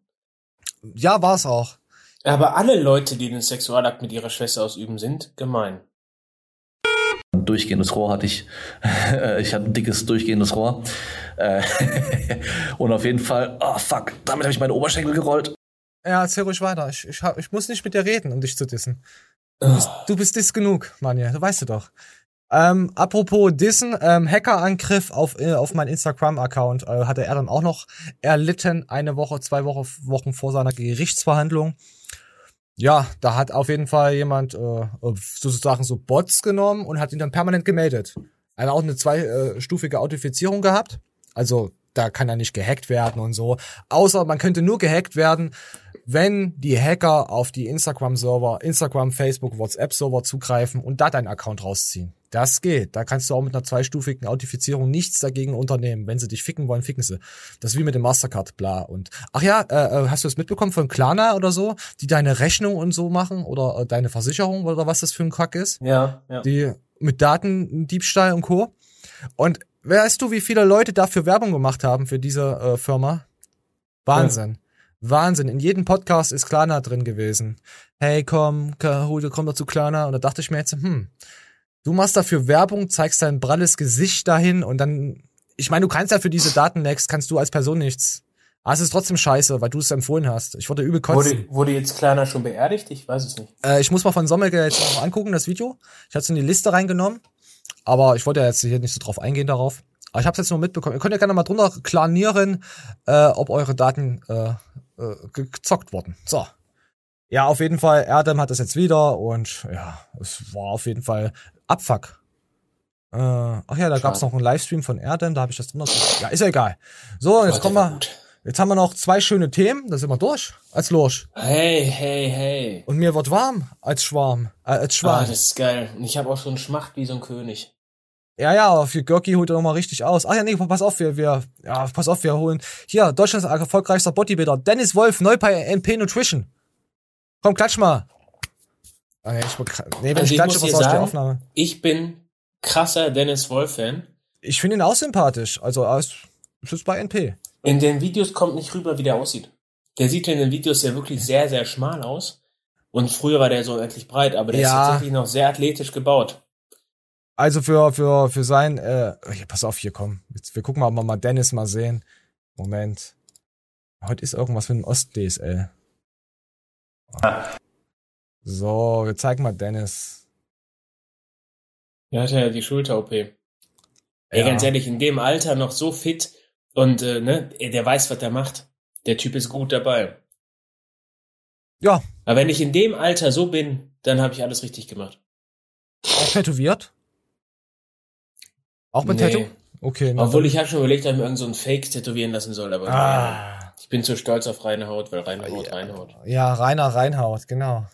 Ja, war's auch. Aber alle Leute, die den Sexualakt mit ihrer Schwester ausüben, sind gemein. Ein durchgehendes Rohr hatte ich. Ich hatte ein dickes durchgehendes Rohr. Äh, Und auf jeden Fall, oh fuck, damit habe ich meine Oberschenkel gerollt. Ja, erzähl ruhig weiter. Ich, ich, ich muss nicht mit dir reden, um dich zu dissen. Du bist, du bist diss genug, Manja. Du weißt du doch. Ähm, apropos Dissen, ähm, Hackerangriff auf, äh, auf meinen Instagram-Account äh, hatte er dann auch noch erlitten, eine Woche, zwei Wochen, Wochen vor seiner Gerichtsverhandlung. Ja, da hat auf jeden Fall jemand äh, sozusagen so Bots genommen und hat ihn dann permanent gemeldet. Er hat auch eine zweistufige Authentifizierung gehabt. Also da kann er nicht gehackt werden und so. Außer man könnte nur gehackt werden, wenn die Hacker auf die Instagram-Server, Instagram, Facebook, WhatsApp-Server zugreifen und da deinen Account rausziehen. Das geht. Da kannst du auch mit einer zweistufigen Authentifizierung nichts dagegen unternehmen. Wenn sie dich ficken wollen, ficken sie. Das ist wie mit dem Mastercard, bla. Und ach ja, äh, äh, hast du das mitbekommen von Klarna oder so, die deine Rechnung und so machen oder äh, deine Versicherung oder was das für ein Kack ist? Ja, ja. Die mit Datendiebstahl und Co. Und weißt du, wie viele Leute dafür Werbung gemacht haben für diese äh, Firma? Wahnsinn. Wahnsinn. In jedem Podcast ist Klarna drin gewesen. Hey, komm, Kahoot, komm doch zu Klarna. Und da dachte ich mir jetzt, hm, du machst dafür Werbung, zeigst dein pralles Gesicht dahin und dann, ich meine, du kannst ja für diese Datenlecks, kannst du als Person nichts. Aber es ist trotzdem scheiße, weil du es empfohlen hast. Ich wurde übel kotzen. Wurde, wurde jetzt Kleiner schon beerdigt? Ich weiß es nicht. Äh, ich muss mal von Sommerge jetzt noch angucken, das Video. Ich hatte es in die Liste reingenommen. Aber ich wollte ja jetzt hier nicht so drauf eingehen darauf. Aber ich habe es jetzt nur mitbekommen. Ihr könnt ja gerne mal drunter klanieren, äh, ob eure Daten äh, äh, gezockt wurden. So. Ja, auf jeden Fall, Erdem hat das jetzt wieder und ja, es war auf jeden Fall Abfuck. Äh, ach ja, da gab's noch einen Livestream von Erdem, da habe ich das drunter. Ja, ist ja egal. So, jetzt kommen wir. Jetzt haben wir noch zwei schöne Themen, da sind wir durch. Als Lurch. Hey, hey, hey. Und mir wird warm als Schwarm. Äh, als Ah, Schwarm. das ist geil. Und ich habe auch so einen Schmacht wie so ein König. Ja, ja, aber für Görki holt er nochmal richtig aus. Ach ja, nee, pass auf, wir, wir, ja, pass auf, wir holen. Hier, Deutschlands erfolgreichster Bodybuilder, Dennis Wolf, neu bei MP Nutrition. Komm, klatsch mal. Ah, ich, nee, wenn Also ich ich muss dir sagen, Aufnahme. Ich bin krasser Dennis Wolf-Fan. Ich finde ihn auch sympathisch. Also, er ist, bei NP. In den Videos kommt nicht rüber, wie der aussieht. Der sieht in den Videos ja wirklich sehr, sehr schmal aus. Und früher war der so endlich breit, aber der Ja. ist tatsächlich noch sehr athletisch gebaut. Also für, für, für sein, äh, pass auf, hier, komm. Jetzt, wir gucken mal, ob wir mal Dennis mal sehen. Moment. Heute ist irgendwas mit dem Ost-DSL. So, wir zeigen mal Dennis. Er hat ja die Schulter-OP. Ey, Ja. ganz ehrlich, in dem Alter noch so fit und äh, ne, der weiß, was er macht. Der Typ ist gut dabei. Ja. Aber wenn ich in dem Alter so bin, dann habe ich alles richtig gemacht. Auch tätowiert? Auch mit Nee. Tattoo? Okay. na Obwohl ich habe schon überlegt, ob ich mir irgend so ein Fake tätowieren lassen soll, aber Ah. ich bin zu stolz auf reine Haut, weil reine Haut reine Haut. Ja, reiner Reinhaut, genau.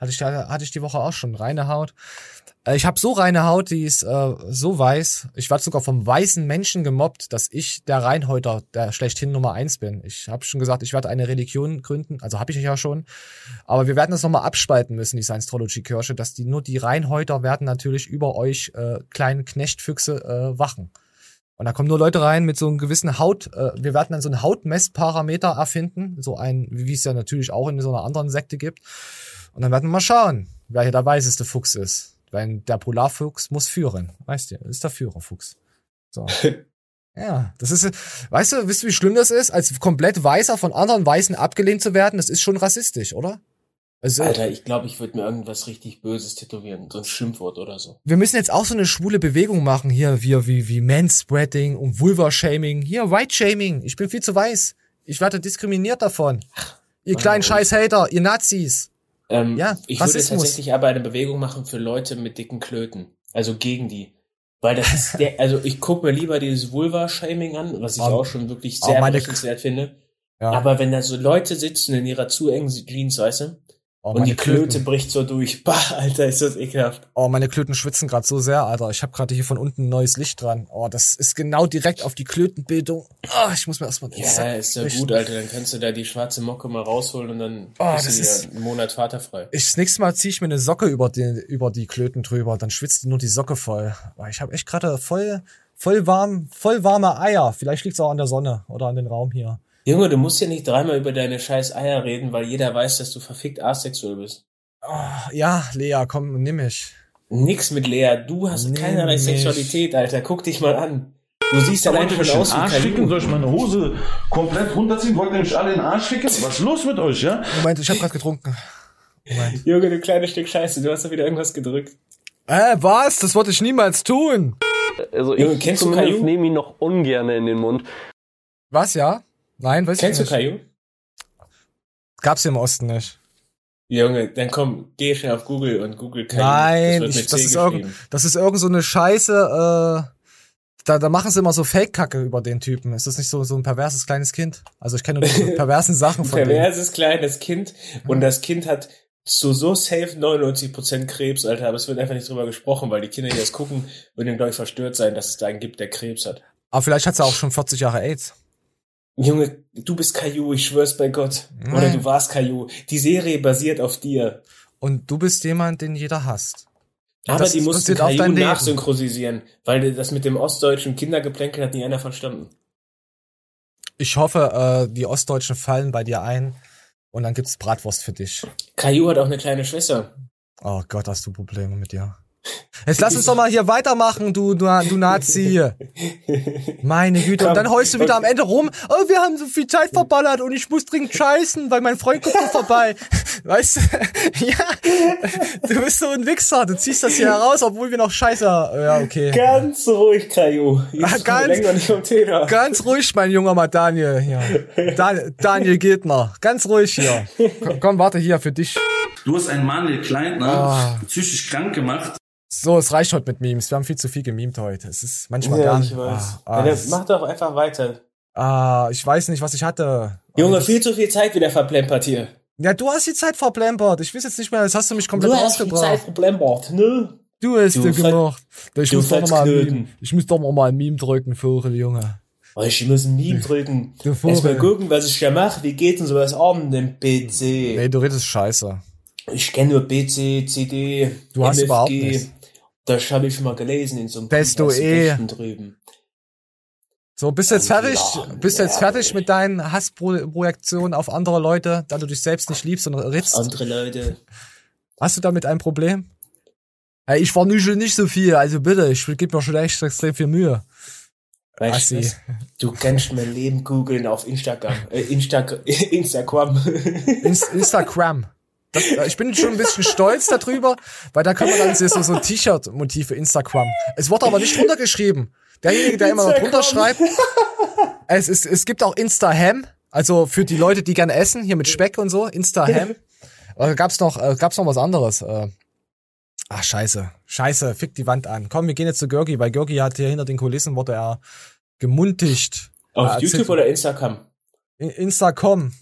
Hatte ich, hatte ich die Woche auch schon, reine Haut. Äh, Ich habe so reine Haut, die ist äh, so weiß. Ich werde sogar vom weißen Menschen gemobbt, dass ich der Reinhäuter, der schlechthin Nummer eins bin. Ich habe schon gesagt, ich werde eine Religion gründen, also habe ich ja schon. Aber wir werden das nochmal abspalten müssen, die Science-Trology-Kirche, dass die nur die Reinhäuter werden natürlich über euch äh, kleinen Knechtfüchse äh, wachen. Und da kommen nur Leute rein mit so einem gewissen Haut, äh, wir werden dann so einen Hautmessparameter erfinden, so ein, wie es ja natürlich auch in so einer anderen Sekte gibt. Und dann werden wir mal schauen, wer hier der weißeste Fuchs ist. Weil der Polarfuchs muss führen. Weißt du, das ist der Führerfuchs. So. ja, das ist, weißt du, wisst ihr, wie schlimm das ist, als komplett Weißer von anderen Weißen abgelehnt zu werden? Das ist schon rassistisch, oder? Also, Alter, ich glaube, ich würde mir irgendwas richtig Böses tätowieren, so ein Schimpfwort oder so. wir müssen jetzt auch so eine schwule Bewegung machen hier, wie, wie, wie Manspreading und Vulva-Shaming. Hier, White-Shaming. Ich bin viel zu weiß. Ich werde diskriminiert davon. Ihr kleinen. Scheiß-Hater, ihr Nazis. Ähm, Ja, ich würde tatsächlich aber eine Bewegung machen für Leute mit dicken Klöten. Also gegen die. Weil das ist der, also ich gucke mir lieber dieses Vulva-Shaming an, was ich Oh, auch schon wirklich oh, sehr bemerkenswert finde. Ja. Aber wenn da so Leute sitzen in ihrer zu engen Jeans, weißt du? Oh, und die Klöte Klöten. bricht so durch. Bah, Alter, ist das ekelhaft. Oh, meine Klöten schwitzen gerade so sehr, Alter. Ich habe gerade hier von unten ein neues Licht dran. Oh, das ist genau direkt auf die Klötenbildung. Oh, ich muss mir erstmal Ja, Sack ist ja richten. gut, Alter. Dann kannst du da die schwarze Mocke mal rausholen und dann Oh, bist das du ist- einen Monat vaterfrei. Ich, das nächste Mal ziehe ich mir eine Socke über die, über die Klöten drüber, dann schwitzt die nur die Socke voll. Ich habe echt gerade voll, voll warm, voll warme Eier. Vielleicht liegt's auch an der Sonne oder an den Raum hier. Junge, du musst ja nicht dreimal über deine scheiß Eier reden, weil jeder weiß, dass du verfickt asexuell bist. Oh, ja, Lea, komm, nimm mich. Nix mit Lea. Du hast Nimm keinerlei mich. Sexualität, Alter. Guck dich mal an. Du siehst allein den wie Arsch ficken? Soll ich meine Hose komplett runterziehen? Wollt ihr mich alle in den Arsch ficken? Was ist los mit euch, ja? Moment, ich habe gerade getrunken. Moment. Junge, du kleines Stück Scheiße. Du hast da wieder irgendwas gedrückt. Äh, was? Das wollte ich niemals tun. Also Junge, ich kennst du zumindest nehme ihn noch ungern in den Mund. Was, ja? Nein, weiß Kennst du ich nicht. Caillou? Gab's im Osten nicht. Junge, dann komm, geh schnell auf Google und Google Caillou. Nein, das ich, das, ist irgend, das ist irgend so eine Scheiße, äh, da, da machen sie immer so Fake-Kacke über den Typen. Ist das nicht so, so ein perverses kleines Kind? Also ich kenne nur die perversen Sachen von perverses kleines Kind und das Kind hat so, so safe 99% Krebs, Alter, aber es wird einfach nicht drüber gesprochen, weil die Kinder, die das gucken, würden glaube ich verstört sein, dass es da einen gibt, der Krebs hat. Aber vielleicht hat sie auch schon 40 Jahre AIDS. Junge, du bist Caillou, ich schwör's bei Gott. Oder Nein. du warst Caillou. Die Serie basiert auf dir. Und du bist jemand, den jeder hasst. Und Aber die mussten Caillou nachsynchronisieren, weil das mit dem ostdeutschen Kindergeplänkel hat nie einer verstanden. Ich hoffe, äh, die Ostdeutschen fallen bei dir ein und dann gibt's Bratwurst für dich. Caillou hat auch eine kleine Schwester. Oh Gott, hast du Probleme mit dir. Jetzt lass uns doch mal hier weitermachen, du, du, du Nazi. Meine Güte. Und dann heulst du wieder am Ende rum. Oh, wir haben so viel Zeit verballert und ich muss dringend scheißen, weil mein Freund kommt noch vorbei. Weißt du? Ja. Du bist so ein Wichser. Du ziehst das hier heraus, obwohl wir noch scheiße. Ja, okay. Ganz ruhig, Caillou. Ah, ganz-. Ganz ruhig, mein junger mal Daniel. Hier. Dan Daniel Giltner. Ganz ruhig hier. Komm, komm, warte hier für dich. Du hast einen Manuel Kleintner Ah. psychisch krank gemacht. So, es reicht heute mit Memes. Wir haben viel zu viel gemimt heute. Es ist manchmal Ja, gar ich nicht. weiß. Ah, Ja, ah, es- mach doch einfach weiter. ah, ich weiß nicht, was ich hatte. Junge, viel zu viel Zeit wieder verplempert hier. Ja, du hast die Zeit verplempert. Ich weiß jetzt nicht mehr, jetzt hast du mich komplett Du hast die Zeit verplempert, ne? Du hast Du gemacht. Ich du muss doch mal. Meme. Ich muss doch mal ein Meme drücken, Vogel, Junge. Oh, ich muss ein Meme drücken. Du Vogel. Erstmal gucken, was ich da mache. Wie geht denn sowas an dem PC? Nee, du redest scheiße. Ich kenne nur PC, CD, Du hast überhaupt nichts. Das habe ich schon mal gelesen in so einem Desto eh. Drüben. So, bist du jetzt fertig? Bist du jetzt fertig mit deinen Hassprojektionen auf andere Leute, da du dich selbst nicht liebst und ritzt? Andere Leute. Hast du damit ein Problem? Ey, ich vernüschel nicht so viel, also bitte, ich gebe mir schon echt extrem viel Mühe. Weißt du, du kannst mein Leben googeln auf Instagram. Äh, Insta Instagram. Inst Instagram. Das, äh, ich bin schon ein bisschen stolz darüber, weil da kann man dann so, so T-Shirt-Motiv für Instagram. Es wurde aber nicht drunter geschrieben. Derjenige, der immer noch drunter Instagram. schreibt. Es, ist, es gibt auch Insta-Ham, also für die Leute, die gerne essen, hier mit Speck und so, Insta-Ham. Äh, gab's noch, äh, gab's noch was anderes? Äh, ach, scheiße. Scheiße, fick die Wand an. Komm, wir gehen jetzt zu Görgi, weil Görgi hat hier hinter den Kulissen wurde er gemuntigt. Auf erzählt- YouTube oder Instagram? In- Instacom.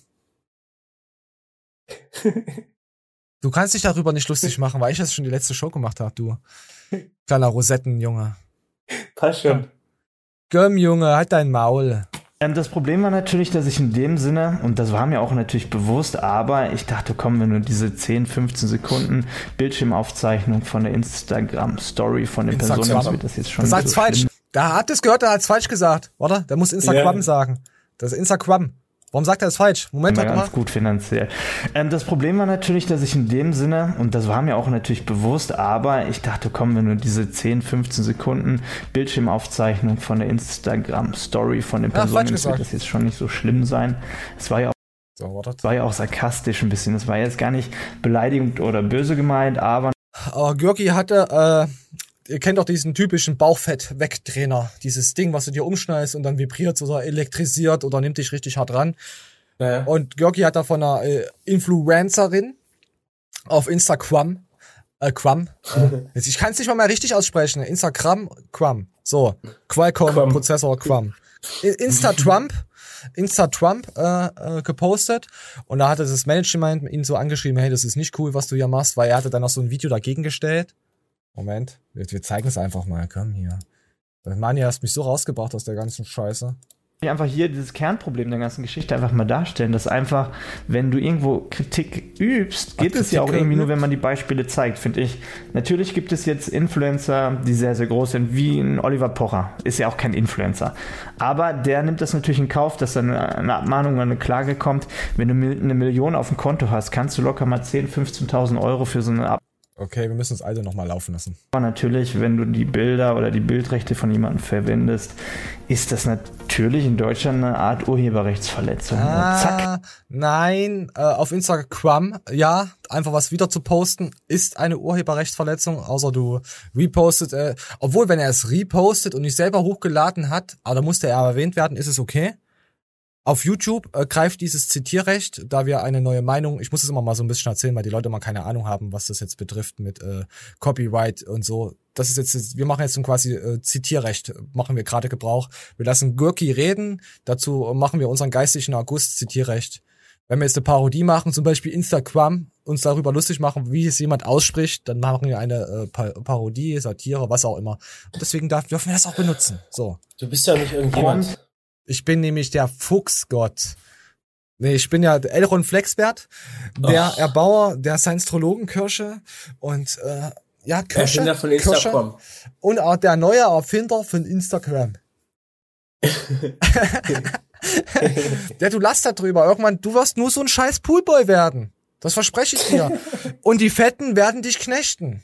Du kannst dich darüber nicht lustig machen, weil ich jetzt schon die letzte Show gemacht habe, du. Kleiner Rosettenjunge. Passt schon. Gömm, Junge, halt dein Maul. Ähm, das Problem war natürlich, dass ich in dem Sinne, und das war mir auch natürlich bewusst, aber ich dachte, komm, wenn du diese 10, 15 Sekunden Bildschirmaufzeichnung von der Instagram-Story von den Personen Instagram. nimmst, wird das jetzt schon nicht sagst so falsch. Da hat es gehört, er hat es falsch gesagt. Warte, der muss Instagram Ja. sagen. Das ist Instagram. Warum sagt er es falsch? Moment, warte ganz mal. gut finanziell. Ähm, das Problem war natürlich, dass ich in dem Sinne, und das war mir auch natürlich bewusst, aber ich dachte, komm, wenn du diese 10, 15 Sekunden Bildschirmaufzeichnung von der Instagram-Story von den Ja, Personen nimmst, wird das jetzt schon nicht so schlimm sein. Es war ja auch So, war ja auch sarkastisch ein bisschen. Es war jetzt gar nicht beleidigend oder böse gemeint, aber Aber Görki hatte, äh, ihr kennt doch diesen typischen Bauchfett-Wegtrainer. Dieses Ding, was du dir umschneidest und dann vibriert oder elektrisiert oder nimmt dich richtig hart ran. Und Görki hat da von einer äh, Influencerin auf Instagram, äh, Quam, äh, jetzt, ich kann es nicht mal mehr richtig aussprechen, Instagram, Quam, so, Qualcomm Prozessor Quam. I- Insta-Trump, Insta-Trump äh, äh, gepostet und da hatte das Management ihn so angeschrieben, hey, das ist nicht cool, was du hier machst, weil er hatte dann noch so ein Video dagegen gestellt. Moment, wir, wir zeigen es einfach mal, komm hier. Manja hast mich so rausgebracht aus der ganzen Scheiße. ich einfach hier dieses Kernproblem der ganzen Geschichte einfach mal darstellen, dass einfach, wenn du irgendwo Kritik übst, geht es ja auch irgendwie nur, wenn man die Beispiele zeigt, finde ich. Natürlich gibt es jetzt Influencer, die sehr, sehr groß sind, wie ein Oliver Pocher. Ist ja auch kein Influencer. Aber der nimmt das natürlich in Kauf, dass dann eine Abmahnung oder eine Klage kommt. Wenn du eine Million auf dem Konto hast, kannst du locker mal 10.000, 15.000 Euro für so eine Ab Okay, wir müssen uns alle nochmal laufen lassen. aber natürlich, wenn du die Bilder oder die Bildrechte von jemandem verwendest, ist das natürlich in Deutschland eine Art Urheberrechtsverletzung. Zack. Ah, nein, äh, auf Instagram, ja, einfach was wieder zu posten, ist eine Urheberrechtsverletzung, außer du repostet, äh, obwohl, wenn er es repostet und nicht selber hochgeladen hat, aber da musste er erwähnt werden, ist es okay. Auf YouTube äh, greift dieses Zitierrecht, da wir eine neue Meinung, ich muss es immer mal so ein bisschen erzählen, weil die Leute mal keine Ahnung haben, was das jetzt betrifft mit äh, Copyright und so. Das ist jetzt, wir machen jetzt so quasi äh, Zitierrecht, machen wir gerade Gebrauch. Wir lassen Gurki reden, dazu machen wir unseren geistigen August Zitierrecht. Wenn wir jetzt eine Parodie machen, zum Beispiel Instagram, uns darüber lustig machen, wie es jemand ausspricht, dann machen wir eine äh, pa Parodie, Satire, was auch immer. Und deswegen darf, dürfen wir das auch benutzen. So. Du bist ja nicht irgendjemand. Ich bin nämlich der Fuchsgott. Nee, ich bin ja Elrond Flexbert, der Och. Erbauer der Science-Trologen-Kirche und äh, ja, Kirche, Erfinder von Instagram. Kirche und auch der neue Erfinder von Instagram. der, du lass da drüber. Irgendwann, du wirst nur so ein scheiß Poolboy werden. Das verspreche ich dir. und die Fetten werden dich knechten.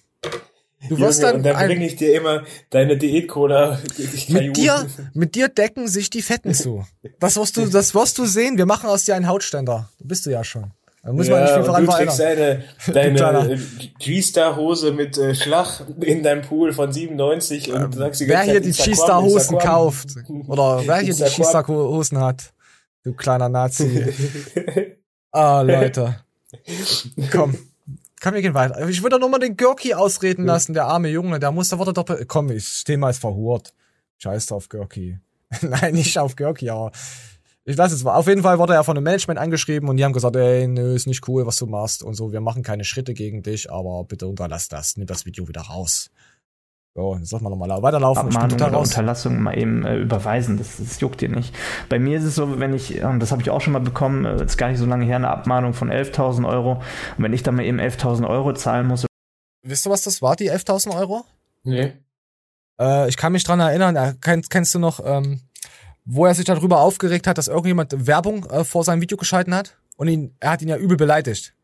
Du wirst dann, und dann bringe ich dir immer deine Diät-Cola. mit dir, mit dir decken sich die Fetten zu. Das wirst du, das wirst du sehen. Wir machen aus dir einen Hautständer. Du bist du ja schon. Da muss man nicht viel voran du trägst verändern. deine, deine G-Star-Hose mit äh, Schlag in deinem Pool von 97 und sagst die Wer ganze hier Zeit die G-Star-Hosen kauft oder wer hier die. G-Star-Hosen hat, du kleiner Nazi. Ah, Leute. Komm. Komm, wir gehen weiter. Ich würde doch nur mal den Görki ausreden lassen, der arme Junge. Der muss, da wurde doch, be- komm, ich, das Thema ist verhurt. Scheiß drauf, Görki. Nein, nicht auf Görki, aber ich lasse es mal. Auf jeden Fall wurde er von dem Management angeschrieben und die haben gesagt, ey, nö, ist nicht cool, was du machst und so. Wir machen keine Schritte gegen dich, aber bitte unterlass das. Nimm das Video wieder raus. So, jetzt lass mal nochmal weiterlaufen. Ich bin Abmahnung total oder raus. Unterlassung mal eben äh, überweisen. Das, das juckt dir nicht. Bei mir ist es so, wenn ich, und das habe ich auch schon mal bekommen, äh, ist gar nicht so lange her, eine Abmahnung von 11.000 Euro. Und wenn ich dann mal eben 11.000 Euro zahlen muss, Wisst ihr, was das war, die 11.000 Euro? Nee. Äh, ich kann mich dran erinnern, äh, kennst, kennst du noch, ähm, wo er sich darüber aufgeregt hat, dass irgendjemand Werbung äh, vor seinem Video geschalten hat? Und ihn, er hat ihn ja übel beleidigt.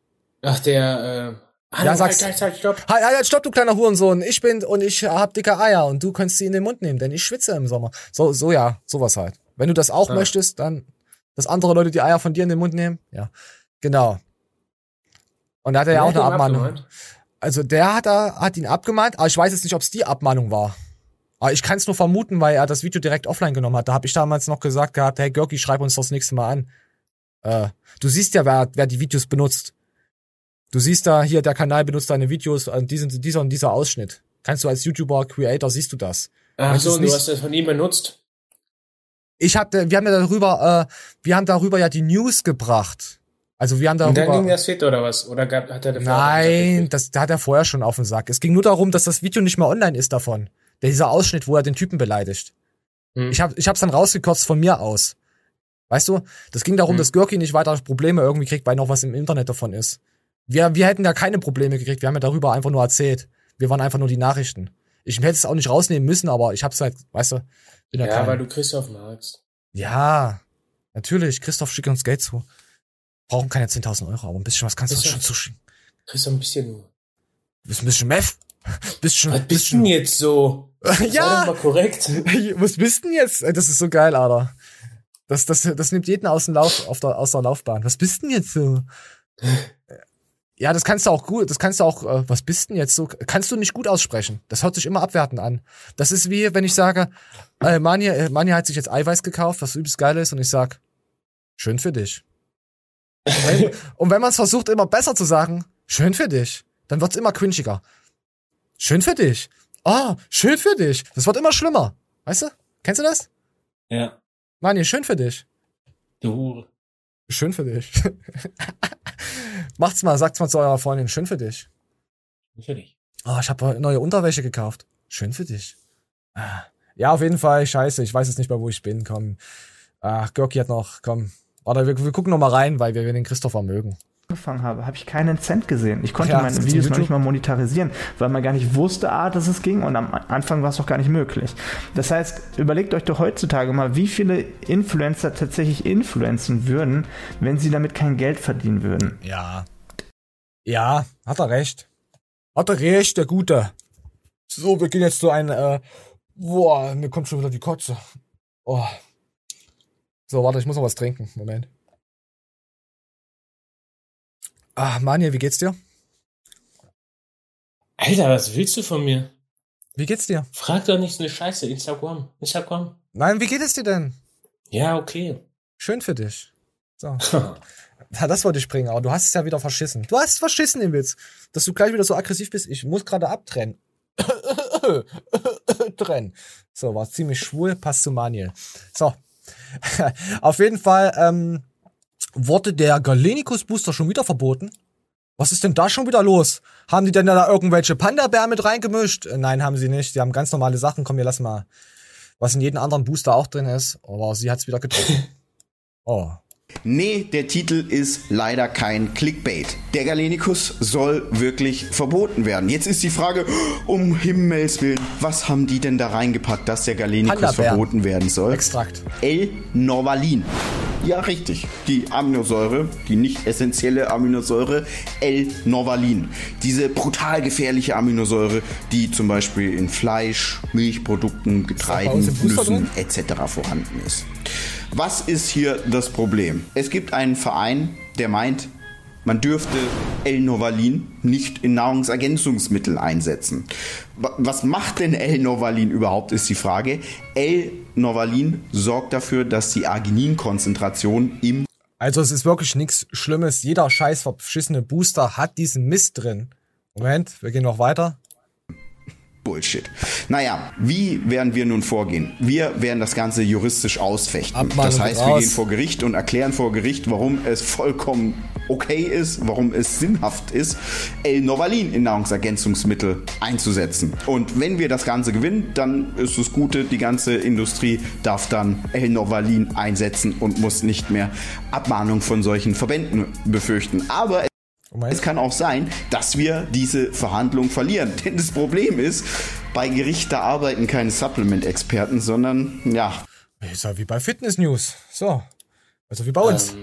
Ach, der, äh, Hallo, ja, sagst, halt, halt, halt, stopp. Halt, halt, stopp, du kleiner Hurensohn. Ich bin und ich hab dicke Eier und du kannst sie in den Mund nehmen, denn ich schwitze im Sommer. So, so ja, sowas halt. Wenn du das auch Ah. möchtest, dann, dass andere Leute die Eier von dir in den Mund nehmen, ja, genau. Und da hat er ja auch eine Abmahnung. abgemahnt? Also der hat, da, hat ihn abgemahnt, aber ich weiß jetzt nicht, ob es die Abmahnung war. Aber ich kann es nur vermuten, weil er das Video direkt offline genommen hat. Da habe ich damals noch gesagt gehabt, hey Görki, schreib uns das nächste Mal an. Äh, du siehst ja, wer, wer die Videos benutzt. Du siehst da hier, der Kanal benutzt deine Videos, äh, diesen, dieser und dieser Ausschnitt. Kannst du als YouTuber, Creator, siehst du das. Ach so, du hast das von ihm benutzt? Ich hab, wir haben ja darüber, äh, wir haben darüber ja die News gebracht. Also wir haben Und dann darüber. ging das fit oder was? Oder gab, hat er dafür Nein, das da hat er vorher schon auf den Sack. Es ging nur darum, dass das Video nicht mehr online ist davon. Dieser Ausschnitt, wo er den Typen beleidigt. Hm. Ich hab, ich hab's dann rausgekotzt von mir aus. Weißt du? Das ging darum, Hm. dass Görki nicht weiter Probleme irgendwie kriegt, weil noch was im Internet davon ist. Wir, wir hätten ja keine Probleme gekriegt. Wir haben ja darüber einfach nur erzählt. Wir waren einfach nur die Nachrichten. Ich hätte es auch nicht rausnehmen müssen, aber ich hab's halt, weißt du, bin ja, Ja, kein- weil du Christoph magst. Ja, natürlich. Christoph schickt uns Geld zu. Brauchen keine 10.000 Euro, aber ein bisschen was kannst du uns Christoph. schon zuschicken. Kriegst du ein bisschen nur. Bist ein bisschen Meth. Bisschen, Was bist denn jetzt so? Ja. doch mal korrekt. Was bist denn jetzt? Das ist so geil, Alter. Das, das, das nimmt jeden aus, dem Lauf, auf der, aus der Laufbahn. Was bist denn jetzt so? Ja, das kannst du auch gut, das kannst du auch, äh, was bist denn jetzt so? Kannst du nicht gut aussprechen. Das hört sich immer abwertend an. Das ist wie, wenn ich sage, äh, Manja, äh, Manja hat sich jetzt Eiweiß gekauft, was übelst geil ist, und ich sag, schön für dich. Und wenn, und wenn man es versucht, immer besser zu sagen, schön für dich, dann wird's immer cringiger. Schön für dich. Ah, schön für dich. Das wird immer schlimmer. Weißt du? Kennst du das? Ja. Manja, schön für dich. Du Hure. Schön für dich. Macht's mal, sagt's mal zu eurer Freundin, schön für dich. Für dich. Oh, ich habe neue Unterwäsche gekauft. Schön für dich. Ah. Ja, auf jeden Fall, scheiße, ich weiß jetzt nicht mehr, wo ich bin. Komm. Ach, Görki hat noch, komm. Warte, wir, wir gucken noch mal rein, weil wir den Christopher mögen. Angefangen habe, habe ich keinen Cent gesehen. Ich konnte ja, meine Videos noch nicht mal monetarisieren, weil man gar nicht wusste, ah, dass es ging und am Anfang war es doch gar nicht möglich. Das heißt, überlegt euch doch heutzutage mal, wie viele Influencer tatsächlich influenzen würden, wenn sie damit kein Geld verdienen würden. Ja. Ja, hat er recht. Hat er recht, der Gute. So, wir gehen jetzt zu einem, äh, boah, mir kommt schon wieder die Kotze. Oh. So, warte, ich muss noch was trinken. Moment. Ah, Manja, wie geht's dir? Alter, was willst du von mir? Wie geht's dir? Frag doch nicht so eine Scheiße. Instagram. Instagram. Nein, wie geht es dir denn? Ja, okay. Schön für dich. So. Ja, das wollte ich bringen, aber du hast es ja wieder verschissen. Du hast verschissen im Witz. Dass du gleich wieder so aggressiv bist. Ich muss gerade abtrennen. Trennen. So, war ziemlich schwul, passt zu Maniel. So. Auf jeden Fall ähm, wurde der Galenicus Booster schon wieder verboten. Was ist denn da schon wieder los? Haben die denn da irgendwelche Panda-Bär mit reingemischt? Äh, Nein, haben sie nicht. Die haben ganz normale Sachen. Komm, wir lassen mal, was in jedem anderen Booster auch drin ist. Aber sie hat's wieder getroffen. Oh. Nee, der Titel ist leider kein Clickbait. Der Galenicus soll wirklich verboten werden. Jetzt ist die Frage, um Himmels Willen, was haben die denn da reingepackt, dass der Galenicus Panda-Bär. verboten werden soll? Extrakt. L-Norvalin. Ja, richtig. Die Aminosäure, die nicht essentielle Aminosäure, L-Norvalin. Diese brutal gefährliche Aminosäure, die zum Beispiel in Fleisch, Milchprodukten, Getreiden, Nüssen etc. vorhanden ist. Was ist hier das Problem? Es gibt einen Verein, der meint, man dürfte L-Novalin nicht in Nahrungsergänzungsmittel einsetzen. Wa- Was macht denn L-Novalin überhaupt, ist die Frage. L-Novalin sorgt dafür, dass die Argininkonzentration im Also es ist wirklich nichts Schlimmes. Jeder scheiß verschissene Booster hat diesen Mist drin. Moment, wir gehen noch weiter. Bullshit. Naja, wie werden wir nun vorgehen? Wir werden das Ganze juristisch ausfechten. Abmahnung das heißt, wir gehen vor Gericht und erklären vor Gericht, warum es vollkommen okay ist, warum es sinnhaft ist, L-Novalin in Nahrungsergänzungsmittel einzusetzen. Und wenn wir das Ganze gewinnen, dann ist das Gute, die ganze Industrie darf dann L-Novalin einsetzen und muss nicht mehr Abmahnung von solchen Verbänden befürchten. Aber es kann auch sein, dass wir diese Verhandlung verlieren. Denn das Problem ist, bei Gericht da arbeiten keine Supplement-Experten, sondern ja. Ist ja wie bei Fitness News. So. Also wie bei uns.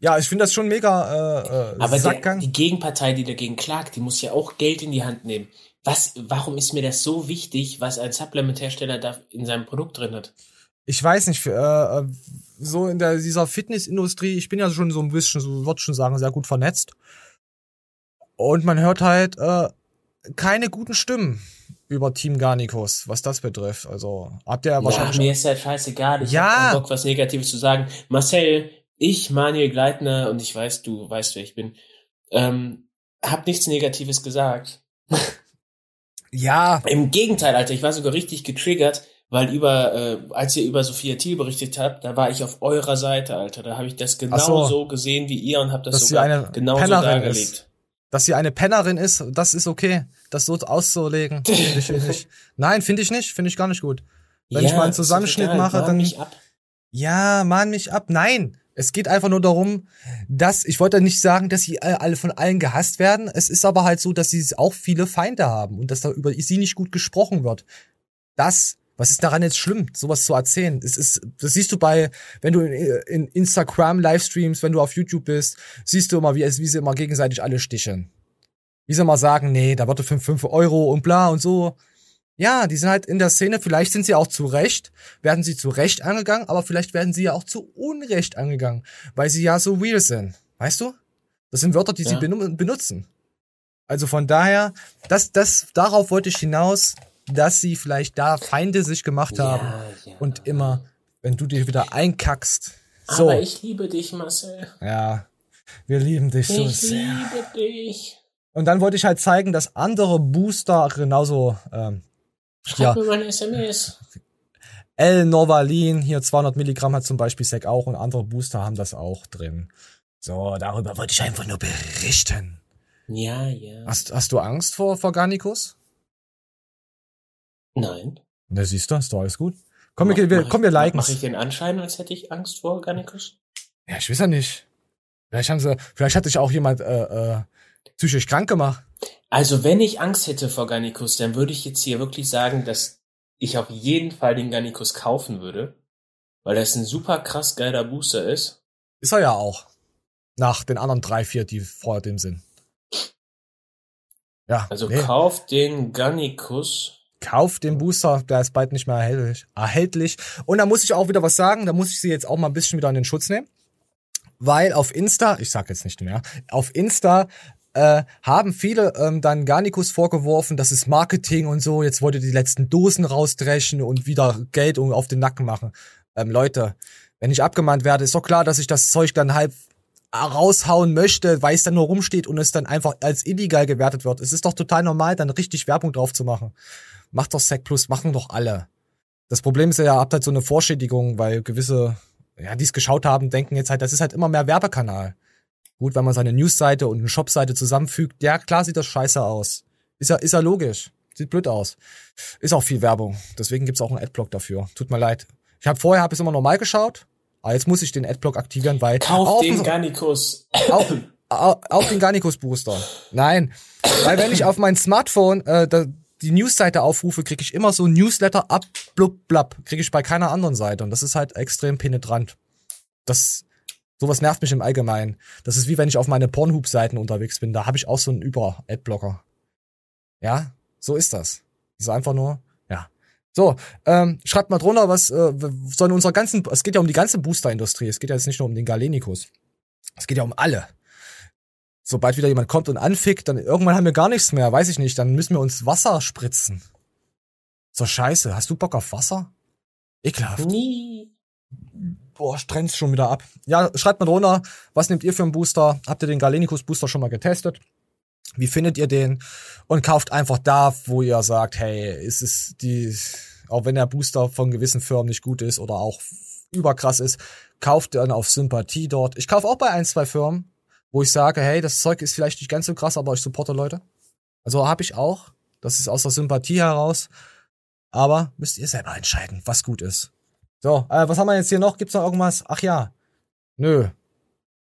ja, ich finde das schon mega äh, äh, Aber der, die Gegenpartei, die dagegen klagt, die muss ja auch Geld in die Hand nehmen. Was, warum ist mir das so wichtig, was ein Supplement-Hersteller da in seinem Produkt drin hat? Ich weiß nicht, äh, äh, so in der, dieser Fitnessindustrie, ich bin ja schon so ein bisschen, so würde schon sagen, sehr gut vernetzt. Und man hört halt äh, keine guten Stimmen über Team Garnicus, was das betrifft. Also habt ihr ja Ja, wahrscheinlich. mir ist halt scheißegal. Ich Ja. hab Bock, was Negatives zu sagen. Marcel, ich, Manuel Gleitner und ich weiß, du weißt, wer ich bin. Ähm, hab nichts Negatives gesagt. Ja. Im Gegenteil, Alter, ich war sogar richtig getriggert, weil über, äh, als ihr über Sophia Thiel berichtet habt, da war ich auf eurer Seite, Alter. Da habe ich das genau so. so. gesehen wie ihr und habe das Dass sogar eine genauso Pennerin dargelegt. ist. Dass sie eine Pennerin ist, das ist okay. Das so auszulegen, finde ich nicht. Nein, finde ich nicht. Finde ich gar nicht gut. Wenn Ja, ich mal einen Zusammenschnitt egal, mache, dann. mich ab. Ja, mahn mich ab. Nein. Es geht einfach nur darum, dass, ich wollte nicht sagen, dass sie alle alle von allen gehasst werden. Es ist aber halt so, dass sie auch viele Feinde haben und dass da über sie nicht gut gesprochen wird. Das, was ist daran jetzt schlimm, sowas zu erzählen? Es ist, das siehst du bei, wenn du in, in Instagram Livestreams, wenn du auf YouTube bist, siehst du immer, wie, wie sie immer gegenseitig alle sticheln. Wie sie immer sagen, nee, da wird 5, 5 Euro und bla und so. Ja, die sind halt in der Szene, vielleicht sind sie auch zu Recht, werden sie zu Recht angegangen, aber vielleicht werden sie ja auch zu Unrecht angegangen, weil sie ja so real sind. Weißt du? Das sind Wörter, die sie Ja. benu- benutzen. Also von daher, das, das, darauf wollte ich hinaus, dass sie vielleicht da Feinde sich gemacht haben und immer, wenn du dir wieder einkackst. So, Aber ich liebe dich, Marcel. ja, wir lieben dich so ich sehr. liebe dich. Und dann wollte ich halt zeigen, dass andere Booster genauso, ähm, Schreib ja, mir meine SMS. L-Novalin, hier 200 Milligramm hat zum Beispiel Sec auch und andere Booster haben das auch drin. So, darüber wollte ich einfach nur berichten. Ja, ja. Hast, hast du Angst vor, vor Garnicus? Nein. Na, siehst du, ist doch alles gut. Komm, wir, Mach- wir, mach komm, wir ich, liken. Mach ich den Anschein, als hätte ich Angst vor Garnicus? Ja, ich weiß ja nicht. Vielleicht haben sie, vielleicht hat sich auch jemand äh, äh, psychisch krank gemacht. Also, wenn ich Angst hätte vor Garnicus, dann würde ich jetzt hier wirklich sagen, dass ich auf jeden Fall den Garnicus kaufen würde, weil das ein super krass geiler Booster ist. Ist er ja auch. Nach den anderen drei, vier, die vor dem sind. Ja. Also nee. kauft den Garnicus. Kauf den Booster, der ist bald nicht mehr erhältlich. erhältlich. Und da muss ich auch wieder was sagen, da muss ich sie jetzt auch mal ein bisschen wieder in den Schutz nehmen. Weil auf Insta, ich sag jetzt nicht mehr, auf Insta äh, haben viele ähm, dann Garnicus vorgeworfen, das ist Marketing und so, jetzt wollte die letzten Dosen rausdreschen und wieder Geld auf den Nacken machen. Ähm, Leute, wenn ich abgemahnt werde, ist doch klar, dass ich das Zeug dann halb raushauen möchte, weil es dann nur rumsteht und es dann einfach als illegal gewertet wird. Es ist doch total normal, dann richtig Werbung drauf zu machen. Macht doch Sec Plus, machen doch alle. Das Problem ist ja, ihr habt halt so eine Vorschädigung, weil gewisse, ja, die es geschaut haben, denken jetzt halt, das ist halt immer mehr Werbekanal. Gut, wenn man seine Newsseite und eine Shopseite zusammenfügt, ja, klar sieht das scheiße aus. Ist ja, ist ja logisch. Sieht blöd aus. Ist auch viel Werbung. Deswegen gibt's auch einen Adblock dafür. Tut mir leid. Ich habe vorher hab ich immer normal geschaut, aber jetzt muss ich den Adblock aktivieren, weil Kauf auf den Garnicus. auch, au- auch den Garnicus Booster. Nein, weil wenn ich auf mein Smartphone äh, da, die Newsseite aufrufe, kriege ich immer so Newsletter ab, blub, blab. Kriege ich bei keiner anderen Seite und das ist halt extrem penetrant. Das sowas nervt mich im Allgemeinen. Das ist wie wenn ich auf meine Pornhub-Seiten unterwegs bin. Da habe ich auch so einen Über-Adblocker. Ja, so ist das. Das ist einfach nur, ja. So, ähm, schreibt mal drunter, was äh, soll in unserer ganzen, es geht ja um die ganze Booster-Industrie. Es geht ja jetzt nicht nur um den Galenicus. Es geht ja um alle. Sobald wieder jemand kommt und anfickt, dann irgendwann haben wir gar nichts mehr, weiß ich nicht. Dann müssen wir uns Wasser spritzen. So scheiße. Hast du Bock auf Wasser? Ekelhaft. Nie. Boah, strennt's schon wieder ab. Ja, schreibt mal drunter, was nehmt ihr für einen Booster? Habt ihr den Galenicus Booster schon mal getestet? Wie findet ihr den? Und kauft einfach da, wo ihr sagt, hey, ist es die, auch wenn der Booster von gewissen Firmen nicht gut ist oder auch überkrass ist, kauft dann auf Sympathie dort. Ich kaufe auch bei ein, zwei Firmen, wo ich sage, hey, das Zeug ist vielleicht nicht ganz so krass, aber ich supporte Leute. Also habe ich auch. Das ist aus der Sympathie heraus. Aber müsst ihr selber entscheiden, was gut ist. So, äh, was haben wir jetzt hier noch? Gibt's noch irgendwas? Ach ja. Nö.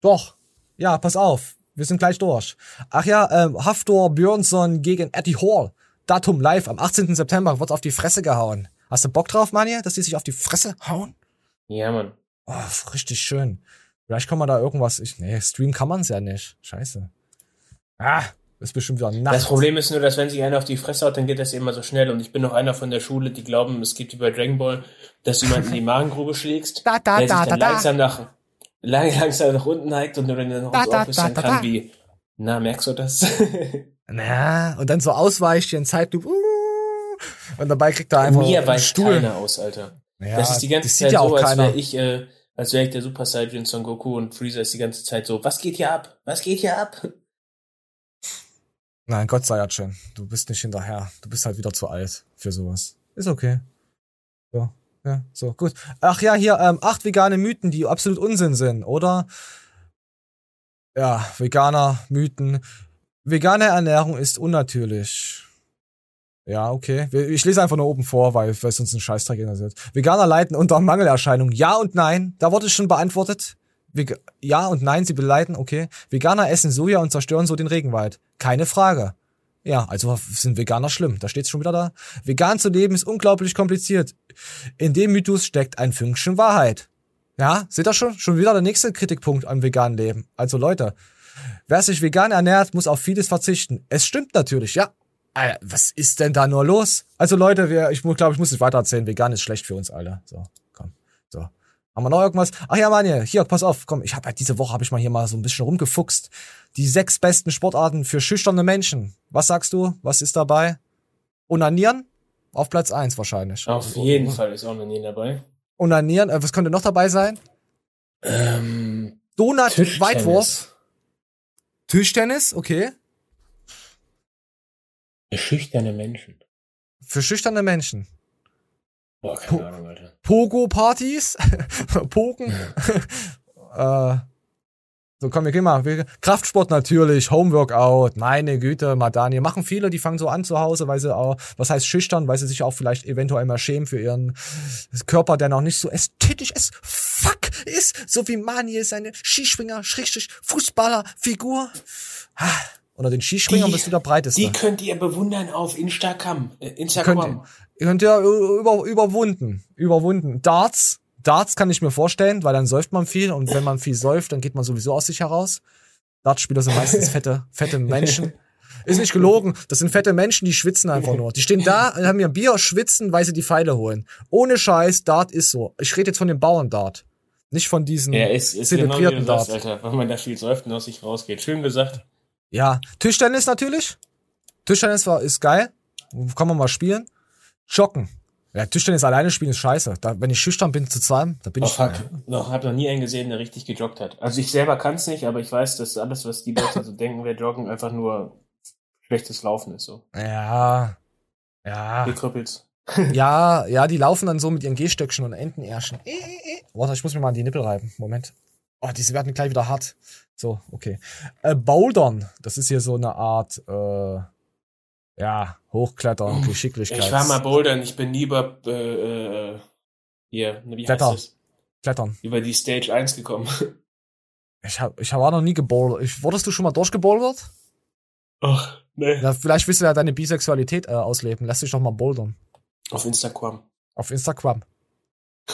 Doch. Ja, pass auf. Wir sind gleich durch. Ach ja, ähm, Haftor Björnsson gegen Eddie Hall. Datum live. Am 18. September wird's auf die Fresse gehauen. Hast du Bock drauf, Manja, dass die sich auf die Fresse hauen? Ja, Mann. Oh, richtig schön. Vielleicht kann man da irgendwas. Ich, nee, streamen kann man's ja nicht. Scheiße. Ah, ist bestimmt wieder nachts. Das Problem ist nur, dass wenn sich einer auf die Fresse haut, dann geht das immer so schnell. Und ich bin noch einer von der Schule, die glauben, es geht wie bei Dragon Ball, dass du jemanden in die Magengrube schlägst, Da, da, der da, sich dann da, da. langsam nach, lang, langsam nach unten neigt und du dann noch Da, so da, da, da, kann da. wie, na, merkst du das? Na, und dann so ausweicht hier in Zeitlupe. uh, Und dabei kriegt er einfach Mir einen weicht Stuhl. keiner aus, Alter. Ja, das ist die ganze das sieht Zeit ja so, auch als keiner. wäre ich, äh, als wäre ich der Super Saiyan Son Goku und Freezer ist die ganze Zeit so, was geht hier ab? Was geht hier ab? Nein, Gott sei Dank schon. Du bist nicht hinterher. Du bist halt wieder zu alt für sowas. Ist okay. So, ja, so, gut. Ach ja, hier, ähm, acht vegane Mythen, die absolut Unsinn sind, oder? Ja, veganer Mythen. Vegane Ernährung ist unnatürlich. Ja, okay. Ich lese einfach nur oben vor, weil, weil es uns ein Scheißdreck interessiert. Veganer leiden unter Mangelerscheinungen. Ja und nein. Da wurde schon beantwortet. Vega ja und nein, sie beleiden, okay. Veganer essen Soja und zerstören so den Regenwald. Keine Frage. Ja, also sind Veganer schlimm. Da steht's schon wieder da. Vegan zu leben ist unglaublich kompliziert. In dem Mythos steckt ein Fünkchen Wahrheit. Ja, seht ihr schon? Schon wieder der nächste Kritikpunkt am veganen Leben. Also Leute, wer sich vegan ernährt, muss auf vieles verzichten. Es stimmt natürlich, ja. Alter, was ist denn da nur los? Also Leute, wir, ich glaube, ich muss es weiter erzählen. Vegan ist schlecht für uns alle. So, komm. So. Haben wir noch irgendwas? Ach ja, Manje, hier, pass auf, komm, ich habe halt diese Woche habe ich mal hier mal so ein bisschen rumgefuchst. Die sechs besten Sportarten für schüchterne Menschen. Was sagst du? Was ist dabei? Onanieren? Auf Platz eins wahrscheinlich. Auf jeden Fall ist Onanieren dabei. Onanieren, äh, was könnte noch dabei sein? Ähm, Donut. Weitwurf. Tischtennis, okay. Für schüchterne Menschen. Für schüchterne Menschen. Boah, keine Ahnung, Alter. Pogo-Partys. Poken. äh, so, komm, wir gehen mal. Wir, Kraftsport natürlich, Homeworkout, meine Güte, Madani. Machen viele, die fangen so an zu Hause, weil sie auch, was heißt schüchtern, weil sie sich auch vielleicht eventuell mal schämen für ihren Körper, der noch nicht so ästhetisch ist. Fuck ist, so wie Mani seine Skischwinger, Schrägstrich, Fußballer, Figur. Ah, Oder den Skischwingern bist du der breiteste. Die könnt ihr bewundern auf Instagram. Äh, Könnt, Instagram. ihr könnt ja über, überwunden. Überwunden. Darts. Darts kann ich mir vorstellen, weil dann säuft man viel und wenn man viel säuft, dann geht man sowieso aus sich heraus. Dartspieler sind meistens fette, fette Menschen. Ist nicht gelogen. Das sind fette Menschen, die schwitzen einfach nur. Die stehen da, haben ihr Bier, schwitzen, weil sie die Pfeile holen. Ohne Scheiß, Dart ist so. Ich rede jetzt von dem Bauern-Dart. Nicht von diesen Ja, ist, ist genau wie zelebrierten du sagst, Dart. Alter, wenn man da viel säuft und aus sich rausgeht. Schön gesagt. Ja, Tischtennis natürlich. Tischtennis war, ist geil. Kann man mal spielen. Joggen. Ja, Tischtennis alleine spielen ist scheiße. Da, wenn ich schüchtern bin zu zweit, da bin Oh, ich. fuck. Noch, hab noch nie einen gesehen, der richtig gejoggt hat. Also ich selber kann's nicht, aber ich weiß, dass alles, was die Leute so denken, wer joggen, einfach nur schlechtes Laufen ist. So. Ja. Ja. Wie krüppelt's. ja, ja, die laufen dann so mit ihren Gehstöckchen und Entenärschen. Äh, äh, äh. Warte, ich muss mir mal an die Nippel reiben. Moment. Oh, diese werden gleich wieder hart. So, okay. Äh, Bouldern, das ist hier so eine Art, äh, ja, Hochklettern, Geschicklichkeit. Ich war mal bouldern, ich bin nie über, äh, äh, hier, wie Kletter. heißt das? Klettern. Über die Stage 1 gekommen. Ich hab, ich hab auch noch nie gebouldert. Ich, wurdest du schon mal durchgebouldert? Ach, nee. Ja, vielleicht willst du ja deine Bisexualität äh, ausleben. Lass dich doch mal bouldern. Auf Instagram. Auf Instagram.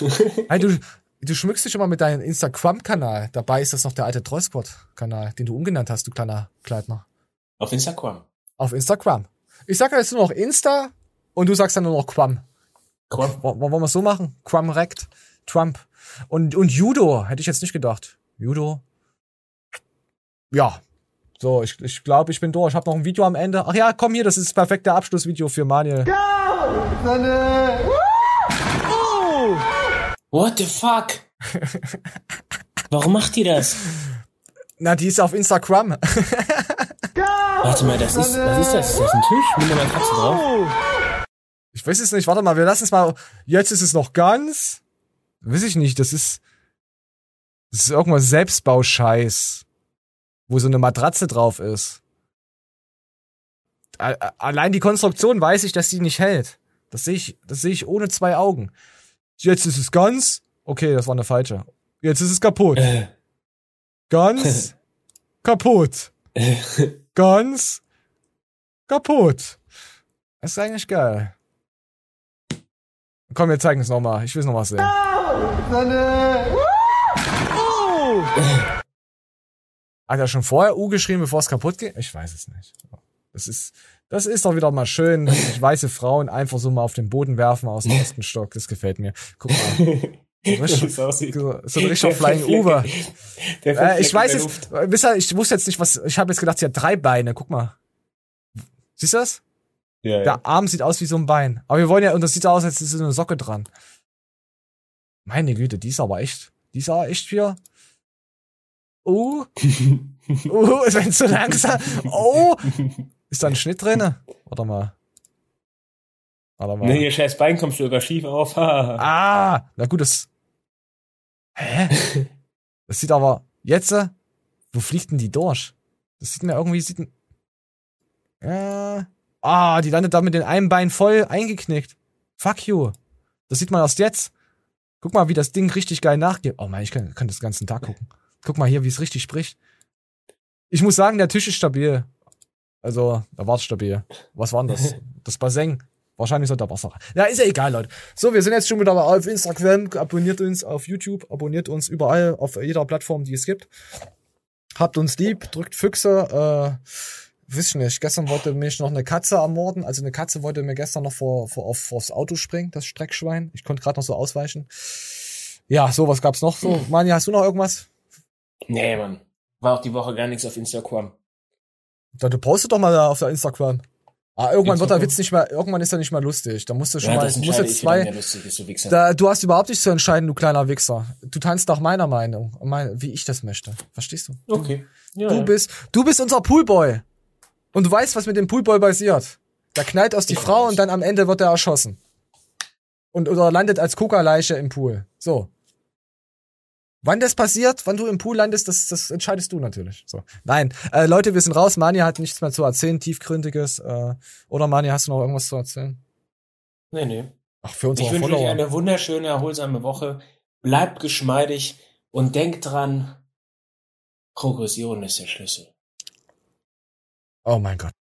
hey, du, du schmückst dich immer mit deinem Instagram-Kanal. Dabei ist das noch der alte Trollsquad-Kanal, den du umgenannt hast, du kleiner Kleidner. Auf Instagram. Auf Instagram. Ich sag ja jetzt nur noch Insta und du sagst dann nur noch Quam. Quam. Wollen wir es so machen? Quam rekt. Trump. Und, und Judo, hätte ich jetzt nicht gedacht. Judo. Ja. So, ich, ich glaube, ich bin durch. Ich habe noch ein Video am Ende. Ach ja, komm hier, das ist das perfekte Abschlussvideo für Manuel. What the fuck? Warum macht die das? Na, die ist auf Instagram. Warte mal, das ist, was ist das? Ist das ein Tisch mit einer Katze drauf? Ich weiß es nicht. Warte mal, wir lassen es mal. Jetzt ist es noch ganz. Weiß ich nicht. Das ist. Das ist irgendwas Selbstbauscheiß. Wo so eine Matratze drauf ist. Allein die Konstruktion weiß ich, dass die nicht hält. Das sehe ich, das sehe ich ohne zwei Augen. Jetzt ist es ganz. Okay, das war eine falsche. Jetzt ist es kaputt. Ganz kaputt. Ganz kaputt. Das ist eigentlich geil. Komm, wir zeigen es nochmal. Ich will es nochmal sehen. Hat er schon vorher U geschrieben, bevor es kaputt geht? Ich weiß es nicht. Das ist, das ist doch wieder mal schön, dass sich weiße Frauen einfach so mal auf den Boden werfen aus dem ersten Stock. Das gefällt mir. Guck mal. So, richtig, Wie's aussieht. so, so ein richtiger Flying der Äh, ich weiß jetzt, ihr, ich wusste jetzt nicht, was, ich habe jetzt gedacht, sie hat drei Beine. Guck mal. Siehst du das? Ja, Der Arm sieht aus wie so ein Bein. Aber wir wollen ja, und das sieht aus, als ist so eine Socke dran. Meine Güte, die ist aber echt, die ist aber echt hier. Oh. Oh, es wird so langsam. Oh. Ist da ein Schnitt drin? Warte mal. Warte mal. Nee, ihr scheiß Bein kommt sogar schief auf. Ah, na gut, das. Hä? Das sieht aber jetzt. äh, Wo fliegt denn die durch? Das sieht mir irgendwie sieht. Äh, ah, die landet da mit den einem Bein voll eingeknickt. Fuck you. Das sieht man erst jetzt. Guck mal, wie das Ding richtig geil nachgeht. Oh man, ich kann, kann das ganzen Tag gucken. Guck mal hier, wie es richtig spricht. Ich muss sagen, der Tisch ist stabil. Also, da war's stabil. Was war denn das? Das Bassin. Wahrscheinlich sollte da Wasser. Ja, ist ja egal, Leute. So, wir sind jetzt schon wieder auf Instagram. Abonniert uns auf YouTube. Abonniert uns überall auf jeder Plattform, die es gibt. Habt uns lieb. Drückt Füchse. Äh, ich nicht. Gestern wollte mich noch eine Katze ermorden. Also eine Katze wollte mir gestern noch vor, vor, auf, vors Auto springen, das Streckschwein. Ich konnte gerade noch so ausweichen. Ja, so, was gab's noch so? Mani, hast du noch irgendwas? Nee, Mann. War auch die Woche gar nichts auf Instagram. Da, du postet doch mal da auf der Instagram. Ah, irgendwann wird der. Witz nicht mehr, irgendwann ist er nicht mehr lustig. Da musst du schon Ja, mal, das du musst jetzt ich, zwei, ist, du Wichser. da, du hast überhaupt nicht zu entscheiden, du kleiner Wichser. Du tanzt nach meiner Meinung, mein, wie ich das möchte. Verstehst du? Okay. Ja, du ja. bist, du bist unser Poolboy. Und du weißt, was mit dem Poolboy passiert. Da knallt aus die Frau und dann am Ende wird er erschossen. Und, oder landet als Kokaleiche im Pool. So. Wann das passiert, wann du im Pool landest, das, das entscheidest du natürlich. So. Nein, äh, Leute, wir sind raus. Mania hat nichts mehr zu erzählen, tiefgründiges. Äh, oder Mania, hast du noch irgendwas zu erzählen? Nee, nee. Ach, für unsere Ich wünsche euch eine wunderschöne, erholsame Woche. Bleibt geschmeidig und denkt dran, Progression ist der Schlüssel. Oh mein Gott.